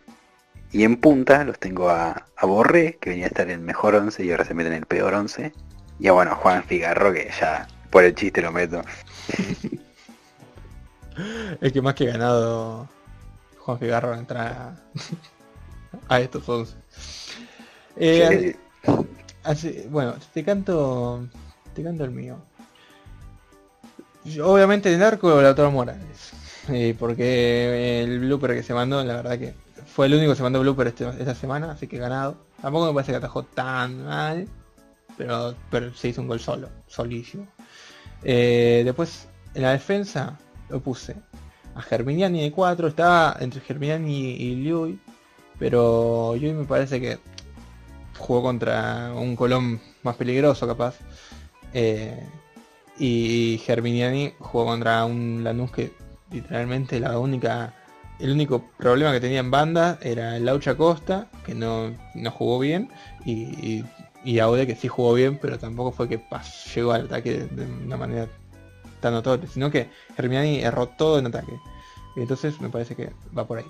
Y en punta los tengo a, a Borré, que venía a estar en el mejor 11 y ahora se mete en el peor 11. Y a bueno, Juan Figarro, que ya por el chiste lo meto. el que más que ganado Juan Figarro entra a estos 11. Eh, bueno, te canto. Te canto el mío. obviamente de narco Lautaro Morales. Eh, porque el blooper que se mandó, la verdad que fue el único que se mandó blooper este, esta semana, así que ganado. Tampoco me parece que atajó tan mal. Pero, se hizo un gol solo, solísimo. Eh, después, en la defensa, lo puse a Germiniani de 4. Estaba entre Germiniani y Liuy. Pero Liuy me parece que jugó contra un Colón más peligroso capaz. Eh, y Germiniani jugó contra un Lanús que literalmente la única el único problema que tenía en banda era Laucha Costa, que no, jugó bien, y, y, Aude, que sí jugó bien, pero tampoco fue que llegó al ataque de, una manera tan notable, sino que Germiniani erró todo en ataque. Y entonces me parece que va por ahí.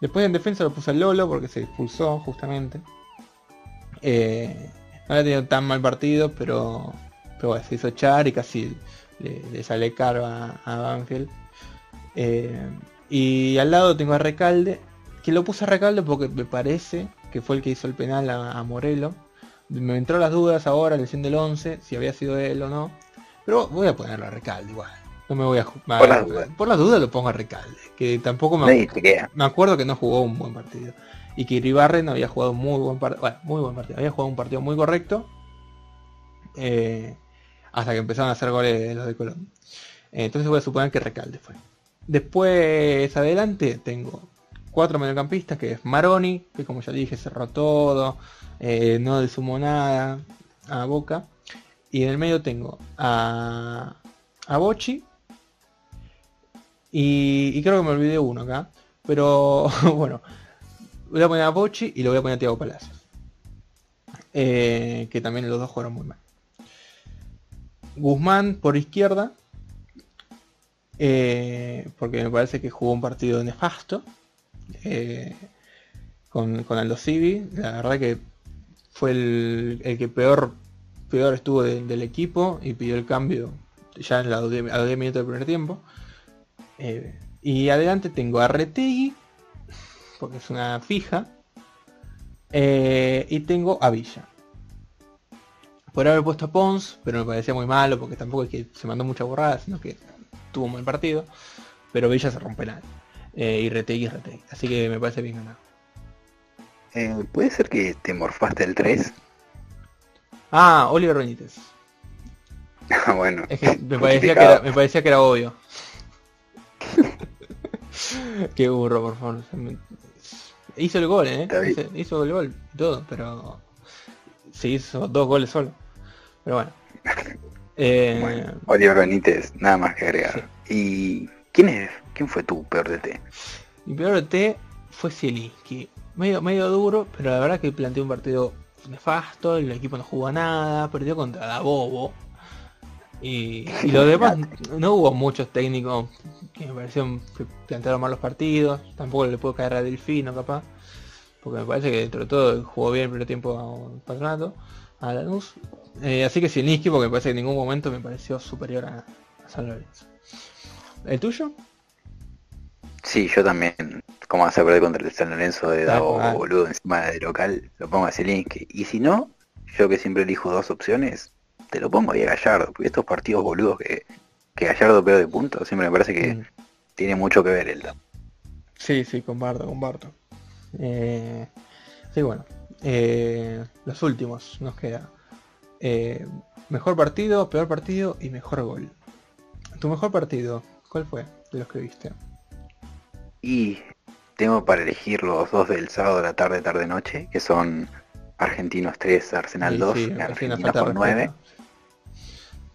Después en defensa lo puse al Lolo porque se expulsó justamente. Eh, no había tenido tan mal partido, pero, pero se hizo echar y casi le, sale caro a, Banfield. Eh, y al lado tengo a Recalde, que lo puse a Recalde porque me parece que fue el que hizo el penal a, Morelo. Me entró las dudas ahora, lesión del 11, si había sido él o no. Pero voy a ponerlo a Recalde igual. No me voy a jugar. Por, las dudas. lo pongo a Recalde. Que tampoco me, me acuerdo que no jugó un buen partido y que Iribarren había jugado muy buen partido, bueno, muy buen partido, había jugado un partido muy correcto eh, hasta que empezaron a hacer goles los de Colón. entonces voy a suponer que Recalde fue. Después adelante tengo cuatro mediocampistas, que es Maroni, que como ya dije cerró todo, eh, no le nada a Boca. Y en el medio tengo a, a Bochi. Y, y creo que me olvidé uno acá. Pero bueno, voy a poner a Bochi y lo voy a poner a Tiago Palacios. Eh, que también los dos jugaron muy mal. Guzmán por izquierda. Eh, porque me parece que jugó un partido nefasto. Eh, con, con, Aldo Civi. La verdad que fue el, que peor, peor estuvo del equipo y pidió el cambio ya en la, a los 10 minutos del primer tiempo. y adelante tengo a Retegui porque es una fija. Eh, y tengo a Villa. Por haber puesto a Pons, pero me parecía muy malo porque tampoco es que se mandó mucha borrada, sino que tuvo un buen partido. Pero Villa se rompe nada. Eh, y Retegui, Retegui. Así que me parece bien ganado. Eh, ¿Puede ser que te morfaste el 3? Ah, Oliver Benítez. Ah, bueno. Es que me parecía que, era, me parecía que era obvio. Qué burro, por favor. Hizo el gol, ¿eh? Hizo, el gol todo, pero... Se hizo dos goles solo. Pero bueno. Eh... Oliver Benítez, nada más que agregar. ¿Y quién es? ¿Quién fue tu peor de T? Mi peor de T fue que Medio, medio duro, pero la verdad que planteó un partido nefasto, el equipo no jugó nada, perdió contra la Bobo. Y, y lo demás, no hubo muchos técnicos que me parecieron que plantearon mal los partidos, tampoco le puedo caer a Delfino capaz, porque me parece que dentro de todo jugó bien el primer tiempo a un patronato, a Lanús. Eh, así que Niski porque me parece que en ningún momento me pareció superior a, San Lorenzo. ¿El tuyo? Sí, yo también, como hace perder contra el San Lorenzo de Davo boludo encima de local, lo pongo a Zielinski. Y si no, yo que siempre elijo dos opciones, te lo pongo ahí a Gallardo, porque estos partidos boludos que, que Gallardo peor de punto, siempre me parece que mm. tiene mucho que ver el Sí, sí, comparto, comparto. Eh, sí, bueno. Eh, los últimos nos queda. Eh, mejor partido, peor partido y mejor gol. Tu mejor partido, ¿cuál fue de los que viste? Y tengo para elegir los dos del sábado de la tarde, tarde, noche, que son Argentinos 3, Arsenal 2, Argentina por 9.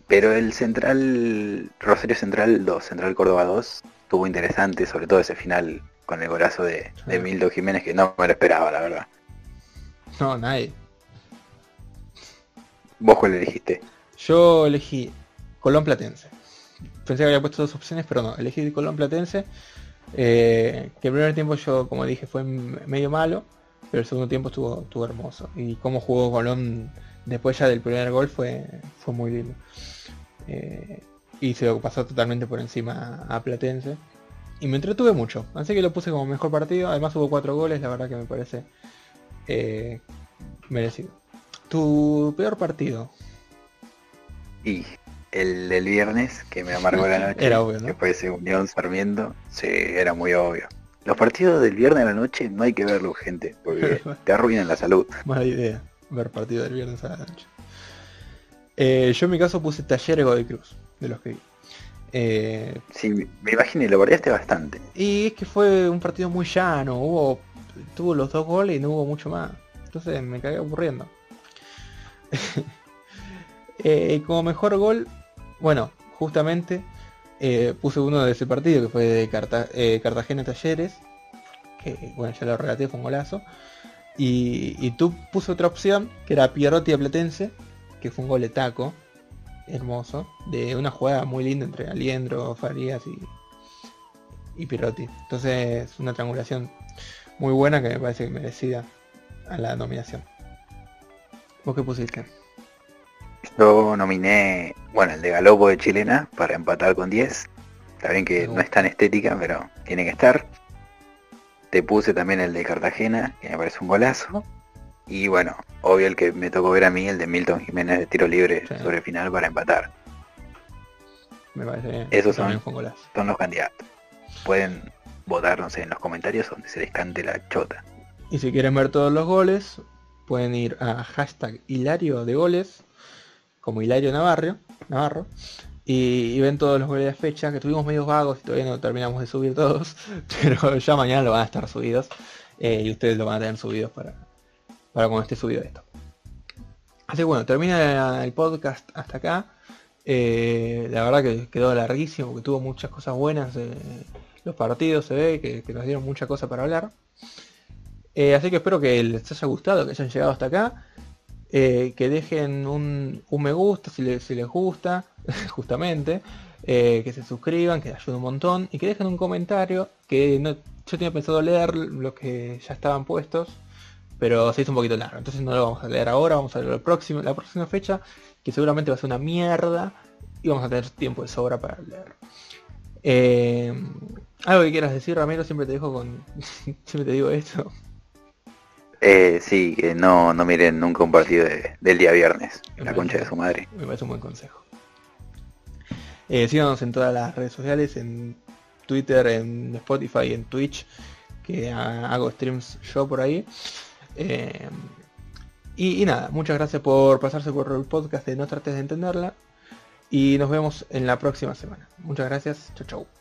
Pero el Central, Rosario Central 2, Central Córdoba 2, tuvo interesante, sobre todo ese final con el golazo de, de Mildo Jiménez, que no me lo esperaba, la verdad. No, nadie. ¿Vos cuál elegiste? Yo elegí Colón Platense. Pensé que había puesto dos opciones, pero no, elegí Colón Platense. Eh, que el primer tiempo yo, como dije, fue medio malo, pero el segundo tiempo estuvo, estuvo hermoso. Y cómo jugó Colón después ya del primer gol fue, fue muy lindo. Eh, y se pasó totalmente por encima a Platense. Y me entretuve mucho, así que lo puse como mejor partido. Además hubo cuatro goles, la verdad que me parece eh, merecido. ¿Tu peor partido? Y el del viernes, que me amargó la noche. era obvio, ¿no? Que fue ese Unión Sarmiento. Sí, era muy obvio. Los partidos del viernes a la noche no hay que verlos, gente, porque te arruinan la salud. Mala idea, ver partido del viernes a la noche. Eh, yo en mi caso puse Talleres de Cruz, de los que vi. Eh, sí, me imagino y lo variaste bastante. Y es que fue un partido muy llano, hubo tuvo los dos goles y no hubo mucho más. Entonces me cagué aburriendo. Eh, como mejor gol, bueno, justamente eh, puse uno de ese partido que fue de eh, Cartagena Talleres, que bueno, ya lo relaté, fue un golazo. Y, tú puse otra opción, que era Pierrotti a Platense, que fue un gol de taco, hermoso, de una jugada muy linda entre Aliendro, Farías y, y Pierrotti. Entonces, una triangulación muy buena que me parece merecida a la nominación. ¿Vos qué pusiste? Yo nominé, bueno, el de Galopo de Chilena para empatar con 10. Está bien que no es tan estética, pero tiene que estar. Te puse también el de Cartagena, que me parece un golazo. Y bueno, obvio el que me tocó ver a mí, el de Milton Jiménez de tiro libre sobre final para empatar. Me parece Esos son, son los candidatos. Pueden votarnos en los comentarios donde se les cante la chota. Y si quieren ver todos los goles, pueden ir a hashtag Hilario de goles como Hilario Navarro, Navarro y, ven todos los goles de fecha, que tuvimos medios vagos y todavía no terminamos de subir todos, pero ya mañana lo van a estar subidos eh, y ustedes lo van a tener subidos para, para cuando esté subido esto. Así que bueno, termina el podcast hasta acá. Eh, la verdad que quedó larguísimo, porque tuvo muchas cosas buenas. Eh, los partidos se ve que, nos dieron mucha cosa para hablar. Así que espero que les haya gustado, que hayan llegado hasta acá. Eh, que dejen un, me gusta si, les, gusta, justamente, eh, que se suscriban, que ayude un montón, y que dejen un comentario, que yo tenía pensado leer los que ya estaban puestos, pero se hizo un poquito largo, entonces no lo vamos a leer ahora, vamos a leer la próxima, la próxima fecha, que seguramente va a ser una mierda, y vamos a tener tiempo de sobra para leer. Eh, algo que quieras decir, Ramiro, siempre te dejo con. siempre te digo esto. Eh, sí, que no, no miren nunca un partido del día viernes, la concha de su madre. Me parece un buen consejo. Eh, síganos en todas las redes sociales, en Twitter, en Spotify, en Twitch, que hago streams yo por ahí. Eh, y, y, nada, muchas gracias por pasarse por el podcast de No trates de entenderla. Y nos vemos en la próxima semana. Muchas gracias. Chau chau.